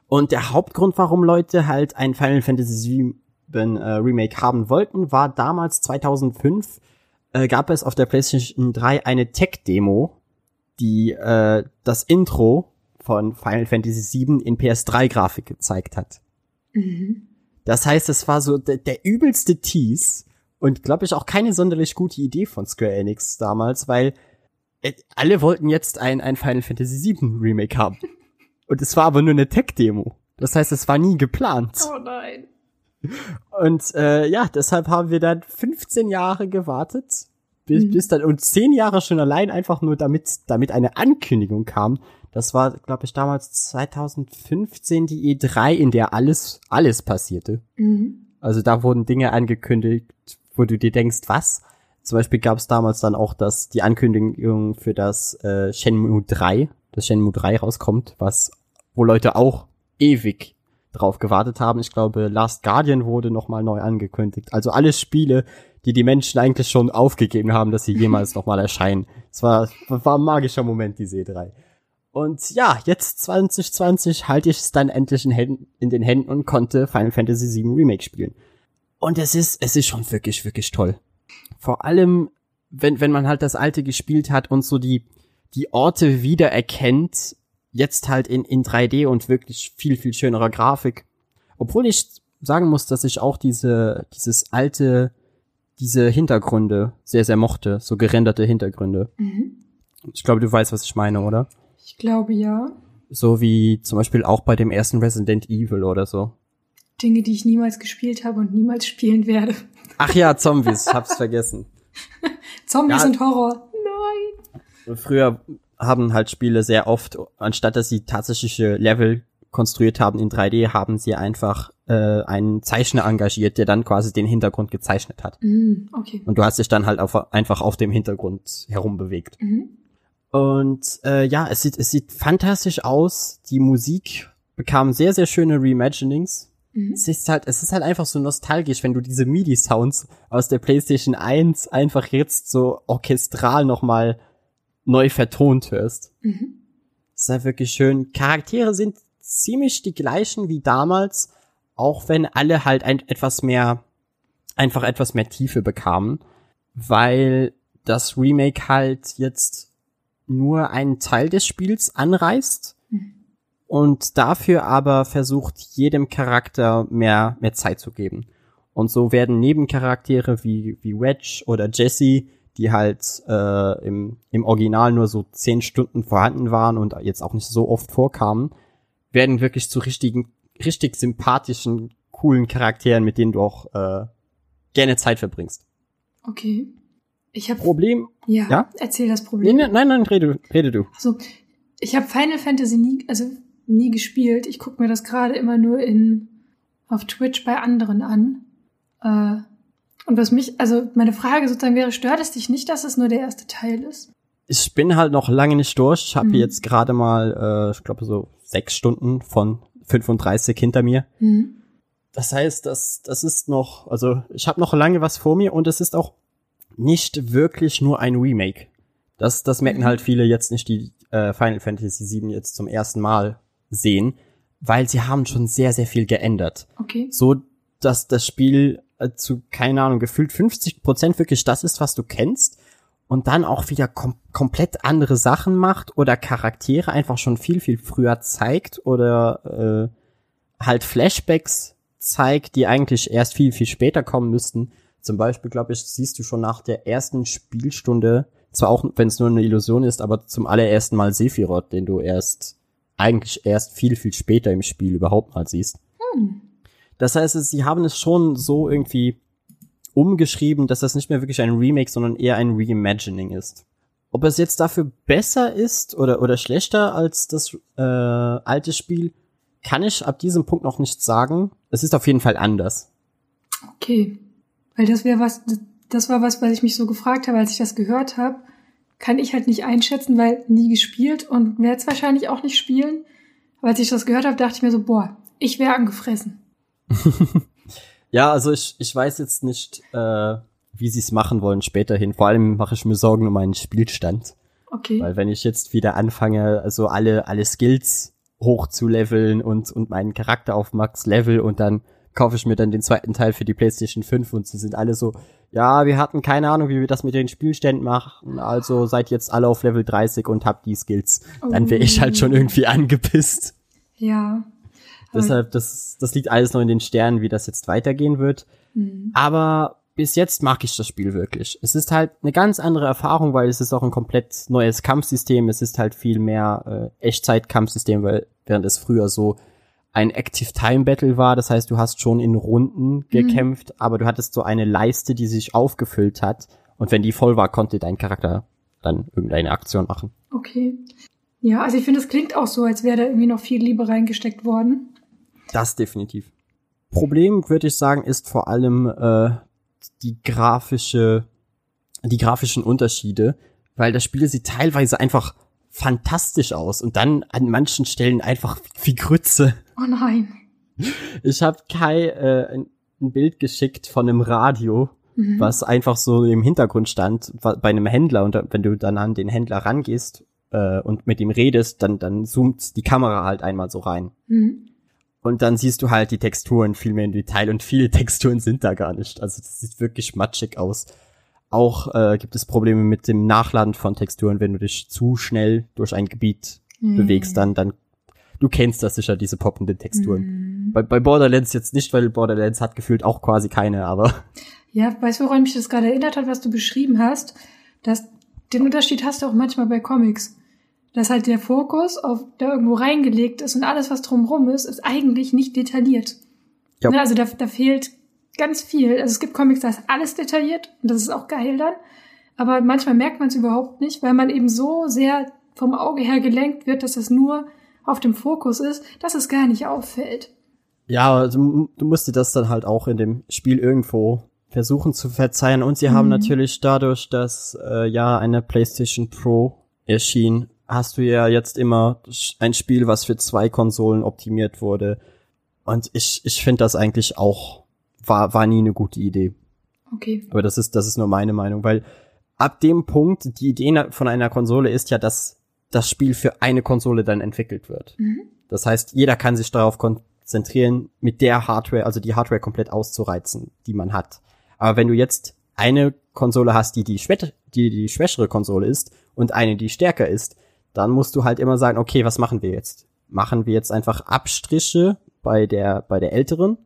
Und der Hauptgrund, warum Leute halt ein Final Fantasy Remake haben wollten, war damals 2005 äh, gab es auf der PlayStation 3 eine Tech-Demo, die äh, das Intro von Final Fantasy VII in PS3-Grafik gezeigt hat. Mhm. Das heißt, es war so der, der übelste Tease und glaube ich auch keine sonderlich gute Idee von Square Enix damals, weil äh, alle wollten jetzt ein, ein Final Fantasy VII Remake haben. Und es war aber nur eine Tech-Demo. Das heißt, es war nie geplant. Oh nein. Und äh, ja, deshalb haben wir dann 15 Jahre gewartet, bis, Mhm. bis dann und 10 Jahre schon allein einfach nur damit, damit eine Ankündigung kam. Das war, glaube ich, damals 2015 die E3, in der alles, alles passierte. Mhm. Also da wurden Dinge angekündigt, wo du dir denkst, was? Zum Beispiel gab es damals dann auch das, die Ankündigung für das äh, Shenmue 3, das Shenmue 3 rauskommt, was, wo Leute auch ewig drauf gewartet haben. Ich glaube, Last Guardian wurde nochmal neu angekündigt. Also alle Spiele, die die Menschen eigentlich schon aufgegeben haben, dass sie jemals nochmal erscheinen. Es war, war ein magischer Moment, die E3. Und ja, jetzt 2020 halte ich es dann endlich in, Händen, in den Händen und konnte Final Fantasy VII Remake spielen. Und es ist, es ist schon wirklich, wirklich toll. Vor allem, wenn, wenn man halt das alte gespielt hat und so die, die Orte wiedererkennt, jetzt halt in, in 3D und wirklich viel, viel schönerer Grafik. Obwohl ich sagen muss, dass ich auch diese, dieses alte, diese Hintergründe sehr, sehr mochte, so gerenderte Hintergründe. Mhm. Ich glaube, du weißt, was ich meine, oder? Ich glaube ja. So wie zum Beispiel auch bei dem ersten Resident Evil oder so. Dinge, die ich niemals gespielt habe und niemals spielen werde. Ach ja, Zombies, hab's vergessen. Zombies Ja. und Horror. Nein. Früher haben halt Spiele sehr oft, anstatt dass sie tatsächliche Level konstruiert haben in 3D, haben sie einfach äh, einen Zeichner engagiert, der dann quasi den Hintergrund gezeichnet hat. Mhm. Okay. Und du hast dich dann halt auf, einfach auf dem Hintergrund herumbewegt. Mhm. Und äh, ja, es sieht, es sieht fantastisch aus. Die Musik bekam sehr, sehr schöne Reimaginings. Mhm. Es ist halt, es ist halt einfach so nostalgisch, wenn du diese MIDI-Sounds aus der PlayStation 1 einfach jetzt so orchestral nochmal neu vertont hörst. Mhm. Das ist halt wirklich schön. Charaktere sind ziemlich die gleichen wie damals, auch wenn alle halt ein, etwas mehr, einfach etwas mehr Tiefe bekamen, weil das Remake halt jetzt nur einen Teil des Spiels anreißt Mhm. und dafür aber versucht, jedem Charakter mehr, mehr Zeit zu geben. Und so werden Nebencharaktere wie, wie Wedge oder Jesse, die halt äh, im, im Original nur so zehn Stunden vorhanden waren und jetzt auch nicht so oft vorkamen, werden wirklich zu richtigen, richtig sympathischen, coolen Charakteren, mit denen du auch äh, gerne Zeit verbringst. Okay. Ich habe Problem? ja, Ja? erzähl das Nee, Problem. nee, nein, nein, rede, rede du. Also, ich habe Final Fantasy nie, also nie gespielt. Ich gucke mir das gerade immer nur in auf Twitch bei anderen an. Äh, und was mich, also meine Frage sozusagen wäre, stört es dich nicht, dass es nur der erste Teil ist? Ich bin halt noch lange nicht durch. Ich habe Mhm. jetzt gerade mal, äh, ich glaube so sechs Stunden von 35 hinter mir. Mhm. Das heißt, das, das ist noch, also ich habe noch lange was vor mir und es ist auch nicht wirklich nur ein Remake. Das, das merken Mhm. halt viele jetzt nicht, die äh, Final Fantasy VII jetzt zum ersten Mal sehen, weil sie haben schon sehr, sehr viel geändert. Okay. So, dass das Spiel zu, keine Ahnung, gefühlt 50 Prozent wirklich das ist, was du kennst und dann auch wieder kom komplett andere Sachen macht oder Charaktere einfach schon viel, viel früher zeigt oder äh, halt Flashbacks zeigt, die eigentlich erst viel, viel später kommen müssten. Zum Beispiel, glaube ich, siehst du schon nach der ersten Spielstunde, zwar auch wenn es nur eine Illusion ist, aber zum allerersten Mal Sephiroth, den du erst eigentlich erst viel, viel später im Spiel überhaupt mal siehst. Das heißt, sie haben es schon so irgendwie umgeschrieben, dass das nicht mehr wirklich ein Remake, sondern eher ein Reimagining ist. Ob es jetzt dafür besser ist oder, oder schlechter als das äh, alte Spiel, kann ich ab diesem Punkt noch nicht sagen. Es ist auf jeden Fall anders. Okay. Weil das wäre was, das war was, was ich mich so gefragt habe, als ich das gehört habe. Kann ich halt nicht einschätzen, weil nie gespielt und werde es wahrscheinlich auch nicht spielen. Aber als ich das gehört habe, dachte ich mir so, boah, ich wäre angefressen. Ja, also ich, ich weiß jetzt nicht, äh, wie sie es machen wollen späterhin. Vor allem mache ich mir Sorgen um meinen Spielstand. Okay. Weil wenn ich jetzt wieder anfange, also alle, alle Skills hochzuleveln und, und meinen Charakter auf Max Level und dann kaufe ich mir dann den zweiten Teil für die PlayStation 5 und sie sind alle so, ja, wir hatten keine Ahnung, wie wir das mit den Spielständen machen, also seid jetzt alle auf Level 30 und habt die Skills. Dann wäre ich halt schon irgendwie angepisst. Ja. Aber- Deshalb, das, das liegt alles noch in den Sternen, wie das jetzt weitergehen wird. Aber bis jetzt mag ich das Spiel wirklich. Es ist halt eine ganz andere Erfahrung, weil es ist auch ein komplett neues Kampfsystem. Es ist halt viel mehr äh, Echtzeit-Kampfsystem, weil während es früher so ein Active Time Battle war, das heißt, du hast schon in Runden gekämpft, aber du hattest so eine Leiste, die sich aufgefüllt hat und wenn die voll war, konnte dein Charakter dann irgendeine Aktion machen. Okay. Ja, also ich finde, es klingt auch so, als wäre da irgendwie noch viel Liebe reingesteckt worden. Das definitiv. Problem, würde ich sagen, ist vor allem äh, die grafische, die grafischen Unterschiede, weil das Spiel sieht teilweise einfach fantastisch aus und dann an manchen Stellen einfach wie Grütze. Oh nein. Ich habe Kai äh, ein, ein Bild geschickt von einem Radio, Mhm. was einfach so im Hintergrund stand bei einem Händler und wenn du dann an den Händler rangehst äh, und mit ihm redest, dann dann zoomt die Kamera halt einmal so rein. Mhm. Und dann siehst du halt die Texturen viel mehr im Detail und viele Texturen sind da gar nicht. Also das sieht wirklich matschig aus. Auch äh, gibt es Probleme mit dem Nachladen von Texturen, wenn du dich zu schnell durch ein Gebiet Mhm. bewegst, dann, dann, du kennst das sicher, diese poppenden Texturen. Mhm. Bei, bei Borderlands jetzt nicht, weil Borderlands hat gefühlt auch quasi keine, aber Ja, weißt du, woran mich das gerade erinnert hat, was du beschrieben hast? Dass den Unterschied hast du auch manchmal bei Comics. Dass halt der Fokus auf da irgendwo reingelegt ist und alles, was drumherum ist, ist eigentlich nicht detailliert. Ja. Ne, also da, da fehlt ganz viel. Also es gibt Comics, da ist alles detailliert und das ist auch geil dann. Aber manchmal merkt man es überhaupt nicht, weil man eben so sehr vom Auge her gelenkt wird, dass es nur auf dem Fokus ist, dass es gar nicht auffällt. ja, also, du musst dir das dann halt auch in dem Spiel irgendwo versuchen zu verzeihen. Und sie haben Mhm. natürlich dadurch, dass äh, ja eine PlayStation Pro erschien, hast du ja jetzt immer ein Spiel, was für zwei Konsolen optimiert wurde. Und ich, ich finde das eigentlich auch, war, war nie eine gute Idee. Okay. Aber das ist, das ist nur meine Meinung, weil ab dem Punkt, die Idee von einer Konsole ist ja, dass das Spiel für eine Konsole dann entwickelt wird. Mhm. Das heißt, jeder kann sich darauf konzentrieren, mit der Hardware, also die Hardware komplett auszureizen, die man hat. Aber wenn du jetzt eine Konsole hast, die die, schwä die die schwächere Konsole ist und eine, die stärker ist, dann musst du halt immer sagen, okay, was machen wir jetzt? Machen wir jetzt einfach Abstriche bei der, bei der älteren?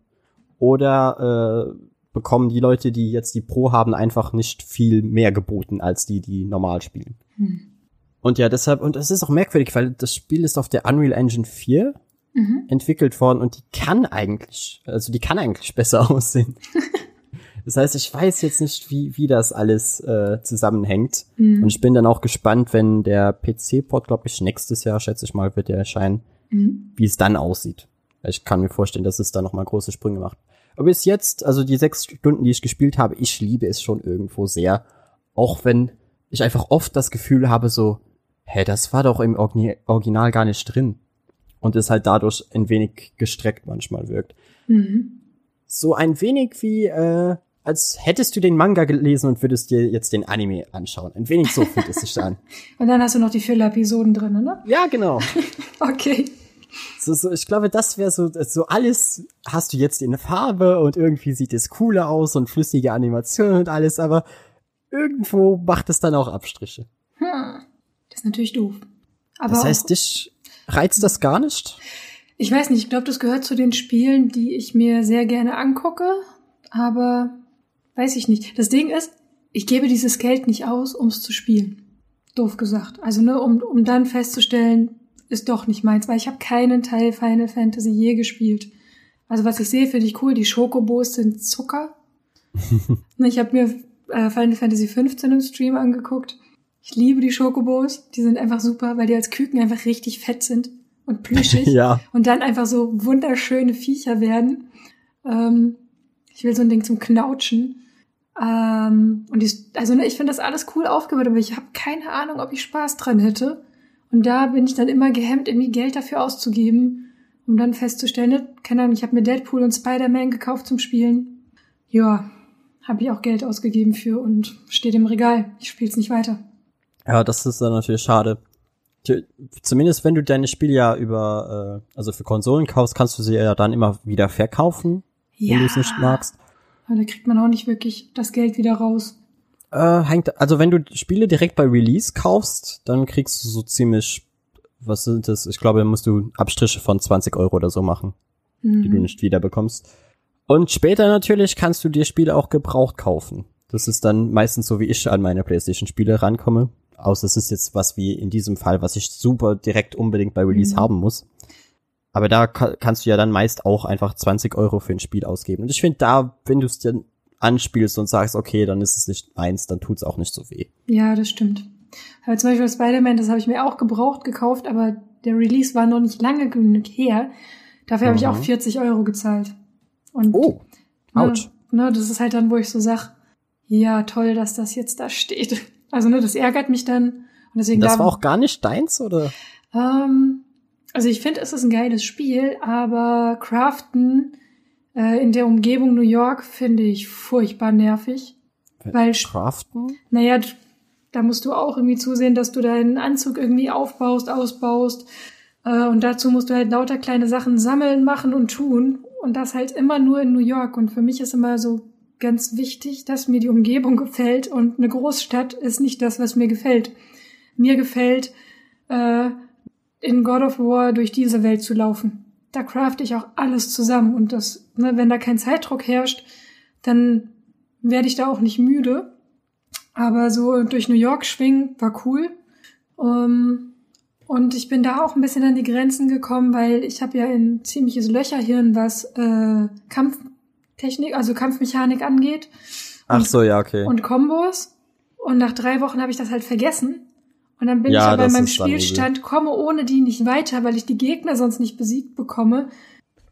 Oder äh, bekommen die Leute, die jetzt die Pro haben, einfach nicht viel mehr geboten als die, die normal spielen? Hm. Und ja, deshalb, und es ist auch merkwürdig, weil das Spiel ist auf der Unreal Engine 4 Mhm. entwickelt worden und die kann eigentlich, also die kann eigentlich besser aussehen. das heißt, ich weiß jetzt nicht, wie, wie das alles äh, zusammenhängt. Mhm. Und ich bin dann auch gespannt, wenn der PC-Port, glaube ich, nächstes Jahr, schätze ich mal, wird der erscheinen, Mhm. wie es dann aussieht. Ich kann mir vorstellen, dass es da nochmal große Sprünge macht. Aber bis jetzt, also die sechs Stunden, die ich gespielt habe, ich liebe es schon irgendwo sehr. Auch wenn ich einfach oft das Gefühl habe, so, hä, das war doch im Original gar nicht drin. Und es halt dadurch ein wenig gestreckt manchmal wirkt. Mhm. So ein wenig wie, äh, als hättest du den Manga gelesen und würdest dir jetzt den Anime anschauen. Ein wenig so fühlt es sich an. Und dann hast du noch die Filler-Episoden drin, ne? Ja, genau. Okay. So, so, ich glaube, das wäre so, so alles hast du jetzt in Farbe und irgendwie sieht es cooler aus und flüssige Animation und alles, aber irgendwo macht es dann auch Abstriche. Hm. Das ist natürlich doof. Aber Das heißt, dich reizt das gar nicht? ich weiß nicht, ich glaube, das gehört zu den Spielen, die ich mir sehr gerne angucke, aber weiß ich nicht. Das Ding ist, ich gebe dieses Geld nicht aus, um es zu spielen. Doof gesagt. Also ne, um, um dann festzustellen, ist doch nicht meins, weil ich habe keinen Teil Final Fantasy je gespielt. Also was ich sehe, finde ich cool. Die Schokobos sind Zucker. Ich habe mir äh, Final Fantasy 15 im Stream angeguckt. Ich liebe die Schokobos. Die sind einfach super, weil die als Küken einfach richtig fett sind und plüschig. Ja. Und dann einfach so wunderschöne Viecher werden. Ähm, ich will so ein Ding zum Knautschen. Ähm, und die, also ne, ich finde das alles cool aufgebaut, aber ich habe keine Ahnung, ob ich Spaß dran hätte. Und da bin ich dann immer gehemmt, irgendwie Geld dafür auszugeben, um dann festzustellen, ne, keine Ahnung, ich habe mir Deadpool und Spider-Man gekauft zum Spielen. Ja, habe ich auch Geld ausgegeben für und steht im Regal. Ich spiele es nicht weiter. Ja, das ist dann natürlich schade. Zumindest wenn du deine Spiele ja über, äh, also für Konsolen kaufst, kannst du sie ja dann immer wieder verkaufen, wenn du es nicht magst. Aber da kriegt man auch nicht wirklich das Geld wieder raus. Äh, hängt, also wenn du Spiele direkt bei Release kaufst, dann kriegst du so ziemlich, was sind das? Ich glaube, musst du Abstriche von 20 Euro oder so machen, die du nicht wieder bekommst. Und später natürlich kannst du dir Spiele auch gebraucht kaufen. Das ist dann meistens so, wie ich an meine PlayStation-Spiele rankomme. Außer es ist jetzt was wie in diesem Fall, was ich super direkt unbedingt bei Release haben muss. Aber da ka kannst du ja dann meist auch einfach 20 Euro für ein Spiel ausgeben. Und ich finde da, wenn du es dir anspielst und sagst, okay, dann ist es nicht eins, dann tut's auch nicht so weh. Ja, das stimmt. Aber zum Beispiel Spider-Man, das habe ich mir auch gebraucht gekauft, aber der Release war noch nicht lange genug her. Dafür habe ich auch Mhm. 40 Euro gezahlt. Und Oh, ouch. Ne, ne, das ist halt dann, wo ich so sag, ja, toll, dass das jetzt da steht. Also, ne, das ärgert mich dann. Und deswegen Das da- war auch gar nicht deins, oder? ähm, also ich finde, es ist ein geiles Spiel, aber Craften äh, in der Umgebung New York finde ich furchtbar nervig. Weil, Craften? naja, da musst du auch irgendwie zusehen, dass du deinen Anzug irgendwie aufbaust, ausbaust. Äh, und dazu musst du halt lauter kleine Sachen sammeln, machen und tun. Und das halt immer nur in New York. Und für mich ist immer so ganz wichtig, dass mir die Umgebung gefällt. Und eine Großstadt ist nicht das, was mir gefällt. Mir gefällt, äh, in God of War durch diese Welt zu laufen. Da crafte ich auch alles zusammen. Und das, ne, wenn da kein Zeitdruck herrscht, dann werde ich da auch nicht müde. Aber so durch New York schwingen war cool. Um, und ich bin da auch ein bisschen an die Grenzen gekommen, weil ich habe ja ein ziemliches Löcherhirn, was äh, Kampftechnik, also Kampfmechanik angeht. Ach so, ja, okay. Und Kombos. Und nach drei Wochen habe ich das halt vergessen. Und dann bin Ja, ich aber in meinem. Spielstand, komme ohne die nicht weiter, weil ich die Gegner sonst nicht besiegt bekomme.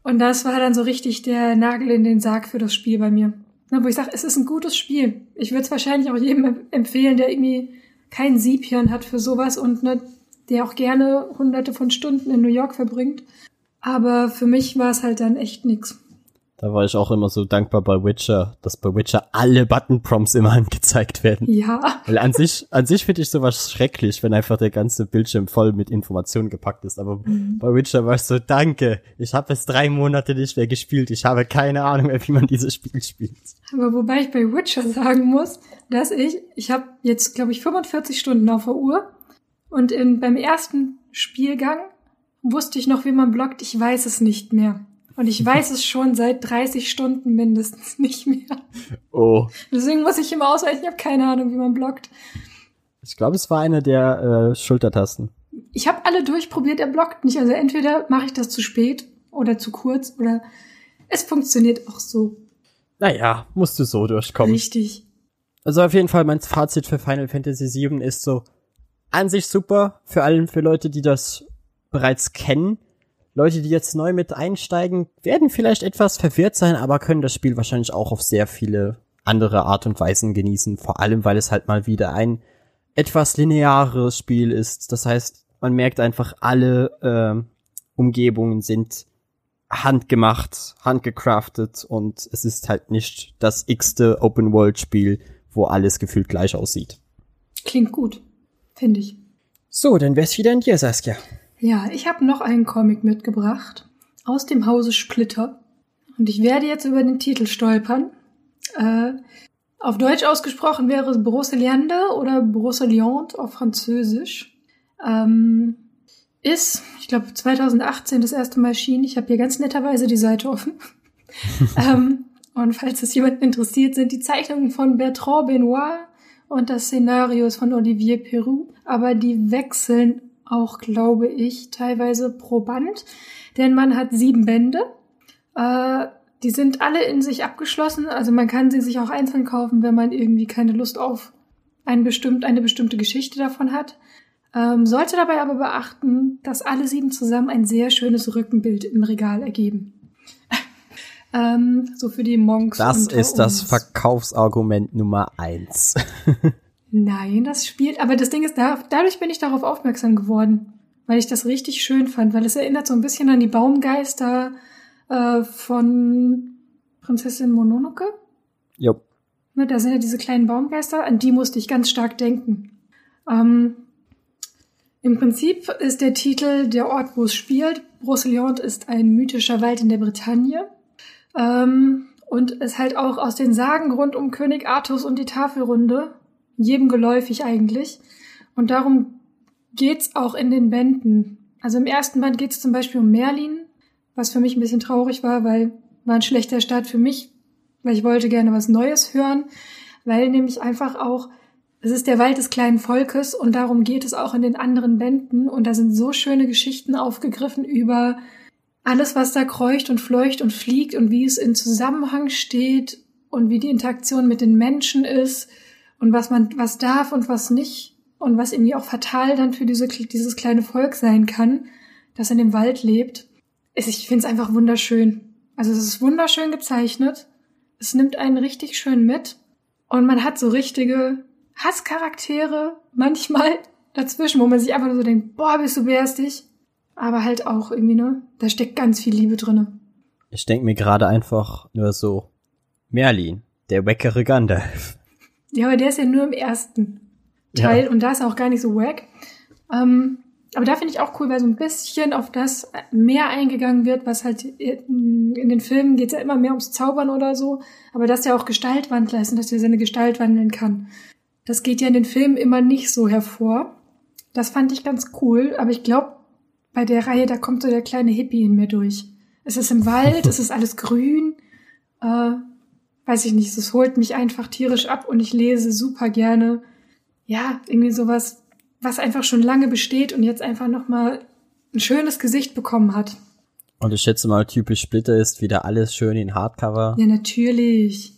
Und das war dann so richtig der Nagel in den Sarg für das Spiel bei mir. Na, wo ich sage, es ist ein gutes Spiel. Ich würde es wahrscheinlich auch jedem empfehlen, der irgendwie kein Siebhirn hat für sowas und ne, der auch gerne hunderte von Stunden in New York verbringt. Aber für mich war es halt dann echt nix. Da war ich auch immer so dankbar bei Witcher, dass bei Witcher alle Button-Prompts immer angezeigt werden. Ja, Weil an sich, an sich finde ich sowas schrecklich, wenn einfach der ganze Bildschirm voll mit Informationen gepackt ist. Aber bei Witcher war ich so, danke, ich habe es drei Monate nicht mehr gespielt. Ich habe keine Ahnung mehr, wie man dieses Spiel spielt. Aber wobei ich bei Witcher sagen muss, dass ich, ich habe jetzt, glaube ich, 45 Stunden auf der Uhr und in, beim ersten Spielgang wusste ich noch, wie man blockt. Ich weiß es nicht mehr. Und ich weiß es schon seit 30 Stunden mindestens nicht mehr. Oh. Deswegen muss ich immer ausweichen. Ich habe keine Ahnung, wie man blockt. Ich glaube, es war eine der äh, Schultertasten. Ich habe alle durchprobiert, er blockt nicht. Also entweder mache ich das zu spät oder zu kurz oder es funktioniert auch so Naja, musst du so durchkommen. richtig. Also auf jeden Fall mein Fazit für Final Fantasy VII ist so an sich super für allen für Leute, die das bereits kennen. Leute, die jetzt neu mit einsteigen, werden vielleicht etwas verwirrt sein, aber können das Spiel wahrscheinlich auch auf sehr viele andere Art und Weisen genießen. Vor allem, weil es halt mal wieder ein etwas lineares Spiel ist. Das heißt, man merkt einfach, alle ähm, Umgebungen sind handgemacht, handgecraftet und es ist halt nicht das x-te Open-World-Spiel, wo alles gefühlt gleich aussieht. Klingt gut, finde ich. So, dann wär's wieder an dir, Saskia. Ja, ich habe noch einen Comic mitgebracht aus dem Hause Splitter. Und ich werde jetzt über den Titel stolpern. Äh, auf Deutsch ausgesprochen wäre es Broceliande oder Broceliande auf Französisch. Ähm, ist, ich glaube, 2018 das erste Mal erschienen. Ich habe hier ganz netterweise die Seite offen. ähm, Und falls es jemanden interessiert, sind die Zeichnungen von Bertrand Benoit und das Szenario ist von Olivier Perou. Aber die wechseln auch, glaube ich, teilweise pro Band. Denn man hat sieben Bände. Äh, die sind alle in sich abgeschlossen. Also man kann sie sich auch einzeln kaufen, wenn man irgendwie keine Lust auf ein bestimmt, eine bestimmte Geschichte davon hat. Ähm, sollte dabei aber beachten, dass alle sieben zusammen ein sehr schönes Rückenbild im Regal ergeben. ähm, so für die Monks. Das ist das. Verkaufsargument Nummer eins. Nein, das spielt, aber das Ding ist, da, dadurch bin ich darauf aufmerksam geworden, weil ich das richtig schön fand, weil es erinnert so ein bisschen an die Baumgeister äh, von Prinzessin Mononoke. jo. Ne, da sind ja diese kleinen Baumgeister, an die musste ich ganz stark denken. Ähm, Im Prinzip ist der Titel der Ort, wo es spielt. Brocéliande ist ein mythischer Wald in der Bretagne. Ähm, und ist halt auch aus den Sagen rund um König Artus und die Tafelrunde. Jedem geläufig eigentlich. Und darum geht's auch in den Bänden. Also im ersten Band geht's zum Beispiel um Merlin, was für mich ein bisschen traurig war, weil war ein schlechter Start für mich, weil ich wollte gerne was Neues hören, weil nämlich einfach auch, es ist der Wald des kleinen Volkes und darum geht es auch in den anderen Bänden und da sind so schöne Geschichten aufgegriffen über alles, was da kreucht und fleucht und fliegt und wie es in Zusammenhang steht und wie die Interaktion mit den Menschen ist und was man, was darf und was nicht und was irgendwie auch fatal dann für diese, dieses kleine Volk sein kann, das in dem Wald lebt. Ich finde es einfach wunderschön. Also es ist wunderschön gezeichnet. Es nimmt einen richtig schön mit und man hat so richtige Hasscharaktere manchmal dazwischen, wo man sich einfach nur so denkt, boah, bist du bärstig. Aber halt auch irgendwie, ne? Da steckt ganz viel Liebe drinne. Ich denke mir gerade einfach nur so, Merlin, der wackere Gandalf. Ja, aber der ist ja nur im ersten Teil Ja. und da ist auch gar nicht so wack. Ähm, aber da finde ich auch cool, weil so ein bisschen auf das mehr eingegangen wird, was halt in in den Filmen geht ja immer mehr ums Zaubern oder so, aber dass er auch Gestaltwandler ist und dass er seine Gestalt wandeln kann. Das geht ja in den Filmen immer nicht so hervor. Das fand ich ganz cool, aber ich glaube, bei der Reihe, da kommt so der kleine Hippie in mir durch. Es ist im Wald, es ist alles grün, äh, weiß ich nicht, es holt mich einfach tierisch ab und ich lese super gerne, ja, irgendwie sowas, was einfach schon lange besteht und jetzt einfach nochmal ein schönes Gesicht bekommen hat. Und ich schätze mal, typisch Splitter ist wieder alles schön in Hardcover. Ja, natürlich.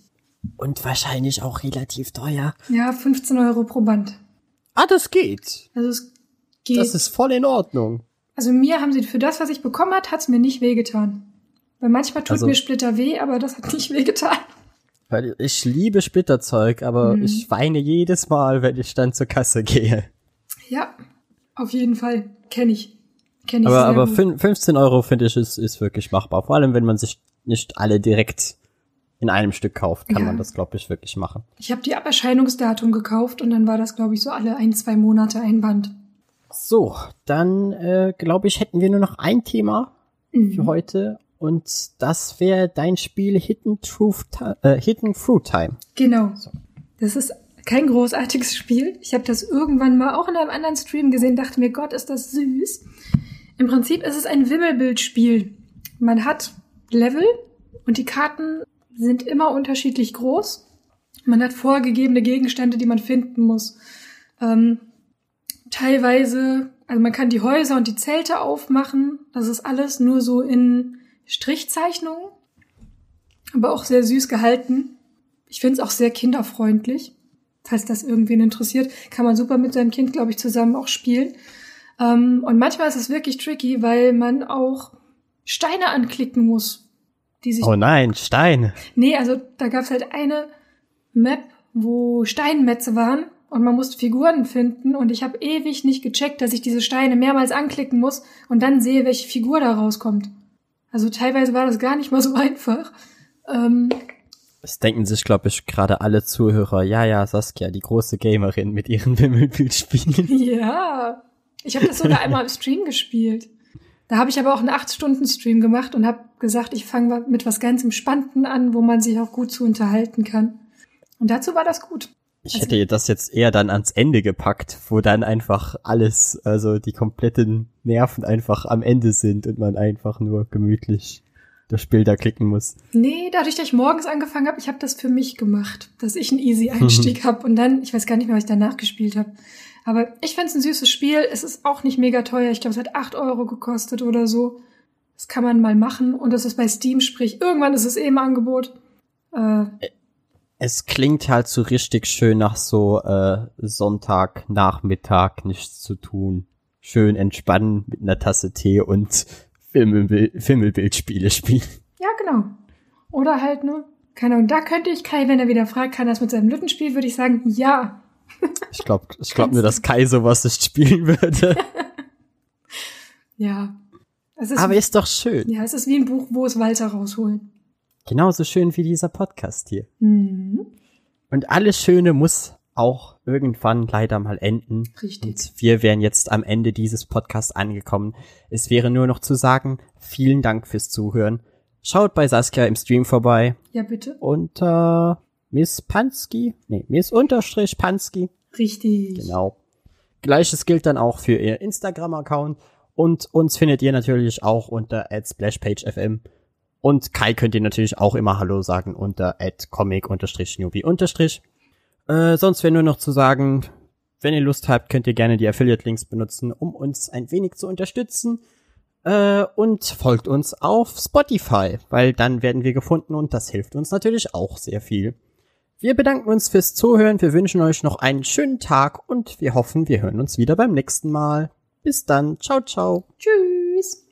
Und wahrscheinlich auch relativ teuer. Ja, 15 Euro pro Band. Ah, das geht. Also es geht. Das ist voll in Ordnung. also mir haben sie für das, was ich bekommen hat, hat's mir nicht wehgetan. Weil manchmal tut Also- mir Splitter weh, aber das hat nicht wehgetan. Weil ich liebe Splitterzeug, aber Mhm. ich weine jedes Mal, wenn ich dann zur Kasse gehe. Ja, auf jeden Fall. Kenn ich. Kenn ich Aber, sehr aber gut. fün- 15 Euro finde ich ist, ist wirklich machbar. Vor allem, wenn man sich nicht alle direkt in einem Stück kauft, kann Ja. man das, glaube ich, wirklich machen. Ich habe die Aberscheinungsdatum gekauft und dann war das, glaube ich, so alle ein, zwei Monate ein Band. So, dann äh, glaube ich, hätten wir nur noch ein Thema für heute. Und das wäre dein Spiel Hidden, Truth, äh, Hidden Fruit Time. Genau. Das ist kein großartiges Spiel. Ich habe das irgendwann mal auch in einem anderen Stream gesehen, dachte mir, Gott, ist das süß. Im Prinzip ist es ein Wimmelbildspiel. Man hat Level und die Karten sind immer unterschiedlich groß. Man hat vorgegebene Gegenstände, die man finden muss. Ähm, teilweise, also man kann die Häuser und die Zelte aufmachen. Das ist alles nur so in Strichzeichnungen, aber auch sehr süß gehalten. Ich finde es auch sehr kinderfreundlich. Falls das irgendwen interessiert, kann man super mit seinem Kind, glaube ich, zusammen auch spielen. Ähm, und manchmal ist es wirklich tricky, weil man auch Steine anklicken muss, die sich Oh nein, Stein. Nee, also da gab's halt eine Map, wo Steinmetze waren und man musste Figuren finden und ich habe ewig nicht gecheckt, dass ich diese Steine mehrmals anklicken muss und dann sehe, welche Figur da rauskommt. Also teilweise war das gar nicht mal so einfach. Ähm, Es denken sich, glaube ich, gerade alle Zuhörer, ja, ja, Saskia, die große Gamerin mit ihren Wimmelbildspielen. ja, ich habe das sogar einmal im Stream gespielt. Da habe ich aber auch einen 8-Stunden-Stream gemacht und habe gesagt, ich fange mit was ganz Entspannten an, wo man sich auch gut zu unterhalten kann. Und dazu war das gut. Ich hätte das jetzt eher dann ans Ende gepackt, wo dann einfach alles, also die kompletten Nerven einfach am Ende sind und man einfach nur gemütlich durch Bilder klicken muss. Nee, dadurch, dass ich morgens angefangen habe, ich habe das für mich gemacht, dass ich einen Easy-Einstieg habe und dann, ich weiß gar nicht mehr, was ich danach gespielt habe. Aber ich find's ein süßes Spiel. Es ist auch nicht mega teuer. Ich glaube, es hat acht Euro gekostet oder so. Das kann man mal machen. Und das ist bei Steam, sprich, irgendwann ist es eh im Angebot. Äh, Es klingt halt so richtig schön nach so äh, Sonntag, Nachmittag, nichts zu tun. Schön entspannen mit einer Tasse Tee und Filmbild- Filmbildspiele spielen. ja, genau. Oder halt, ne? Keine Ahnung, da könnte ich Kai, wenn er wieder fragt, kann das mit seinem Lütten spielen, würde ich sagen, ja. Ich glaube ich glaub nur, dass Kai sowas nicht spielen würde. Ja. Es ist, Aber ist doch schön. ja, es ist wie ein Buch, wo es Walter rausholen. Genauso schön wie dieser Podcast hier. Mhm. Und alles Schöne muss auch irgendwann leider mal enden. Richtig. Und wir wären jetzt am Ende dieses Podcasts angekommen. Es wäre nur noch zu sagen, vielen Dank fürs Zuhören. Schaut bei Saskia im Stream vorbei Ja, bitte. unter Miss Pansky. Nee, Miss Unterstrich Pansky. Richtig. Genau. Gleiches gilt dann auch für ihr Instagram-Account. Und uns findet ihr natürlich auch unter @splashpagefm. Und Kai könnt ihr natürlich auch immer Hallo sagen unter @comic-newbie-. Äh, sonst wäre nur noch zu sagen, wenn ihr Lust habt, könnt ihr gerne die Affiliate-Links benutzen, um uns ein wenig zu unterstützen. Äh, und folgt uns auf Spotify, weil dann werden wir gefunden und das hilft uns natürlich auch sehr viel. Wir bedanken uns fürs Zuhören, wir wünschen euch noch einen schönen Tag und wir hoffen, wir hören uns wieder beim nächsten Mal. Bis dann, ciao, ciao. Tschüss.